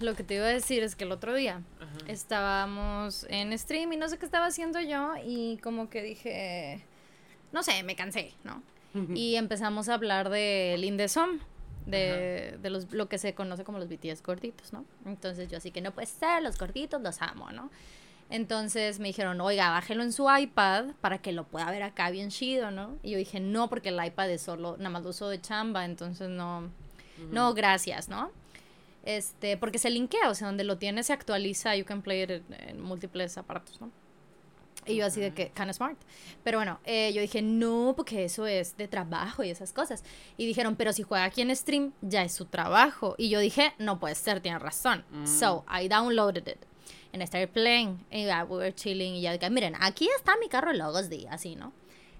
lo que te iba a decir es que el otro día estábamos en stream y no sé qué estaba haciendo yo y como que dije, no sé, me cansé, ¿no? Y empezamos a hablar de Lindesom, de, de los, lo que se conoce como los BTS gorditos, ¿no? Entonces yo así que no puede ser, los gorditos los amo, ¿no? Entonces me dijeron, oiga, bájelo en su iPad para que lo pueda ver acá bien chido, ¿no? Y yo dije, no, porque el iPad es solo, nada más lo uso de chamba, entonces no, no, gracias, ¿no? Este, porque se linkea, o sea, donde lo tiene se actualiza, you can play it en, múltiples aparatos, ¿no? Y yo así de que, kind of smart. Pero bueno, eh, yo dije, no, porque eso es de trabajo y esas cosas. Y dijeron, pero si juega aquí en stream, ya es su trabajo. Y yo dije, no puede ser, tiene razón. So, I downloaded it. And I started playing. Ya, we were chilling. Y ya dije, miren, aquí está mi carro Logos D, así, ¿no?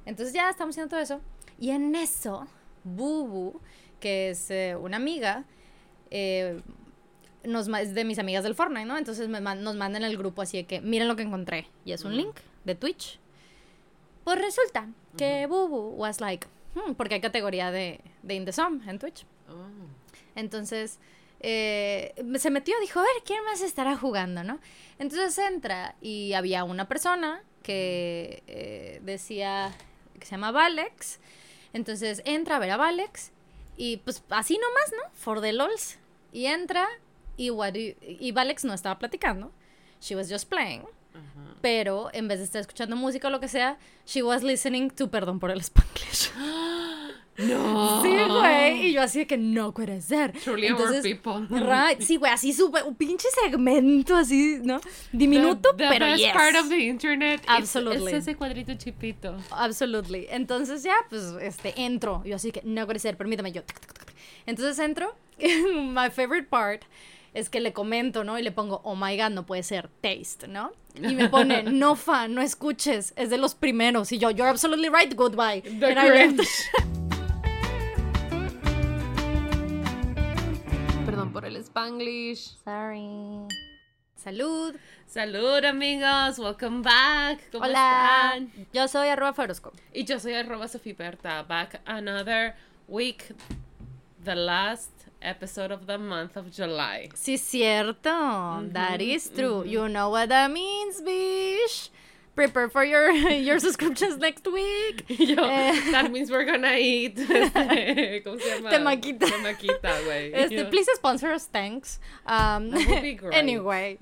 Entonces ya estamos haciendo todo eso. Y en eso, Bubu, que es eh, una amiga, eh, nos, es de mis amigas del Fortnite, ¿no? Entonces me, nos mandan el grupo así de que, miren lo que encontré. Y es un link de Twitch. Pues resulta que Bubu was like, hmm, porque hay categoría de, de In The en Twitch. Oh. Entonces, eh, se metió, dijo, a ver, ¿quién más estará jugando, no? Entonces entra y había una persona que eh, decía, que se llama Alex. Entonces entra a ver a Valex y pues así nomás, ¿no? For the lols. Y entra y, what y Valex no estaba platicando. She was just playing. Pero en vez de estar escuchando música o lo que sea, she was listening to Perdón por el Spanglish. No. Sí, güey. Y yo así de que no puede ser. Truly Entonces, people. Right. Sí, güey, así súper, un pinche segmento así, ¿no? Diminuto, the, the pero best yes. part of the internet Absolutely. es ese cuadrito chipito. Absolutely. Entonces ya, pues, este, entro. Yo así que no puede ser, permítame yo. Entonces entro. My favorite part es que le comento, ¿no? Y le pongo, oh my god, no puede ser, taste, ¿no? Y me pone, no fan, no escuches, es de los primeros. Y yo, you're absolutely right, goodbye. The. Perdón por el spanglish. Sorry. Salud. Salud, amigos. Welcome back. ¿Cómo Hola. están? Yo soy arroba Ferosco. Y yo soy arroba Sofía Berta. Back another week. The last episode of the month of July. Sí, cierto. That is true. You know what that means, bish. Prepare for your, your subscriptions next week. Yo, Eh. that means we're gonna eat. Este, ¿Cómo se llama? Temaquita. Temaquita, güey. Este, please sponsor us, thanks. Um, That would be great. anyway.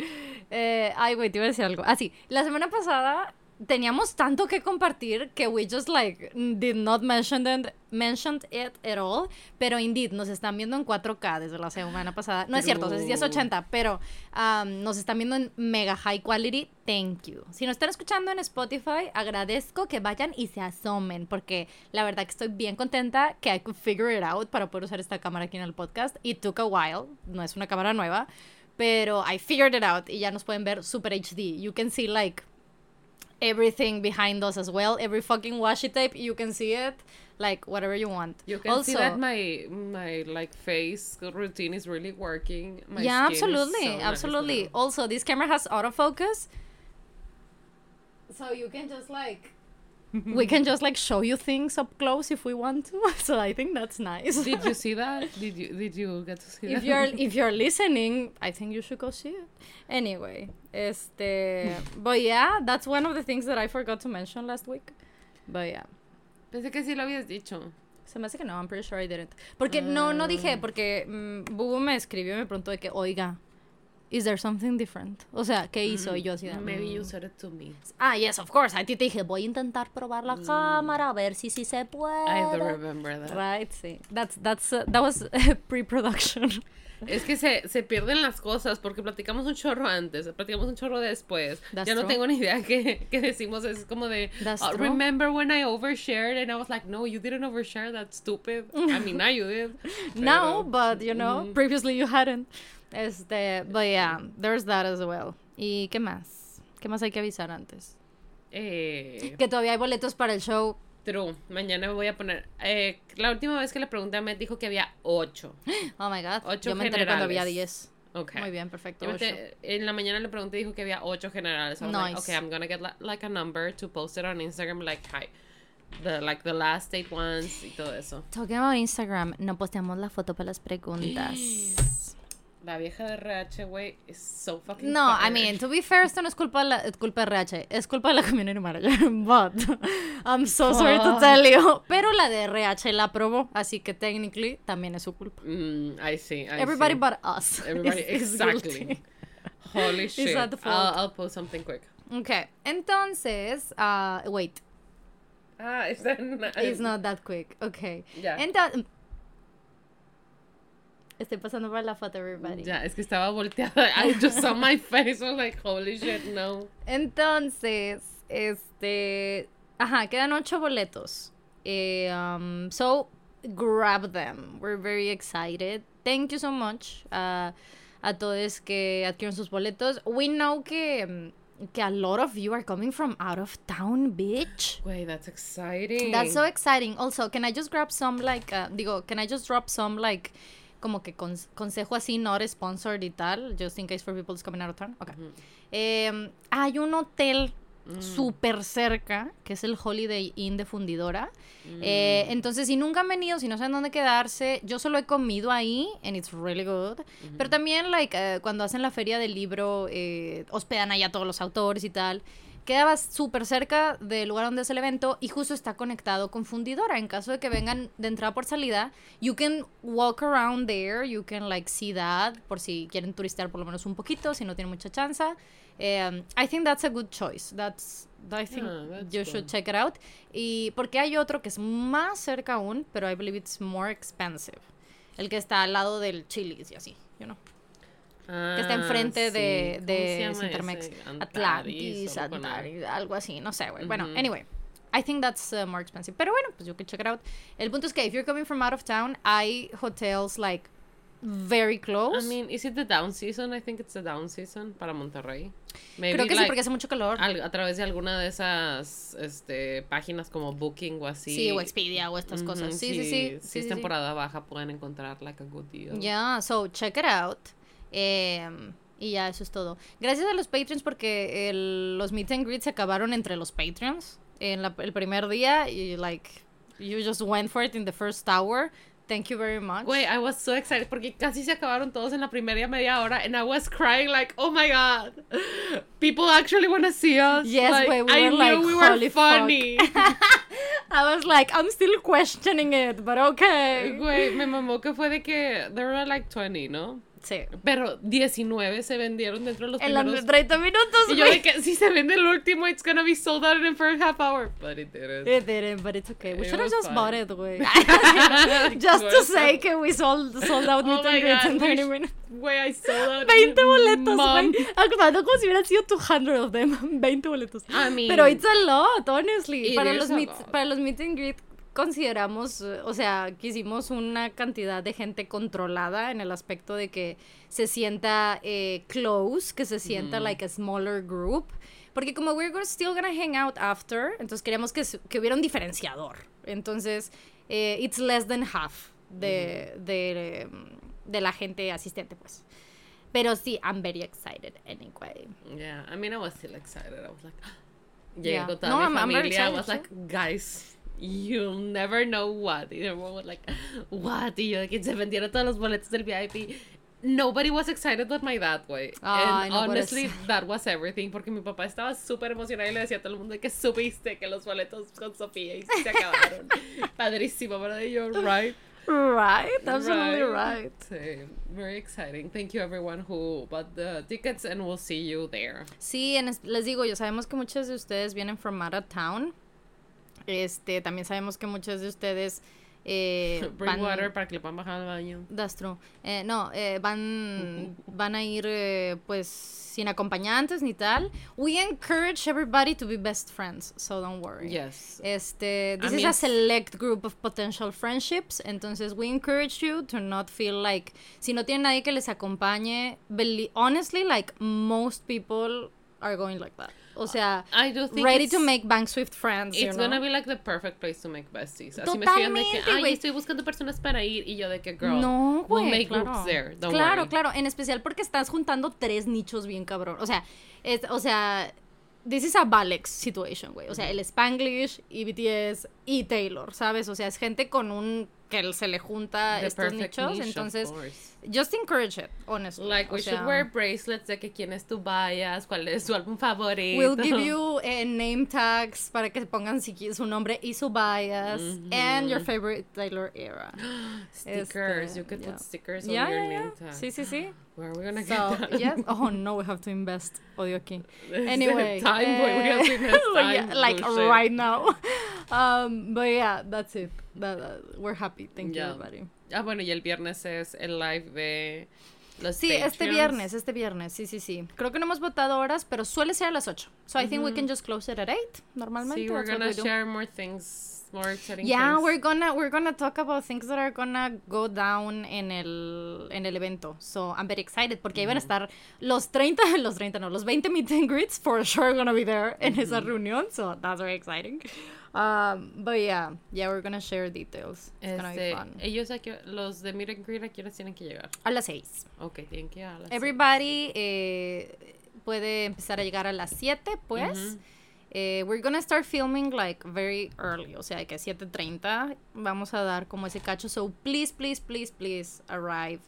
Eh, ay, güey, te iba a decir algo. Ah, sí. La semana pasada teníamos tanto que compartir que we just like did not mention it, mentioned it at all. Pero indeed, nos están viendo en 4K desde la semana pasada. No es cierto, es True. 1080, pero um, nos están viendo en mega high quality. Thank you. Si nos están escuchando en Spotify, agradezco que vayan y se asomen, porque la verdad que estoy bien contenta que I could figure it out para poder usar esta cámara aquí en el podcast. It took a while, no es una cámara nueva, pero I figured it out y ya nos pueden ver super HD. You can see like everything behind us as well. Every fucking washi tape, you can see it. Like whatever you want. You can see that my my like face routine is really working. My yeah, absolutely, so absolutely. now. Also, this camera has autofocus, so you can just like we can just like show you things up close if we want to. So I think that's nice. Did you see that? Did you did you get to see if that? you're if you're listening, I think you should go see it. Anyway, este, but yeah, that's one of the things that I forgot to mention last week. But yeah. Pensé que sí lo habías dicho. Se me hace que no, I'm pretty sure I didn't. Porque no, no Ah. dije, porque mm, Bubu me escribió y me preguntó de que, oiga, is there something different? O sea, ¿qué hizo? Y yo así de, Maybe you "Mm". said it to me. Ah, yes, of course. A ti te dije, voy a intentar probar la cámara, a ver si sí se puede. I don't remember that. Right, sí. That's, that's, uh, that was pre-production. Es que se, se pierden las cosas porque platicamos un chorro antes, platicamos un chorro después. That's ya no true. tengo ni idea qué, qué decimos. Es como de, That's "Oh, true. remember when I overshared? And I was like, no, you didn't overshare. That's stupid. I mean, now you did. No, Pero- but, you know, Ujú. previously you hadn't. Este, but yeah, there's that as well. ¿Y qué más? ¿Qué más hay que avisar antes? Eh, Que todavía hay boletos para el show. true. Mañana me voy a poner. eh, la última vez que le pregunté a Matt dijo que había ocho. Oh my god. Ocho Yo me enteré cuando había generales. 10. Okay. Muy bien, perfecto. Te- en la mañana le pregunté y dijo que había ocho generales. I was like, Nice. okay, I'm gonna get la- like a number to post it on Instagram, like hi, the like the last eight ones y todo eso. Talking about Instagram, no posteamos la foto para las preguntas. La vieja de RH, güey, is so fucking No, I mean, to be fair, esto no es culpa de, la, es culpa de RH, es culpa de la community manager. But I'm so sorry to Fuck. tell you. Pero la de RH la aprobó, así que technically también es su culpa. Mm, I see. I Everybody see. but us. Everybody, is- is exactly. guilty. Holy shit. I'll. I'll post something quick. Okay, entonces, ah, wait, Ah, is that it's not that quick. Okay. Ya. Entonces, estoy pasando por la foto, everybody. Ya, es que estaba volteada. I just saw my face. I was like, holy shit, no. Entonces, este, ajá, quedan ocho boletos. Eh, um, so, grab them. We're very excited. Thank you so much uh, a todos que adquieren sus boletos. We know que, um, que a lot of you are coming from out of town, bitch. Wait, that's exciting. That's so exciting. Also, can I just grab some like, uh, digo, can I just drop some like, como que cons- consejo así, not sponsored y tal, just in case for people who's coming out of town? Okay. Eh, hay un hotel súper cerca, que es el Holiday Inn de Fundidora. Eh, entonces, si nunca han venido, si no saben dónde quedarse, yo solo he comido ahí, and it's really good. Pero también, like, eh, cuando hacen la feria del libro, eh, hospedan allá a todos los autores y tal. Quedaba súper cerca del lugar donde es el evento y justo está conectado con Fundidora. En caso de que vengan de entrada por salida, you can walk around there, you can like see that, por si quieren turistear por lo menos un poquito, si no tienen mucha chance. Um, I think that's a good choice. That's, I think Ah, that's you should check it out. Y porque hay otro que es más cerca aún, pero I believe it's more expensive. El que está al lado del Chili's y así, you know. Que está enfrente Ah, de, sí. ¿Cómo se de llama Cintermex. Atlantis, o algo con A. Atlantis, algo así, no sé, güey. Bueno, Ujú. anyway. I think that's uh, more expensive. Pero bueno, pues you can check it out. El punto es que if you're coming from out of town, hay hotels like very close. I mean, is it the down season? I think it's the down season para Monterrey. Maybe Creo que sí, like, porque hace mucho calor. al- a través de alguna de esas este, páginas como Booking o así. Sí, o Expedia o estas Ujú, cosas. Sí, sí, sí. Si sí, es sí, sí. temporada baja pueden encontrar like a good deal. Ya, so check it out. Em, y ya, eso es todo. Gracias a los Patreons porque el- los meet and greets se acabaron entre los Patreons en la- el primer día y like you just went for it in the first hour. Thank you very much. Güey, I was so excited porque casi se acabaron todos en la primera media hora and I was crying like, oh my god, people actually want to see us. Yes, like, güey, we I were knew like, we were funny. I was like, I'm still questioning it, but okay. Güey, me mamó que fue de que there were like 20, ¿no? Sí. Pero 19 se vendieron dentro de los En primeros 30 minutos, Y yo de que si se vende el último, it's gonna be sold out in the first half hour. But it didn't. It didn't, but it's okay. We It should have just fine. bought it, güey. just to say que we sold, sold out Oh meet and greets in we 30 sh- minutes. Güey, I sold out. 20 boletos, güey. Actuando como si hubieran sido 200 of them. 20 boletos. I mean- Pero it's a lot, honestly. It Para los, meet, para los meet and greet consideramos, o sea, quisimos una cantidad de gente controlada en el aspecto de que se sienta eh, close, que se sienta like a smaller group. Porque como we're still gonna hang out after, entonces queríamos que, que hubiera un diferenciador. Entonces, eh, it's less than half de, de, de la gente asistente, pues. Pero sí, I'm very excited anyway. Yeah, I mean, I was still excited. I was like, llegué Yeah. toda No, mi I'm- I'm familia. I excited was like, guys, you'll never know what. Y everyone was like, what? Y yo de que se vendieron todos los boletos del VIP. Nobody was excited but my dad, güey. And no honestly, that was everything. Porque mi papá estaba súper emocionado y le decía a todo el mundo que supiste que los boletos con Sofía y se acabaron. Padrísimo, ¿verdad? Y yo, right. Right, absolutely right. Sí, very exciting. Thank you everyone who bought the tickets and we'll see you there. Sí, en les digo, yo sabemos que muchos de ustedes vienen from out of town. Este, también sabemos que muchos de ustedes eh, Bring van- water para que le puedan bajar al baño. That's true. Eh, no, eh, van, van a ir eh, pues sin acompañantes ni tal. We encourage everybody to be best friends, so don't worry. Yes. Este, this I is mean, a select group of potential friendships, entonces we encourage you to not feel like si no tienen nadie que les acompañe, honestly, like most people are going like that. O sea, I do think ready to make Bank Swift friends. you It's know? gonna be like the perfect place to make besties. Así me escriben de que, Totalmente, ay, güey. estoy buscando personas para ir y yo de que, girl, No, we'll güey, make claro. groups there. Don't claro, worry. claro, en especial porque estás juntando tres nichos bien cabrón. O sea, es, o sea, this is a Balex situation, güey. O sea, el Spanglish y BTS y Taylor, ¿sabes? O sea, es gente con un que se le junta The estos nichos. niche, Entonces, just encourage it, honestly. Like, O we should sea, wear bracelets de que quién es tu bias, cuál es su álbum favorito. We'll give you eh, name tags para que pongan su nombre y su bias and your favorite Taylor era. stickers. Este, you could yeah. put stickers Yeah, on your yeah, name yeah. tag. Sí, sí, sí. Where are we gonna So, get that? yes. Oh no, we have to invest. Odio aquí. Anyway. time, boy, we have to eh, invest like, time, like bullshit. right now. Um, but yeah, that's it. That, uh, we're happy. Thank Yeah. you, everybody. Ah, bueno, y el viernes es el live de los Sí, este Patreons. viernes, este viernes, sí, sí, sí. Creo que no hemos votado horas, pero suele ser a las 8. So I think we can just close it at 8, normalmente. Sí, we're gonna we share more things, more exciting Yeah, things. we're gonna we're gonna talk about things that are gonna go down en el en el evento. So I'm very excited porque ahí van a estar los 30, los 30 no, los 20 meet and greets for sure gonna be there en esa reunión. So that's very exciting. Um, but yeah, yeah, we're gonna share details. It's gonna be Este, fun. ellos aquí, los de Meet and Greet, ¿a horas tienen que llegar? A las 6. Ok, tienen que llegar a las Everybody eh, puede empezar a llegar a las 7, pues. Eh, we're gonna start filming like very early, o sea, que 7:30 vamos a dar como ese cacho. So please, please, please, please arrive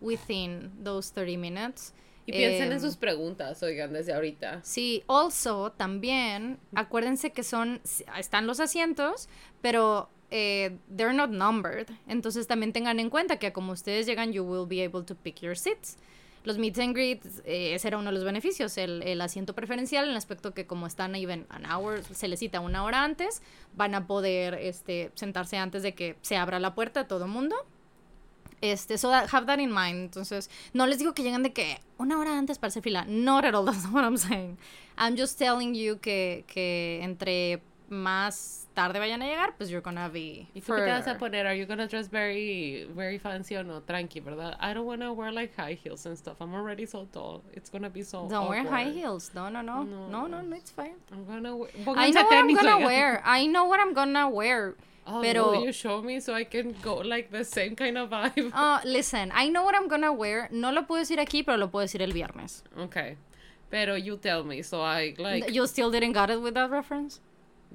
within those 30 minutes. Y piensen Em, en sus preguntas, oigan, desde ahorita. Sí, also también acuérdense que son están los asientos, pero eh, they're not numbered. Entonces también tengan en cuenta que como ustedes llegan, you will be able to pick your seats. Los meet and greets, eh, ese era uno de los beneficios, el, el asiento preferencial, en el aspecto que como están even an hour, se les cita una hora antes, van a poder este, sentarse antes de que se abra la puerta a todo mundo. Este, so that- have that in mind. Entonces, no les digo que lleguen de que una hora antes para hacer fila. Not at all, that's not what I'm saying. I'm just telling you que, que entre más tarde vayan a llegar, pues you're gonna be ¿Y tú qué te vas a poner? Are you gonna dress very, very fancy o no? Tranqui, ¿verdad? I don't wanna wear like high heels and stuff. I'm already so tall. It's gonna be so Don't wear high awkward. heels. No, no, no. No. No, no, it's fine. I'm gonna wear... I know what I'm gonna wear. I know what I'm gonna wear. Oh, pero will you show me so I can go like the same kind of vibe? Uh, listen, I know what I'm gonna wear. No lo puedo decir aquí, pero lo puedo decir el viernes. Okay. Pero you tell me, so I like... you still didn't got it with that reference?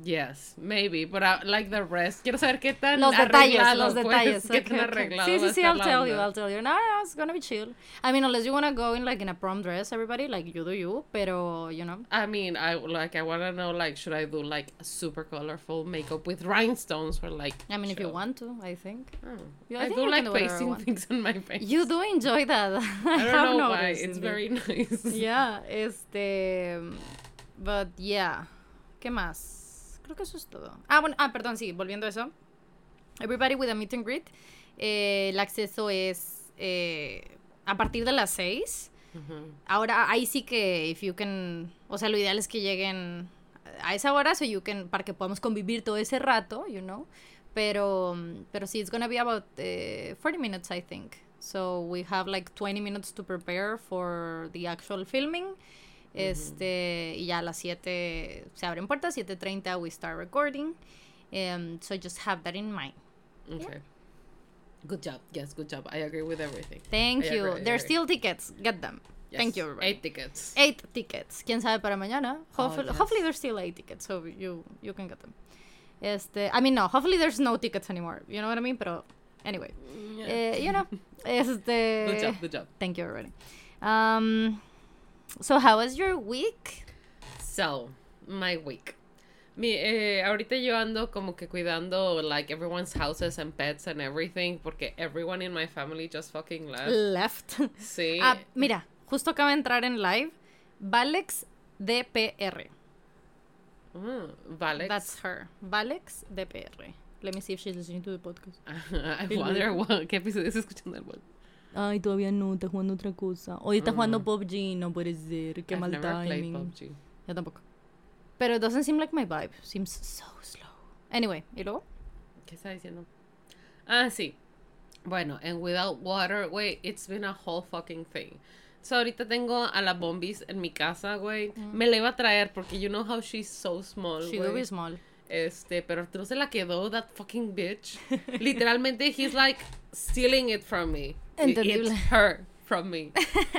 Yes, maybe, but I, like the rest. Quiero saber qué tan Los detalles, los pues, detalles. qué okay, tan okay. Sí, sí, sí, I'll tell you. I'll tell you. No, no, it's gonna be chill. I mean, unless you wanna go in like in a prom dress, everybody, like you do you, pero, you know. I mean, I like. I wanna know, like, should I do like super colorful makeup with rhinestones or like? I mean, if you want to, I think. Oh. Yeah, I I, think do like do pasting things on my face. You do enjoy that. I, I don't know why. It's very nice. Yeah, este. But yeah. ¿Qué más? Creo que eso es todo. Ah, bueno, ah, perdón, sí, volviendo a eso. Everybody with a meet and greet. eh, el acceso es eh, a partir de las 6. Ujú. Ahora, ahí sí que, if you can. O sea, lo ideal es que lleguen a esa hora, so you can, para que podamos convivir todo ese rato, you know. Pero, pero sí, it's gonna be about eh, 40 minutes, I think. So we have like 20 minutes to prepare for the actual filming. Este, y ya a las 7 se abren puertas, 7.30 we start recording. Um, so just have that in mind. Okay. Good job. Yes, good job. I agree with everything. Thank I you. agree, There's agree. still tickets. Get them. Thank you, everybody. Eight tickets. eight tickets. Quién sabe para mañana. Oh, Hopefully, yes. hopefully there's still eight tickets, so you you can get them. Este, I mean, no. Hopefully there's no tickets anymore. You know what I mean? Pero anyway, Yeah. eh, you know, este. Good job. Good job. Thank you, everybody. Um, so how was your week? So, my week. Mi, eh, ahorita yo ando como que cuidando like everyone's houses and pets and everything porque everyone in my family just fucking left. Left. Sí. Ah, mira, justo acaba de entrar en live. Valex DPR. Mm, Valex. That's her. Valex DPR. Let me see if she's listening to the podcast. I wonder what, qué episodio estás escuchando el bot. Ay, todavía no, está jugando otra cosa. Hoy está Mm. jugando PUBG, no puede ser. Qué I've mal never timing. PUBG. Yo tampoco. Pero it doesn't seem like my vibe. Seems so slow. Anyway, ¿y luego? ¿Qué está diciendo? Ah, sí. Bueno, and without water, güey, it's been a whole fucking thing. So ahorita tengo a la Bombis en mi casa, güey. Me la iba a traer porque you know how she's so small, She güey. be small. Este, pero Arturo se la quedó, that fucking bitch. Literalmente, he's like stealing it from me. Entendible. It's her from me.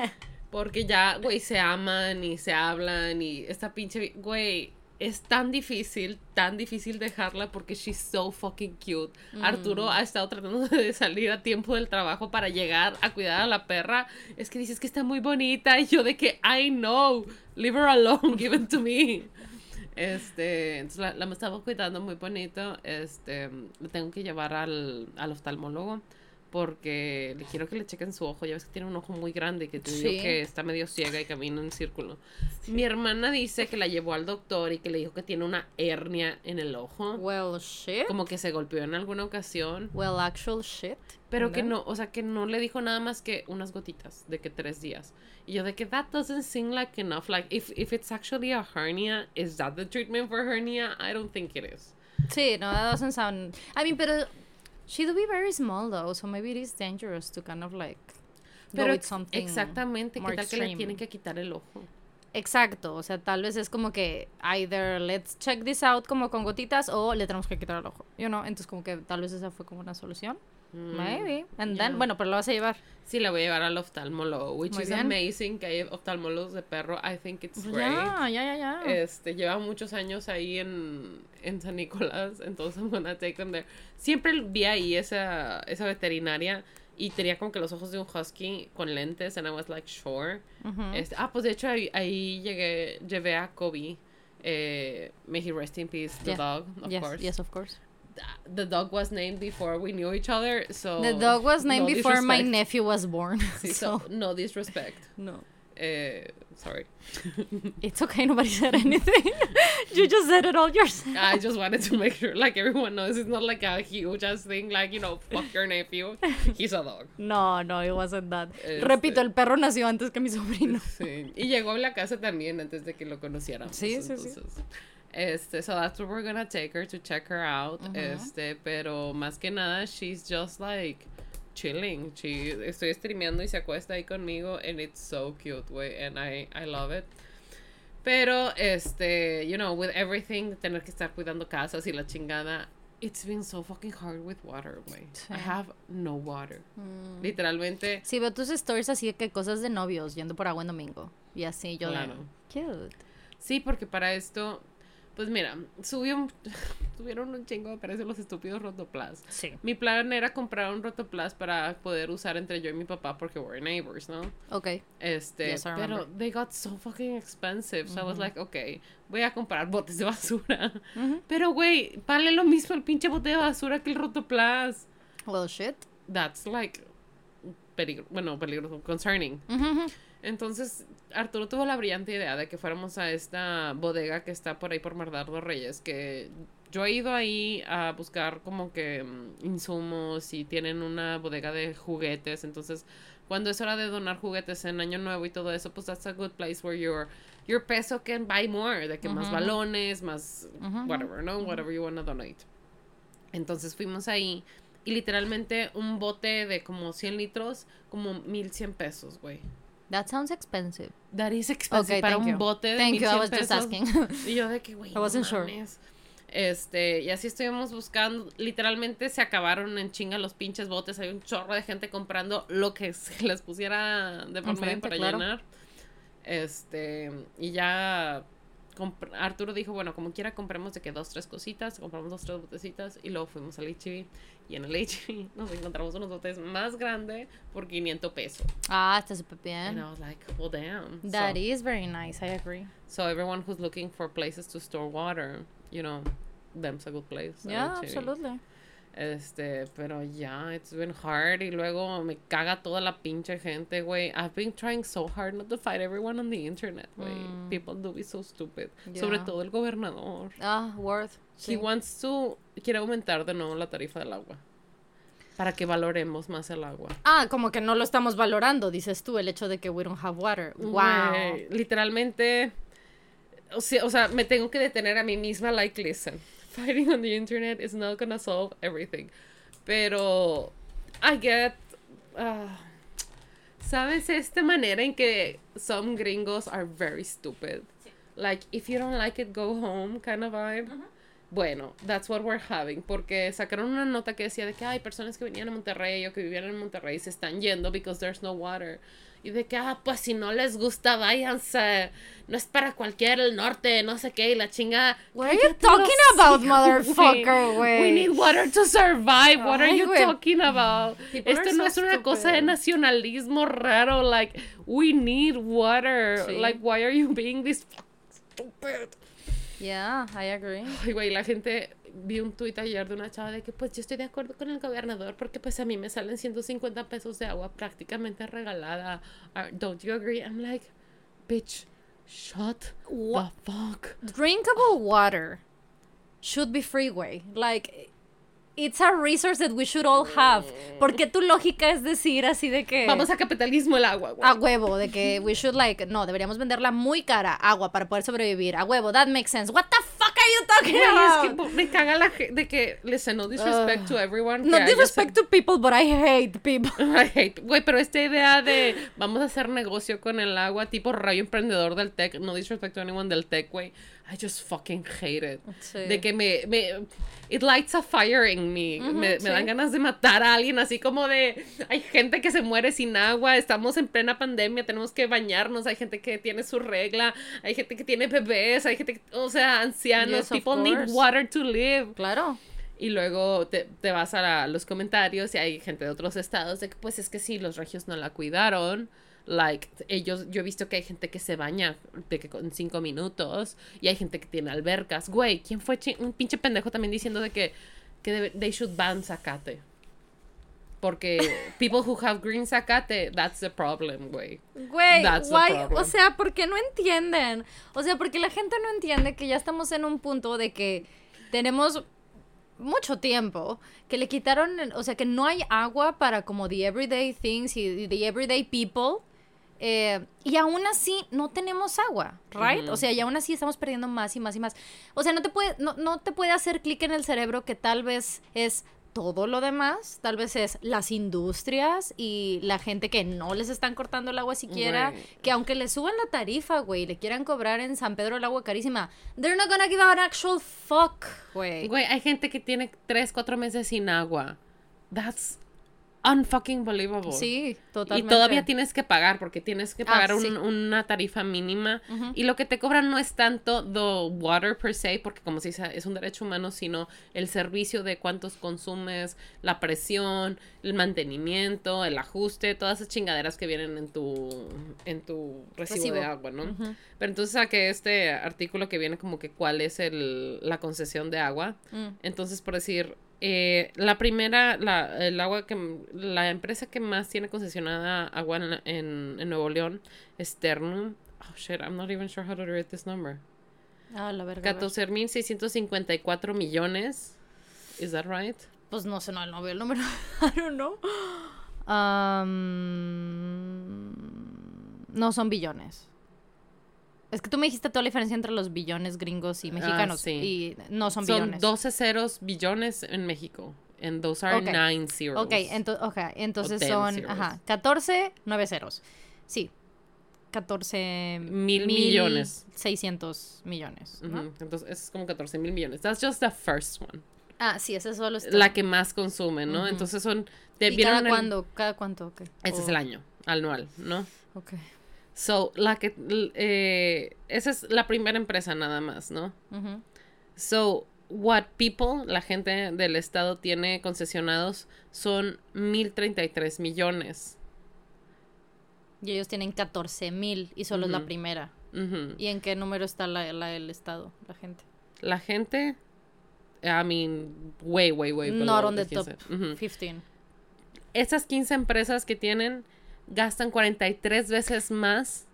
Porque ya, güey, se aman y se hablan y esta pinche, güey, es tan difícil, tan difícil dejarla porque she's so fucking cute. Arturo Mm. ha estado tratando de salir a tiempo del trabajo para llegar a cuidar a la perra. Es que dices que está muy bonita y yo de que I know, leave her alone, give it to me. Este, entonces la, la me estaba cuidando muy bonito. Este, le tengo que llevar al, al oftalmólogo porque le quiero que le chequen su ojo. Ya ves que tiene un ojo muy grande que te digo Sí. que está medio ciega y camina en círculo. Mi hermana dice que la llevó al doctor y que le dijo que tiene una hernia en el ojo. Well, shit. Como que se golpeó en alguna ocasión. Well, actual shit. Pero que ¿No? no, o sea, que no le dijo nada más que unas gotitas, de que tres días. Y yo de que that doesn't seem like enough. Like, if, if it's actually a hernia, is that the treatment for hernia? I don't think it is. Sí, no, that doesn't sound. I mean, pero she do be very small though, so maybe it is dangerous to kind of like go Pero with ex- something. exactamente, more ¿qué tal que le tienen que quitar el ojo? Exacto, o sea, tal vez es como que either let's check this out como con gotitas o le tenemos que quitar el ojo, you know, entonces como que tal vez esa fue como una solución. Mm, Maybe. And yeah. then, bueno, pero lo vas a llevar. Sí, la voy a llevar al oftalmólogo, which Muy is bien. amazing que hay oftalmólogos de perro. I think it's Pues great. Ya, ya, ya, ya. Este, lleva muchos años ahí en, en San Nicolás, entonces I'm gonna take them there. Siempre vi ahí esa, esa veterinaria y tenía como que los ojos de un husky con lentes, and I was like, sure. Ujú. Este, ah, pues de hecho ahí, ahí llegué, llevé a Kobe, eh, may he rest in peace, the dog, of yes, course. yes, of course. The dog was named before we knew each other, so... The dog was named no before my nephew was born. Sí, so, so, no disrespect. no. Eh, sorry. It's okay, nobody said anything. you just said it all yourself. I just wanted to make sure, like, everyone knows it's not like a huge ass thing, like, you know, fuck your nephew. He's a dog. No, no, it wasn't that. Este- Repito, el perro nació antes que mi sobrino. Sí. Y llegó a la casa también antes de que lo conociéramos. Sí, sí, sí. Este, so that's where we're gonna take her to check her out. Ujú. Este, pero más que nada, she's just like chilling. She, estoy streameando y se acuesta ahí conmigo, and it's so cute, way, and I, I love it. Pero, este, you know, with everything, tener que estar cuidando casas y la chingada, it's been so fucking hard with water, way. Sí. I have no water. Mm. Literalmente, Sí, veo tus stories así que cosas de novios yendo por agua en domingo. Y así yo Claro. de. Cute. Sí, porque para esto, pues mira, subió un, tuvieron un chingo de precios los estúpidos rotoplas. Sí. Mi plan era comprar un rotoplas para poder usar entre yo y mi papá porque we're neighbors, ¿no? Ok. Este, Yes, I pero they got so fucking expensive, so I was like, okay, voy a comprar botes de basura. Pero güey, vale lo mismo el pinche bote de basura que el rotoplas. Well, shit. That's like peligro, bueno, peligroso, concerning. Ujú, ujú. Entonces, Arturo tuvo la brillante idea de que fuéramos a esta bodega que está por ahí por Mardardo Reyes, que yo he ido ahí a buscar como que mm, insumos y tienen una bodega de juguetes, entonces cuando es hora de donar juguetes en Año Nuevo y todo eso, pues that's a good place where your your peso can buy more, de que más balones, más whatever, ¿no? Whatever you wanna donate. Entonces fuimos ahí y literalmente un bote de como 100 litros, como 1100 pesos, güey. That sounds expensive. That is expensive Okay, para thank un you. bote de Thank you, I 1100 was just pesos. asking. Y yo de que, güey, I no wasn't sure. Este, y así estuvimos buscando, literalmente se acabaron en chinga los pinches botes, hay un chorro de gente comprando lo que se les pusiera de por medio para claro. llenar. Este, y ya Arturo dijo, bueno, como quiera compremos de que dos, tres cositas, compramos dos, tres botecitas y luego fuimos al HB y en el HB nos encontramos unos botes más grandes por 500 pesos. ah, está súper And bien. I was like, well, damn. That So- is very nice, I agree. So everyone who's looking for places to store water, you know, them's a good place. Yeah, absolutely. Este, pero ya, it's been hard y luego me caga toda la pinche gente, güey. I've been trying so hard not to fight everyone on the internet, güey. Mm. People do be so stupid. Sobre todo el gobernador. Ah, worth. He wants to, quiere aumentar de nuevo la tarifa del agua. Para que valoremos más el agua. Ah, como que no lo estamos valorando, dices tú, el hecho de que we don't have water. Wow. Literalmente, o sea, o sea, me tengo que detener a mí misma, like, listen, fighting on the internet is not gonna solve everything. Pero, I get, ah, ¿sabes? Esta manera en que some gringos are very stupid. Like, if you don't like it, go home, kind of vibe. Bueno, that's what we're having, porque sacaron una nota que decía de que hay personas que venían a Monterrey o que vivían en Monterrey se están yendo because there's no water. Y de que, ah, pues si no les gusta, váyanse. No es para cualquier el norte, no sé qué, y la chinga. What are you talking about, motherfucker, güey? We need water to survive. What are you talking about? Esto no es una cosa de nacionalismo raro. Like, we need water. Like, why are you being this stupid? Yeah, I agree. Ay, güey, la gente vi un tuit ayer de una chava de que pues yo estoy de acuerdo con el gobernador porque pues a mí me salen 150 pesos de agua prácticamente regalada. Don't you agree? I'm like, bitch, shut the fuck. Drinkable water should be free way. Like it's a resource that we should all have. Porque tu lógica es decir así de que. Vamos a capitalismo el agua, güey. A huevo, de que we should like. No, deberíamos venderla muy cara, agua, para poder sobrevivir. A huevo, that makes sense. What the fuck are you talking about? Es que me caga la de que, listen, no disrespect to everyone. No disrespect to people, but I hate people. I hate. Güey, pero esta idea de vamos a hacer negocio con el agua, tipo rayo emprendedor del tech, no disrespect to anyone del tech, güey I just fucking hate it. De que me, me, It lights a fire in me. me, dan ganas de matar a alguien, así como de. Hay gente que se muere sin agua, estamos en plena pandemia, tenemos que bañarnos, hay gente que tiene su regla, hay gente que tiene bebés, hay gente, o sea, ancianos. people need water to live. Claro. Y luego te, te vas a los comentarios y hay gente de otros estados de que, pues es que sí, los regios no la cuidaron like ellos yo he visto que hay gente que se baña de que con cinco minutos y hay gente que tiene albercas. Güey quién fue un pinche pendejo también diciendo de que que they should ban zacate porque people who have green zacate that's the problem güey. Güey o sea porque no entienden o sea porque la gente no entiende que ya estamos en un punto de que tenemos mucho tiempo que le quitaron, o sea, que no hay agua para como the everyday things y the everyday people eh, y aún así no tenemos agua, ¿right? O sea, y aún así estamos perdiendo más y más y más. O sea, no te puede, no, no te puede hacer clic en el cerebro que tal vez es todo lo demás, tal vez es las industrias y la gente que no les están cortando el agua siquiera, que aunque le suban la tarifa, güey, le quieran cobrar en San Pedro el agua carísima, they're not gonna give an actual fuck, güey. Güey, hay gente que tiene tres, cuatro meses sin agua. That's unfucking believable. Sí, totalmente. Y todavía tienes que pagar porque tienes que pagar ah, una tarifa mínima y lo que te cobran no es tanto the water per se porque como se dice es un derecho humano sino el servicio de cuántos consumes, la presión, el mantenimiento, el ajuste, todas esas chingaderas que vienen en tu en tu recibo, de agua, ¿no? Pero entonces saqué este artículo que viene como que cuál es el, la concesión de agua. Mm. Entonces por decir eh, la primera, la, el agua que, la empresa que más tiene concesionada agua en, en, Nuevo León es Ternum. Oh shit, I'm not even sure how to read this number. Ah, la verga. 14.654 millones. Is that right? Pues no sé, no, no veo el número. I don't know. Um, no son billones. Es que tú me dijiste toda la diferencia entre los billones gringos y ah, mexicanos. Y no son, billones. Son 12 ceros billones en México. And those are okay. nine zeros. Ok, okay. entonces son ajá, 14, 9 ceros. Sí. 14 mil, millones. 600 millones. Entonces es como 14 mil millones. That's just the first one. Ah, sí, esa solo está. La que más consume, ¿no? Entonces son. ¿Y cada cuándo? ¿Cada cuánto? Okay. Ese es el año, anual, ¿no? Ok. So, la que, eh, esa es la primera empresa nada más, ¿no? So, what people, la gente del estado tiene concesionados son 1033 millones. Y ellos tienen 14 mil y solo es la primera. ¿Y en qué número está la, la, el estado, la gente? La gente, I mean, way, way, way. Not on the top 15. Esas 15 empresas que tienen gastan 43 veces más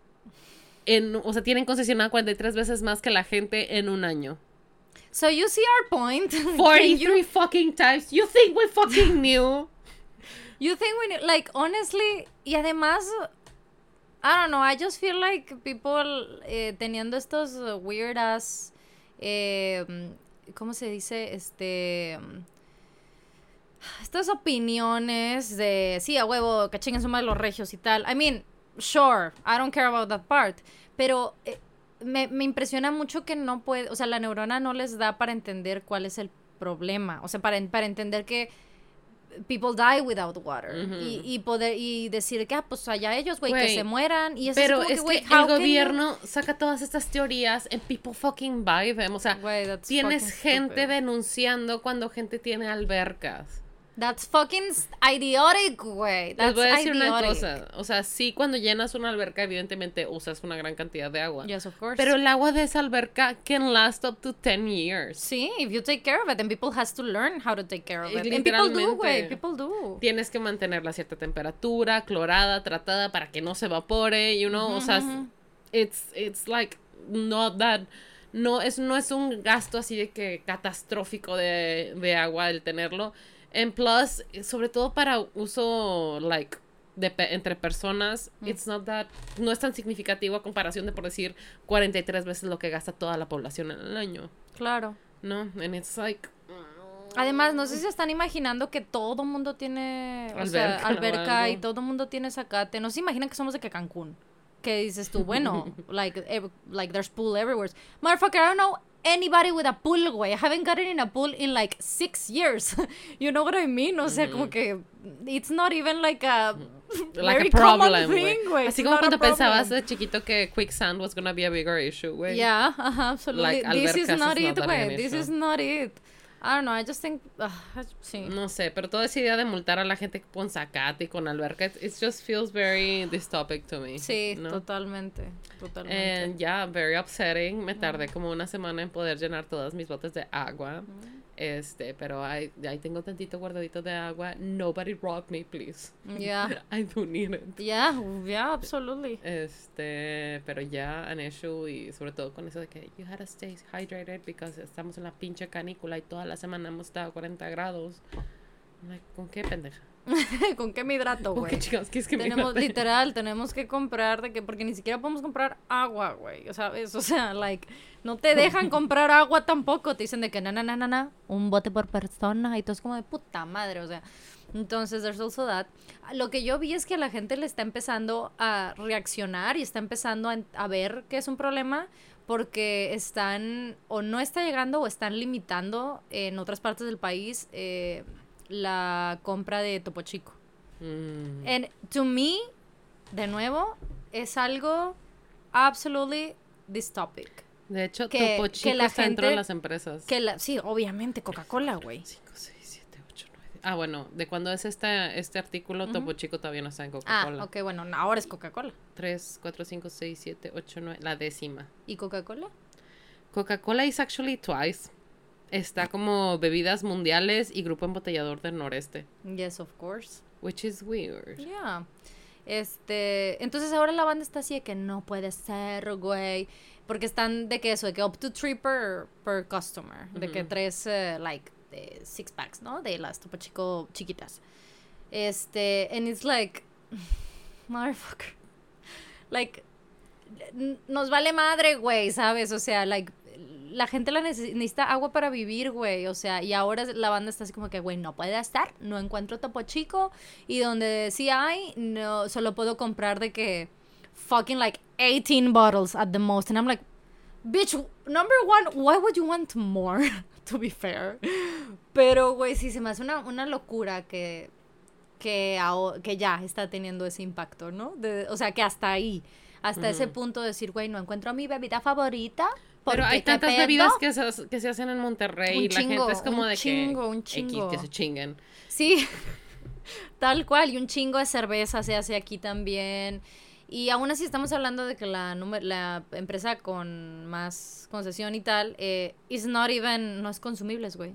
en, o sea, tienen concesionado 43 veces más que la gente en un año. So you see our point. 43 fucking times. You think we fucking knew? You think we knew? Like, honestly, y además, I don't know, I just feel like people eh, teniendo estos weird ass, eh, ¿cómo se dice? Este estas opiniones de, sí, a huevo, que chinguen su madre los regios y tal. I mean, sure, I don't care about that part. Pero eh, me, me, impresiona mucho que no puede, o sea, la neurona no les da para entender cuál es el problema. O sea, para, para entender que people die without water. y, y, poder y decir que, ah, pues allá ellos, güey, que se mueran. Y eso pero es, como que, es que, el gobierno saca todas estas teorías and people fucking buy them. O sea, tienes gente denunciando cuando gente tiene albercas. That's fucking idiotic, güey. Les voy a decir una cosa. O sea, sí, cuando llenas una alberca, evidentemente usas una gran cantidad de agua. Yes, of course. Pero el agua de esa alberca can last up to 10 years. Sí, if you take care of it, and people has to learn how to take care of it. And people do, güey. People do. Tienes que mantenerla a cierta temperatura, clorada, tratada para que no se evapore, you know. o sea, it's, it's like not that no es, no es un gasto así de que catastrófico de, de agua el tenerlo. En Plus, sobre todo para uso, like, de entre personas, mm. it's not that, no es tan significativo a comparación de, por decir, 43 veces lo que gasta toda la población en el año. Claro. ¿No? And it's like... Además, no sé si están imaginando que todo mundo tiene alberca, o sea, alberca y todo mundo tiene zacate. No se imaginan que somos de que Cancún. Que dices tú, bueno, like, like there's pool everywhere. Motherfucker, I don't know anybody with a pool, güey. I haven't gotten in a pool in like six years. you know what I mean? O sea, como que it's not even like a like very a problem, thing, güey. Así como cuando pensabas de chiquito que quicksand was gonna be a bigger issue, güey. Yeah, uh -huh, absolutely. Like, this is not it, güey. This is not it. I don't know, I just think, uh, sí. No sé, pero toda esa idea de multar a la gente con zacate y con alberca, it just feels very dystopic to me. Sí, totalmente, totalmente. And yeah, very upsetting. Me tardé como una semana en poder llenar todas mis botes de agua. Este, pero ahí, tengo tantito guardadito de agua. Nobody rock me, please. Yeah. I do need it. Yeah, yeah, absolutely. Este, pero ya an issue y sobre todo con eso de que you had to stay hydrated because estamos en la pinche canícula y toda la semana hemos estado a 40 grados. ¿Con qué pendeja? ¿Con qué me hidrato, güey? tenemos, literal, tenemos que comprar de que, porque ni siquiera podemos comprar agua, güey. O sea, o sea, like, no te dejan comprar agua tampoco. Te dicen de que, na, na, na, na, na, un bote por persona. Y todo es como de puta madre, o sea. Entonces, there's also that. Lo que yo vi es que la gente le está empezando a reaccionar y está empezando a, a ver que es un problema porque están, o no está llegando, o están limitando en otras partes del país. Eh, la compra de Topo Chico. Mm. And to me, de nuevo, es algo absolutely dystopic. De hecho, Topo Chico está dentro de las empresas. Que la, sí, obviamente, Coca-Cola, güey. 5, 6, 7, 8, 9. Ah, bueno, de cuando es este, este artículo, Topo Chico todavía no está en Coca-Cola. Ah, ok, bueno, ahora es Coca-Cola. 3, 4, 5, 6, 7, 8, 9, la décima. ¿Y Coca-Cola? Coca-Cola is actually twice. Está como bebidas mundiales y grupo embotellador del noreste. Yes, of course. Which is weird. Yeah. Este, entonces ahora la banda está así de que no puede ser, güey. Porque están de que eso, de que up to three per, per customer. De que tres, uh, like, six packs, ¿no? De las Topo Chico chiquitas. Este, and it's like, motherfucker. Like, nos vale madre, güey, ¿sabes? O sea, like, la gente la necesita agua para vivir, güey. O sea, y ahora la banda está así como que, güey, no puede estar, no encuentro Topo Chico. Y donde sí hay, no, solo puedo comprar de que fucking like 18 bottles at the most. And I'm like, bitch, number one, why would you want more? to be fair. Pero, güey, sí se me hace una, una locura que, que, que ya está teniendo ese impacto, ¿no? o sea, que hasta ahí, hasta ese punto de decir, güey, no encuentro mi bebida favorita pero hay tantas bebidas que se, que se hacen en Monterrey y la gente es como de chingo, que... Un chingo, que se chinguen. Sí, tal cual. Y un chingo de cerveza se hace aquí también. Y aún así estamos hablando de que la, la empresa con más concesión y tal, eh, is not even, no es consumibles, güey.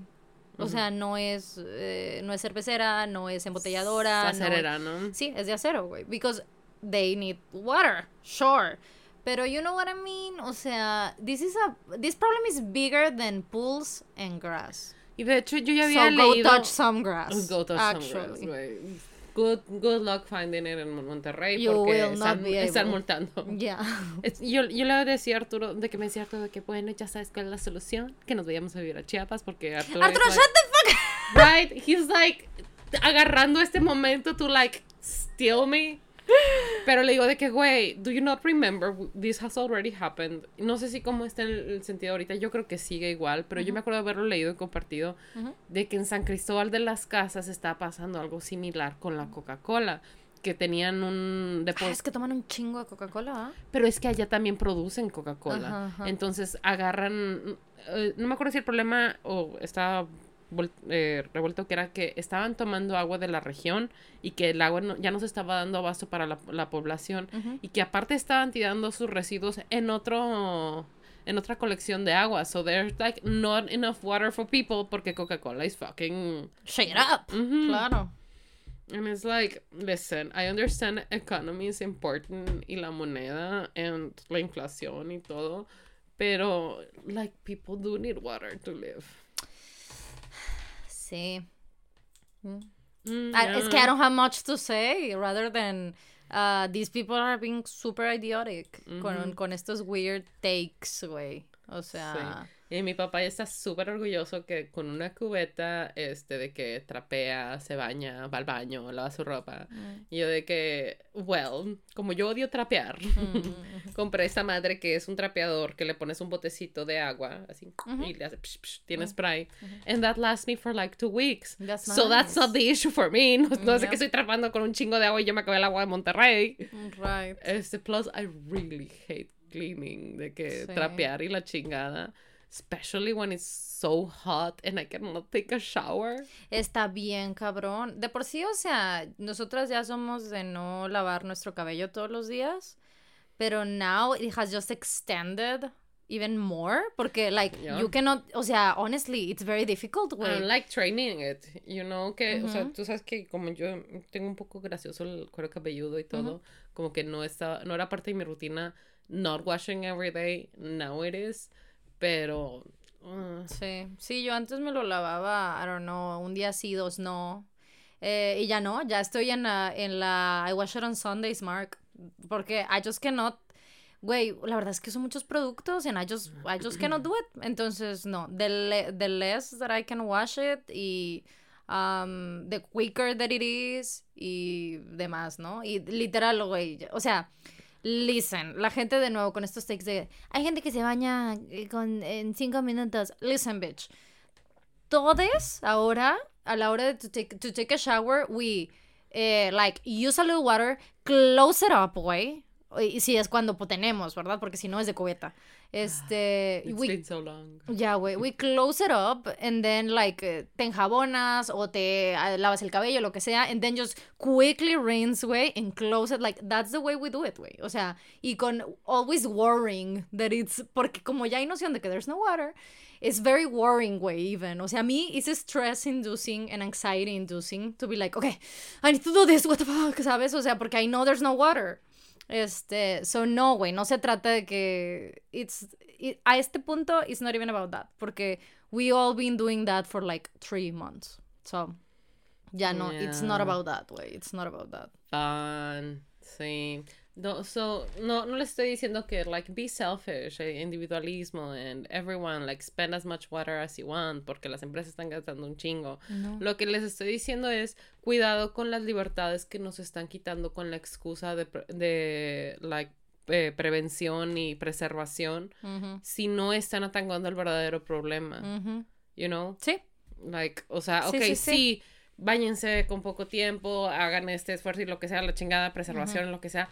O sea, no es, eh, no es cervecera, no es embotelladora. Es acerera, ¿no? Sí, es de acero, güey. Because they need water, sure. Pero you know what I mean? O sea, this is a this problem is bigger than pools and grass. Y de hecho yo ya había so leído go touch some grass. Go touch actually. some grass, Good, good luck finding it en Monterrey porque están, están, multando. Yeah. yo, yo le decía a Arturo, de que me decía Arturo de que bueno, ya sabes cuál es la solución, que nos vayamos a vivir a Chiapas porque Arturo Arturo, shut the fuck Right? He's like agarrando este momento to like steal me Pero le digo de que, güey, do you not remember this has already happened? No sé si cómo está en el sentido ahorita, yo creo que sigue igual, pero yo me acuerdo de haberlo leído y compartido de que en San Cristóbal de las Casas está pasando algo similar con la Coca-Cola que tenían un depósito. Ah, es que toman un chingo de Coca-Cola. ¿ah? Pero es que allá también producen Coca-Cola. Entonces agarran. Eh, no me acuerdo si el problema o estaba eh, revuelto que era que estaban tomando agua de la región y que el agua ya no se estaba dando abasto para la, población y que aparte estaban tirando sus residuos en otro en otra colección de agua. So there's like not enough water for people porque Coca-Cola is fucking shut up. Claro. And it's like, listen, I understand economy is important y la moneda and la inflación y todo, pero like people do need water to live. Sí. Mm. Mm, I, it's que I don't have much to say rather than uh, these people are being super idiotic con, mm-hmm. con estos weird takes, güey. O sea. Sí. Y mi papá está súper orgulloso que con una cubeta, este, de que trapea, se baña, va al baño, lava su ropa. Mm. Y yo de que, well, como yo odio trapear, mm. compré esta madre que es un trapeador que le pones un botecito de agua, así, y le hace, psh, psh, tiene spray. And that lasts me for like two weeks. so that's not the issue for me. No, sé que estoy trapando con un chingo de agua y yo me acabé el agua de Monterrey. Right. Este, plus, I really hate cleaning, de que trapear y la chingada. Especially when it's so hot and I cannot take a shower. Está bien, cabrón. De por sí, o sea, nosotras ya somos de no lavar nuestro cabello todos los días. Pero now it has just extended even more. Porque, like, you cannot. O sea, honestly, it's very difficult, güey. I like training it. You know, que, o sea, tú sabes que como yo tengo un poco gracioso el cuero cabelludo y todo, como que no, está, no era parte de mi rutina not washing every day. Now it is. Pero. Uh. Sí, sí, yo antes me lo lavaba, I don't know, un día sí, dos no. Eh, y ya no, ya estoy en la, en la I wash it on Sundays, Mark. Porque I just cannot. Güey, la verdad es que son muchos productos and I just, I just cannot do it. Entonces, no, the, the less that I can wash it y um, the quicker that it is y demás, ¿no? Y literal, güey, o sea, Listen, la gente de nuevo con estos takes de. Hay gente que se baña eh, con, en cinco minutos. Listen, bitch. Todos ahora, a la hora de to take, to take a shower, we eh, like use a little water, close it up, güey. Y si es cuando tenemos, ¿verdad? Porque si no es de cubeta. Este. It's been so long. Ya, güey. We close it up and then, like, eh, te enjabonas o te ah, lavas el cabello, lo que sea, and then just quickly rinse, güey, and close it. Like, that's the way we do it, güey. O sea, y con always worrying that it's. Porque como ya hay noción de que there's no water, it's very worrying, güey, even. O sea, a mí it's stress inducing and anxiety inducing to be like, okay, I need to do this, what the fuck, ¿sabes? O sea, porque I know there's no water. Este, so no, güey, no se trata de que it's a este punto it's not even about that, porque we all been doing that for like three months. So ya no, it's not about that, way. It's not about that. Fun, sí. No, so, no, no le estoy diciendo que, like, be selfish, eh, individualismo, and everyone, like, spend as much water as you want, porque las empresas están gastando un chingo. Lo que les estoy diciendo es, cuidado con las libertades que nos están quitando con la excusa de, de like, eh, prevención y preservación, si no están atacando el verdadero problema. You know? Sí. Like, o sea, ok, sí, sí, báñense con poco tiempo, hagan este esfuerzo y lo que sea, la chingada, preservación, lo que sea,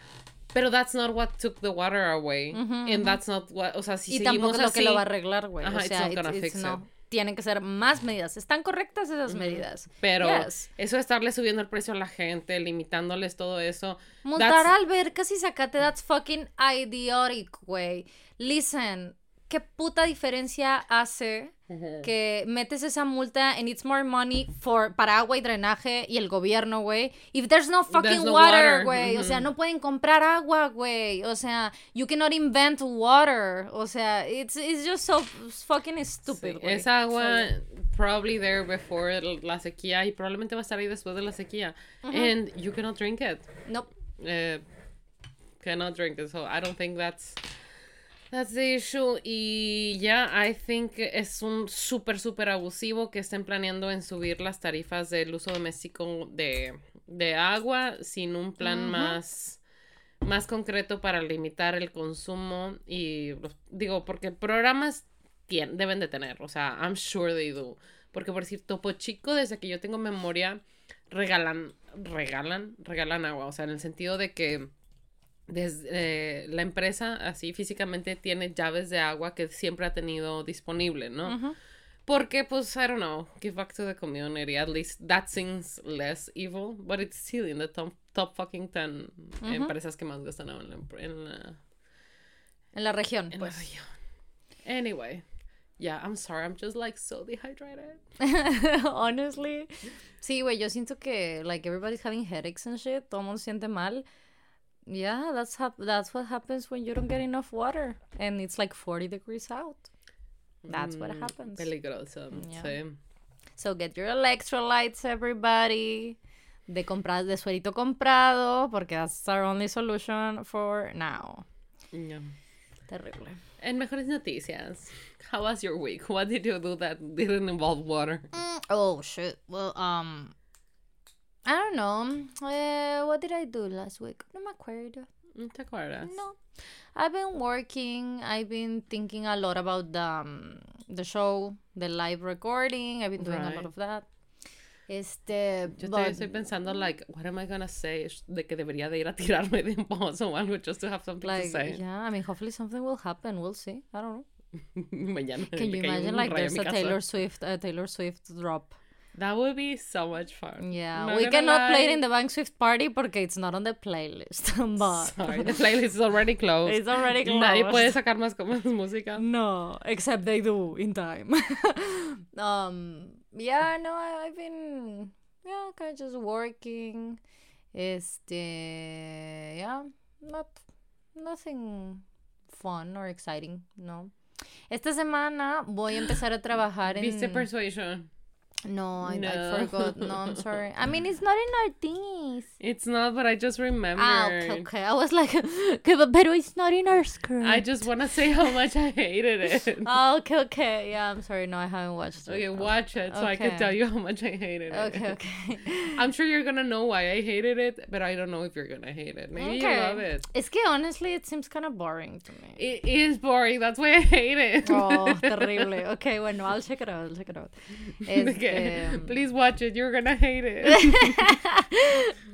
pero that's not what took the water away. and that's not what, o sea, si y tampoco es lo que lo va a arreglar, güey. o sea, no. Tienen que ser más medidas. Están correctas esas medidas. Pero eso de estarle subiendo el precio a la gente, limitándoles todo eso. Multar al ver, casi sacate, that's fucking idiotic, güey. Listen, ¿qué puta diferencia hace que metes esa multa and it's more money for, para agua y drenaje y el gobierno, güey? If there's no fucking water, güey. O sea, no pueden comprar agua, güey. O sea, you cannot invent water. O sea, it's, it's just so fucking stupid, güey. Esa agua probably there before la sequía y probablemente va a estar ahí después de la sequía. And you cannot drink it. Nope. Uh, cannot drink it. So I don't think that's That's the issue. Y ya, I think es un súper, súper abusivo que estén planeando en subir las tarifas del uso doméstico de, de agua sin un plan más, más concreto para limitar el consumo y digo, porque programas tienen, deben de tener, o sea, I'm sure they do. Porque por decir, Topo Chico, desde que yo tengo memoria, regalan, regalan, regalan agua, o sea, en el sentido de que desde la empresa así físicamente tiene llaves de agua que siempre ha tenido disponible, ¿no? Porque, pues, I don't know, give back to the community. At least that seems less evil, but it's still in the top, top fucking 10 empresas que más gastan en la, en la, en la región. En pues. la región. Anyway, yeah, I'm sorry, I'm just like so dehydrated. Honestly. Sí, güey, yo siento que, like, everybody's having headaches and shit. Todo el mundo siente mal. Yeah, that's, that's what happens when you don't get enough water. And it's like 40 degrees out. That's what mm, happens. Peligroso, sí. So get your electrolytes, everybody. De comprar, de suerito comprado, porque that's our only solution for now. Yeah. Terrible. En mejores noticias, how was your week? What did you do that didn't involve water? Mm, oh shit. Well, um, I don't know. Uh, what did I do last week? No me acuerdo. No te acuerdas? No. I've been working. I've been thinking a lot about the um, the show, the live recording. I've been doing right. a lot of that. Este, Yo but, estoy pensando, like, what am I gonna say? De que debería de ir a tirarme de un o algo just to have something like, to say. Yeah, I mean, hopefully something will happen. We'll see. I don't know. Mañana. Can you imagine, like, there's a Taylor Swift, a Taylor Swift drop? That would be so much fun. Yeah, we cannot lie. play it in the Bank Swift party porque it's not on the playlist. but Sorry, the playlist is already closed. It's already closed. Nadie puede sacar más, más música. No, except they do in time. um, yeah, no, I, I've been yeah, kind of just working. Este, yeah, not nothing fun or exciting, no. Esta semana voy a empezar a trabajar en. ¿Viste Persuasion? No, I, no. I forgot. No, I'm sorry. I mean, it's not in our things. It's not, but I just remember. Ah, okay, okay. I was like, okay, but, but it's not in our script. I just want to say how much I hated it. oh, okay, okay. Yeah, I'm sorry. No, I haven't watched it. Okay, watch it so okay. I can tell you how much I hated it. Okay, okay. I'm sure you're gonna know why I hated it, but I don't know if you're gonna hate it. Maybe okay. you love it. It's que honestly, it seems kind of boring to me. It is boring. That's why I hate it. oh, terrible. Okay, bueno, I'll check it out. I'll check it out. Este. Please watch it. You're gonna hate it.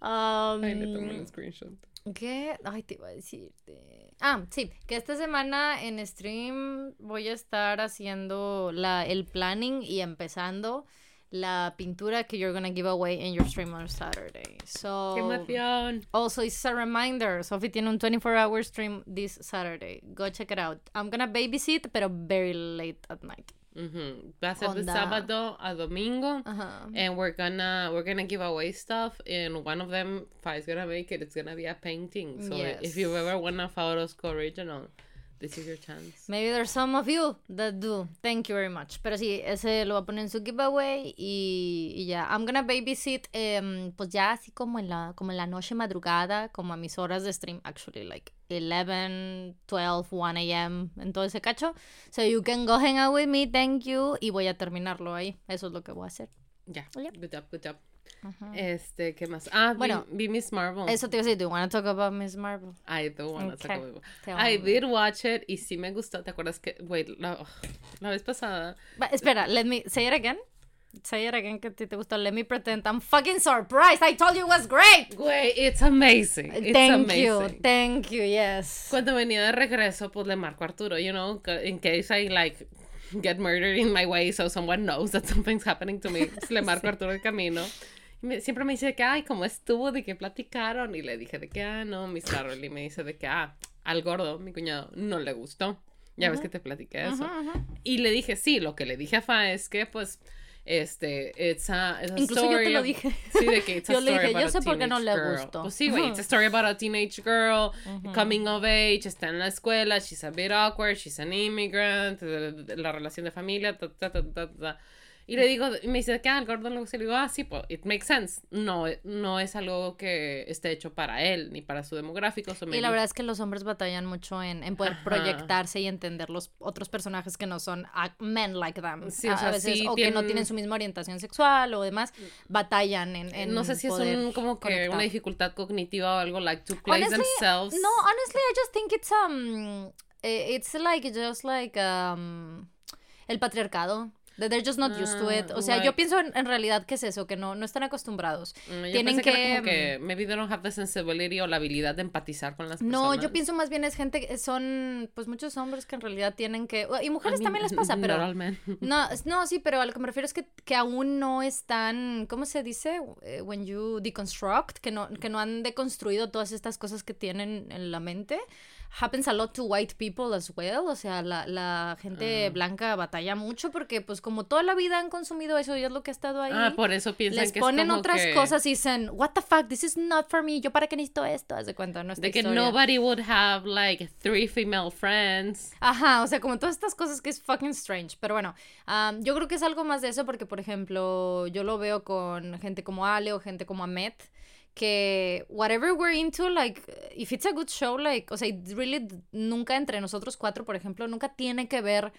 um, Ay, le un screenshot. ¿Qué? Ay, te iba a decirte. Ah, sí, que esta semana en stream voy a estar haciendo la, el planning y empezando la pintura que you're gonna give away in your stream on Saturday. So, ¡Qué emoción! Also, it's a reminder. Sophie tiene un 24-hour stream this Saturday. Go check it out. I'm gonna babysit, pero very late at night. Mm-hmm. Va a ser de sábado a domingo. And we're gonna we're gonna give away stuff. And one of them, if it's gonna make it, it's gonna be a painting. So if you ever want a Photos original, this is your chance. Maybe there's some of you that do. Thank you very much. Pero sí, ese lo voy a poner en su giveaway y, ya. I'm gonna babysit, um, pues ya así como en la como en la noche madrugada, como a mis horas de stream, actually, like 11, 12, 1 a.m. en todo ese cacho. So you can go hang out with me, thank you. Y voy a terminarlo ahí. Eso es lo que voy a hacer. Ya. Good job, good job. Este, ¿qué más? Ah, bueno, vi, Miss Marvel. Eso te iba a decir, ¿do you want to talk about Miss Marvel? I do want to talk about I did watch it y sí me gustó. ¿Te acuerdas que, wait, la, la vez pasada? espera, let me say it again. Say it again que te, te gustó. Let me pretend I'm fucking surprised. I told you it was great. Wait, it's amazing. It's thank amazing. you, thank you, yes. Cuando venía de regreso, pues le marco a Arturo, you know, in case I like get murdered in my way so someone knows that something's happening to me. le marco a Arturo el camino siempre me dice que, ay, ¿cómo estuvo? ¿De qué platicaron? Y le dije de que, ah, no, Miss Carol. Y me dice de que, ah, al gordo, mi cuñado, no le gustó. Ya ves que te platiqué eso. Y le dije, sí, lo que le dije a Fa es que, pues, este, it's a, it's a Incluso story. yo te lo dije. sí, de que it's a yo story le dije, about yo sé por qué no le gustó. Pues sí, güey, it's a story about a teenage girl coming of age, está en la escuela, she's a bit awkward, she's an immigrant, la relación de familia, ta, ta, ta, ta, ta. Y le digo, y me dice, ¿qué? Al Gordon le digo, ah, sí, pues, it makes sense. No, no es algo que esté hecho para él, ni para su demográfico. y la verdad es que los hombres batallan mucho en, en poder proyectarse y entender los otros personajes que no son men like them. Sí, o, sea, a veces, o que no tienen su misma orientación sexual o demás, batallan en, en No sé si es un, como que una dificultad cognitiva o algo, like, to place themselves. No, honestly, I just think it's, um, eh, it's like, just like, um, el patriarcado. They're just not used to it. O sea, yo pienso en, realidad que es eso, que no, no están acostumbrados. Mm, Tienen que, que, como que maybe they don't have the sensibility o la habilidad de empatizar con las personas. No, yo pienso más bien es gente, son pues muchos hombres que en realidad tienen que y mujeres también les pasa, pero no, no, sí, pero a lo que me refiero es que, que aún no están, ¿cómo se dice? Eh, when you deconstruct, que no que no han deconstruido todas estas cosas que tienen en la mente happens a lot to white people as well. O sea, la, la gente blanca batalla mucho porque, pues, como toda la vida han consumido eso y es lo que ha estado ahí. Ah, por eso piensan les ponen otras cosas y dicen, what the fuck, this is not for me. Yo para qué necesito esto, haz de cuenta, no De que nobody would have, like, three female friends. Ajá, o sea, como todas estas cosas que es fucking strange. Pero bueno, um, yo creo que es algo más de eso porque, por ejemplo, yo lo veo con gente como Ale o gente como Ahmed que whatever we're into, like, if it's a good show, like, o sea, really nunca entre nosotros cuatro, por ejemplo, nunca tiene que ver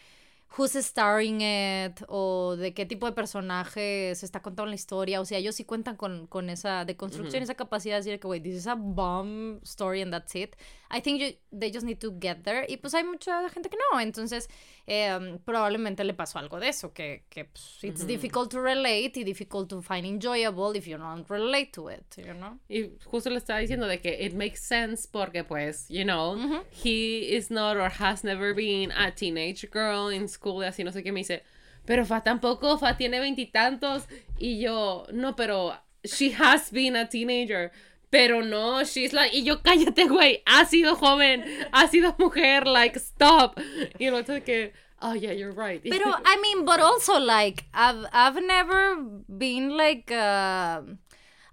who's starring it o de qué tipo de personaje se está contando la historia. O sea, ellos sí cuentan con, con esa deconstrucción, esa capacidad de decir que, wait, this is a bomb story and that's it. I think you, they just need to get there. Y pues hay mucha gente que no. Entonces, eh, probablemente le pasó algo de eso, que, que pues, it's difficult to relate y difficult to find enjoyable if you don't relate to it, you know? Y justo le estaba diciendo de que it makes sense porque, pues, you know, he is not or has never been a teenage girl in school, y así no sé qué me dice. Pero Fa tampoco, Fa tiene veintitantos. Y, y yo, no, pero she has been a teenager. Pero no, she's like, y yo cállate, güey, ha sido joven, ha sido mujer, like, stop. Y lo otro que, oh yeah, you're right. Pero, I mean, but also, like, I've, I've never been like uh,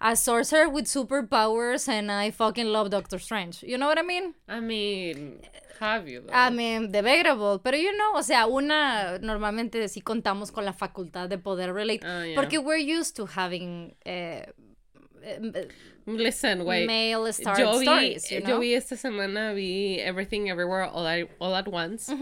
a sorcerer with superpowers and I fucking love Doctor Strange. You know what I mean? I mean, have you? Though? I mean, debatable. Pero, you know, o sea, una, normalmente sí contamos con la facultad de poder relate. Oh, porque we're used to having. Uh, Listen, güey. Male yo vi, stories, Yo vi esta semana, vi Everything Everywhere All, all at Once.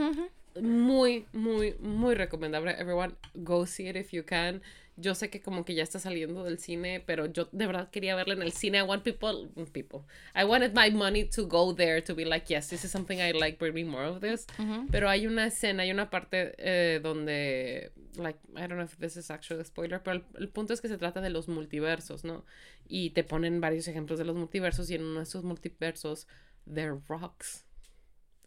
Muy, muy, muy recomendable. Everyone, go see it if you can. Yo sé que como que ya está saliendo del cine, pero yo de verdad quería verla en el cine. I want people, people. I wanted my money to go there to be like, yes, this is something I like, bring me more of this. Pero hay una escena, hay una parte eh, donde, like, I don't know if this is actually a spoiler, pero el, punto es que se trata de los multiversos, ¿no? Y te ponen varios ejemplos de los multiversos y en uno de esos multiversos, they're rocks.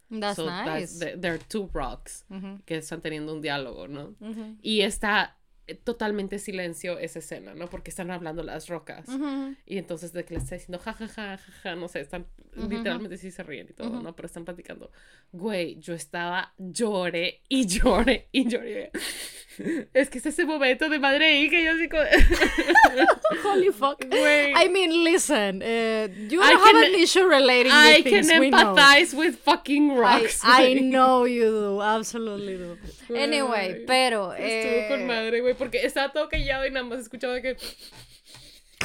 That's nice. That's, two rocks que están teniendo un diálogo, ¿no? Y está totalmente silencio esa escena, ¿no? Porque están hablando las rocas. Y entonces de que le está diciendo, ja, ja, ja, ja, ja, no sé, están, literalmente sí se ríen y todo, ¿no? Pero están platicando. Güey, yo estaba, lloré y lloré y lloré. Es que es ese momento de madre e y yo así como... Holy fuck. Güey. I mean, listen, uh, you don't have an issue relating I with things, can empathize with fucking rocks. I, I, know you do, absolutely do. Anyway, pero... Estuvo con eh, madre, güey porque estaba todo callado y nada más escuchaba que.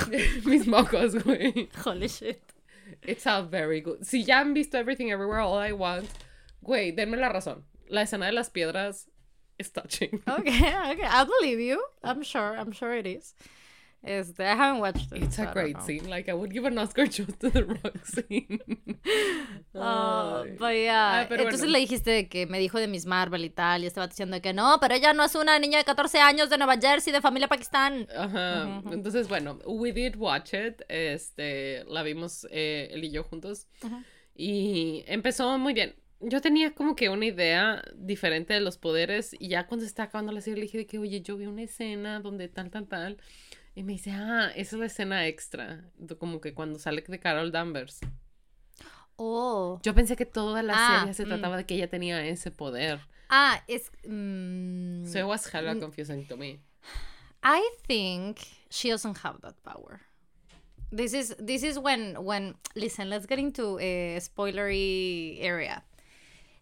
Mis mocos, güey. Holy shit. It's a very good. Si ya han visto Everything Everywhere All I Want, güey, denme la razón. La escena de las piedras is touching. Okay, okay. I believe you. I'm sure. I'm sure it is. Este, I haven't watched it. It's a great scene. Like, I would give an Oscar just to the rock scene. oh, but yeah. Ah, Entonces le dijiste que me dijo de Miss Marvel y tal, y estaba diciendo que no, pero ella no es una niña de 14 años de Nueva Jersey, de familia pakistán. Ajá. Entonces, bueno, we did watch it. Este, la vimos eh, él y yo juntos. Y empezó muy bien yo tenía como que una idea diferente de los poderes y ya cuando se está acabando la serie le dije de que, oye, yo vi una escena donde tal, tal, tal. Y me dice, ah, esa es la escena extra. Como que cuando sale de Carol Danvers. Oh. Yo pensé que toda la ah, serie se mm. trataba de que ella tenía ese poder. Ah, es. Mm, so it was hella mm. confusing to me. I think she doesn't have that power. This is this is when when listen. Let's get into a spoilery area.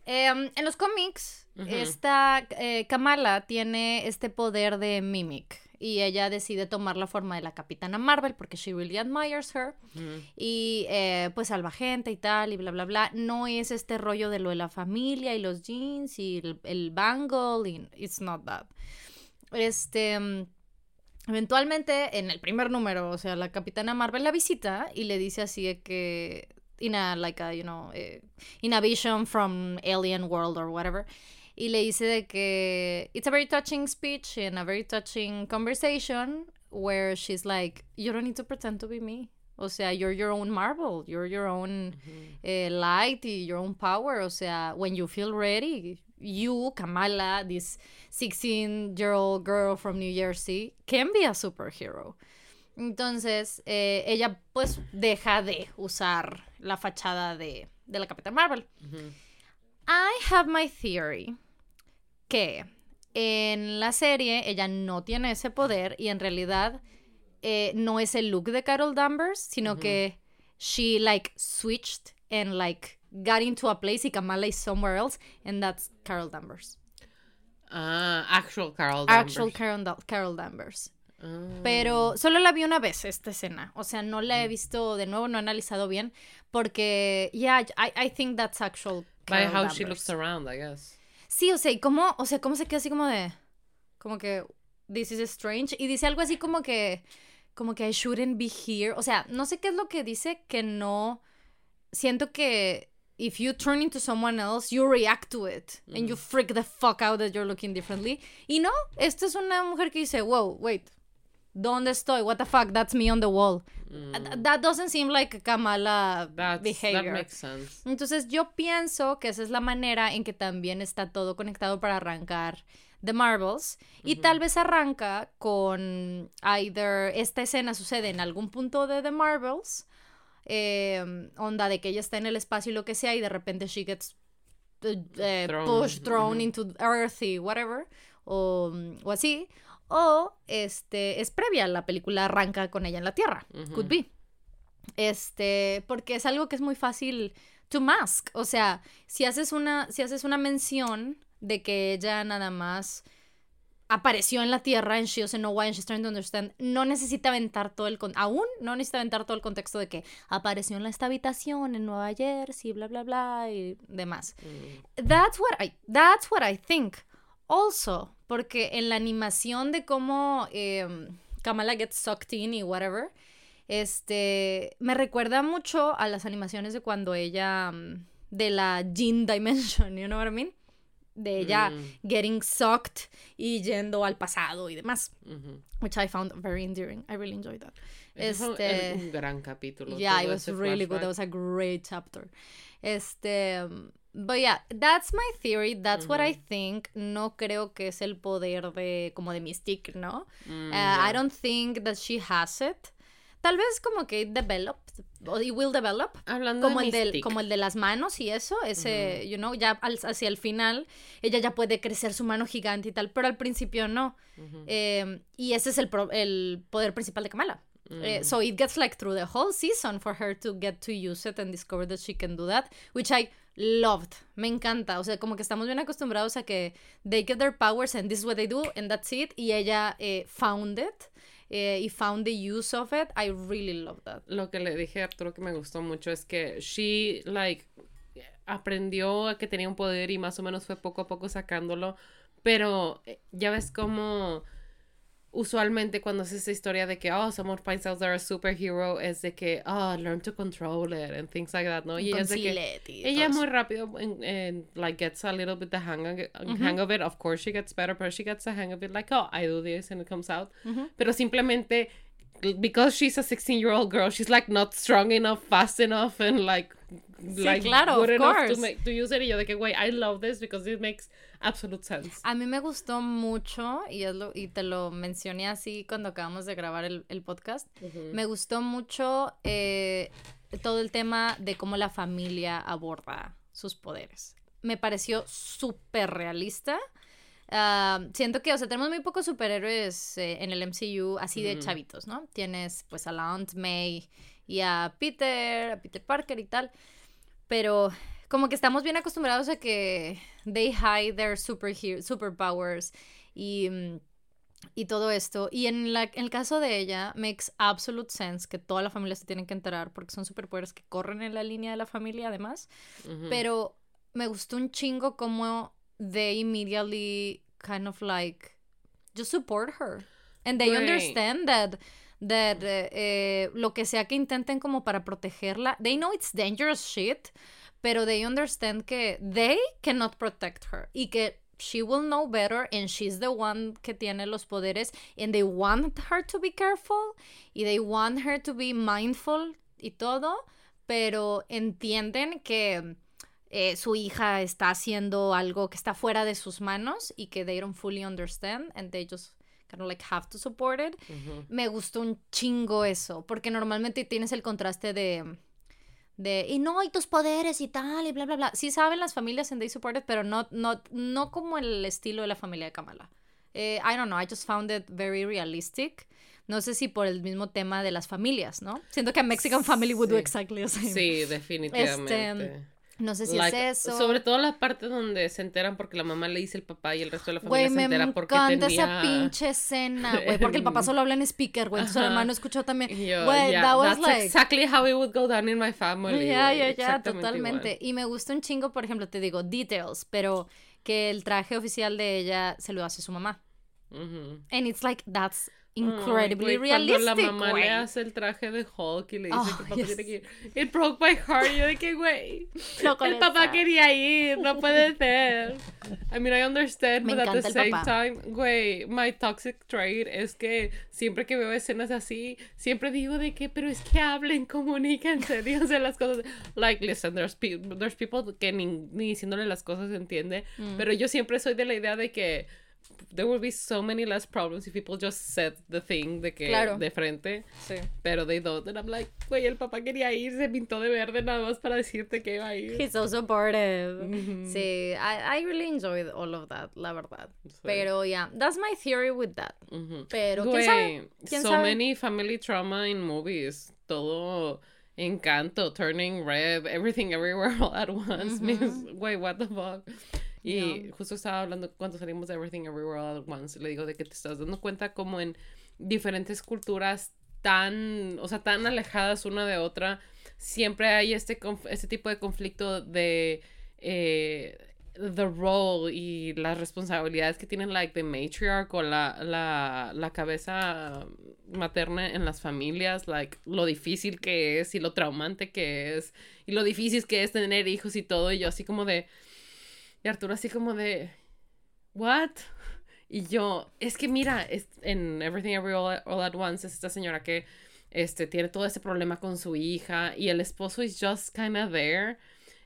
Em, en los cómics, esta eh, Kamala tiene este poder de mimic y ella decide tomar la forma de la Capitana Marvel porque she really admires her y eh, pues salva gente y tal y bla bla bla. No es este rollo de lo de la familia y los jeans y el, el bangle y it's not that. Este mm, eventualmente en el primer número, o sea, la Capitana Marvel la visita y le dice así de que in a like a you know eh, in a vision from alien world or whatever y le dice de que it's a very touching speech and a very touching conversation where she's like, you don't need to pretend to be me. O sea, you're your own marble, you're your own uh, light, your own power. O sea, when you feel ready, you, Kamala, this 16 year old girl from New Jersey, can be a superhero. Entonces, eh, ella pues deja de usar la fachada de, de la Capitán Marvel. I have my theory que en la serie ella no tiene ese poder y en realidad eh, no es el look de Carol Danvers, sino que she like switched and like got into a place y Kamala is somewhere else and that's Carol Danvers. Ah, actual Carol Danvers. Actual Carol, Danvers. Ah. Pero solo la vi una vez esta escena, o sea, no la he visto de nuevo, no he analizado bien, porque, yeah, I, I think that's actual. Carol By how she looks around, I guess. Sí, o sea, y cómo, o sea, cómo se queda así como de, como que, this is strange, y dice algo así como que, como que I shouldn't be here, o sea, no sé qué es lo que dice, que no, siento que if you turn into someone else, you react to it, and you freak the fuck out that you're looking differently, y no, esta es una mujer que dice, wow, wait, ¿Dónde estoy? What the fuck? That's me on the wall. Mm. That doesn't seem like Kamala behavior. That makes sense. Entonces yo pienso que esa es la manera en que también está todo conectado para arrancar The Marvels. Y tal vez arranca con either esta escena sucede en algún punto de The Marvels. Em, onda de que ella está en el espacio y lo que sea y de repente she gets uh, eh, pushed, thrown into earth y whatever. O, o así o este es previa, la película arranca con ella en la Tierra. Could be. Este, porque es algo que es muy fácil to mask, o sea, si haces una si haces una mención de que ella nada más apareció en la Tierra en She Doesn't Know Why and She's Trying to Understand, no necesita aventar todo el aún no necesita aventar todo el contexto de que apareció en esta habitación en Nueva Jersey, bla bla bla y demás. Mm. That's what I that's what I think. Also, porque en la animación de cómo em, Kamala gets sucked in y whatever, este, me recuerda mucho a las animaciones de cuando ella, mm, de la Jean Dimension, you know what I mean? De ella mm. getting sucked y yendo al pasado y demás. Which I found very endearing. I really enjoyed that. Este, un gran capítulo. Yeah, it was really good. That was a great chapter. Este, But yeah, that's my theory, that's what I think. No creo que es el poder de como de Mystique, ¿no? Mm, uh, I don't think that she has it. Tal vez como que it developed, it will develop. Hablando como de el como el de las manos y eso, ese, you know, ya hacia el final ella ya puede crecer su mano gigante y tal, pero al principio no. Em, y ese es el, el poder principal de Kamala. Eh, so it gets like through the whole season for her to get to use it and discover that she can do that, which I loved. Me encanta. O sea, como que estamos bien acostumbrados a que they get their powers and this is what they do and that's it. Y ella eh, found it. Eh, y found the use of it. I really love that. Lo que le dije a Arturo que me gustó mucho es que she, like, aprendió a que tenía un poder y más o menos fue poco a poco sacándolo. Pero eh, ya ves cómo usualmente cuando hace esa historia de que, oh, someone finds out they're a superhero, es de que, oh, learn to control it and things like that, ¿no? Y ella es de que, ella muy rápido, en, like, gets a little bit the hang of, it, hang of it. Of course she gets better, but she gets the hang of it, like, oh, I do this and it comes out. Pero simplemente, because she's a 16 year old girl, she's like not strong enough, fast enough, and like, like claro, good enough to, make, to use it. Y yo de que, wait, I love this because it makes absolute sense. A mí me gustó mucho, y, es lo, y te lo mencioné así cuando acabamos de grabar el, el podcast, me gustó mucho eh, todo el tema de cómo la familia aborda sus poderes. Me pareció súper realista. Ah, siento que, o sea, tenemos muy pocos superhéroes eh, en el MCU así de chavitos, ¿no? Tienes pues a la Aunt May y a Peter, a Peter Parker y tal. Pero como que estamos bien acostumbrados a que they hide their superpowers y, mm, y todo esto. Y en, la, en el caso de ella, makes absolute sense que toda la familia se tiene que enterar porque son superpoderes que corren en la línea de la familia además. Pero me gustó un chingo como they immediately kind of like just support her. And they understand that that eh, eh, lo que sea que intenten como para protegerla, they know it's dangerous shit, pero they understand que they cannot protect her y que she will know better and she's the one que tiene los poderes and they want her to be careful y they want her to be mindful y todo, pero entienden que eh, su hija está haciendo algo que está fuera de sus manos y que they don't fully understand and they just kind of like have to support it. Me gustó un chingo eso, porque normalmente tienes el contraste de de y no, y tus poderes y tal, y bla, bla, bla. Sí saben las familias en They Supported, pero no, no, no como el estilo de la familia de Kamala. Eh, I don't know, I just found it very realistic. No sé si por el mismo tema de las familias, ¿no? Siento que a Mexican Family would do exactly the same. Sí, definitivamente. Este, no sé si es eso. Sobre todo la parte donde se enteran porque la mamá le dice el papá y el resto de la familia se entera porque tenía... me encanta esa pinche escena, güey, porque el papá solo habla en speaker, güey, entonces el hermano escuchó también. Güey, that was that's exactly how it would go down in my family. Ya, ya, ya, totalmente. Y me gusta un chingo, por ejemplo, te digo, details, pero que el traje oficial de ella se lo hace su mamá. And it's like, that's incredibly realistic. Cuando la mamá le hace el traje de Hulk y le dice que el papá tiene que ir. It broke my heart. Yo de que, güey. El papá quería ir. No puede ser. I mean, I understand, Me but at the same time, güey, my toxic trait es que siempre que veo escenas así, siempre digo de que, pero es que hablen, comuníquense, díganse las cosas. Like, listen, there's, there's people que ni, ni diciéndole las cosas entiende, mm. pero yo siempre soy de la idea de que there would be so many less problems if people just said the thing de que de frente. Sí. Pero they don't. And I'm like, güey, el papá quería ir, se pintó de verde nada más para decirte que iba a ir. He's so supportive. Mm-hmm. Sí, I, I really enjoyed all of that, la verdad. Pero yeah, that's my theory with that. Mm-hmm. Pero ¿quién sabe? ¿Quién so many family trauma in movies. Todo encanto, turning red, everything everywhere all at once. Mm-hmm. means Wait, what the fuck? Y justo estaba hablando cuando salimos de Everything Everywhere All At Once, le digo de que te estás dando cuenta como en diferentes culturas tan, o sea, tan alejadas una de otra, siempre hay este, este tipo de conflicto de eh, the role y las responsabilidades que tienen like the matriarch o la, la, la cabeza materna en las familias, like lo difícil que es y lo traumante que es y lo difícil que es tener hijos y todo y yo así como de y Arturo así como de, ¿what? Y yo, es que mira, es, en Everything Everywhere All, At Once es esta señora que este, tiene todo ese problema con su hija y el esposo is just kind of there.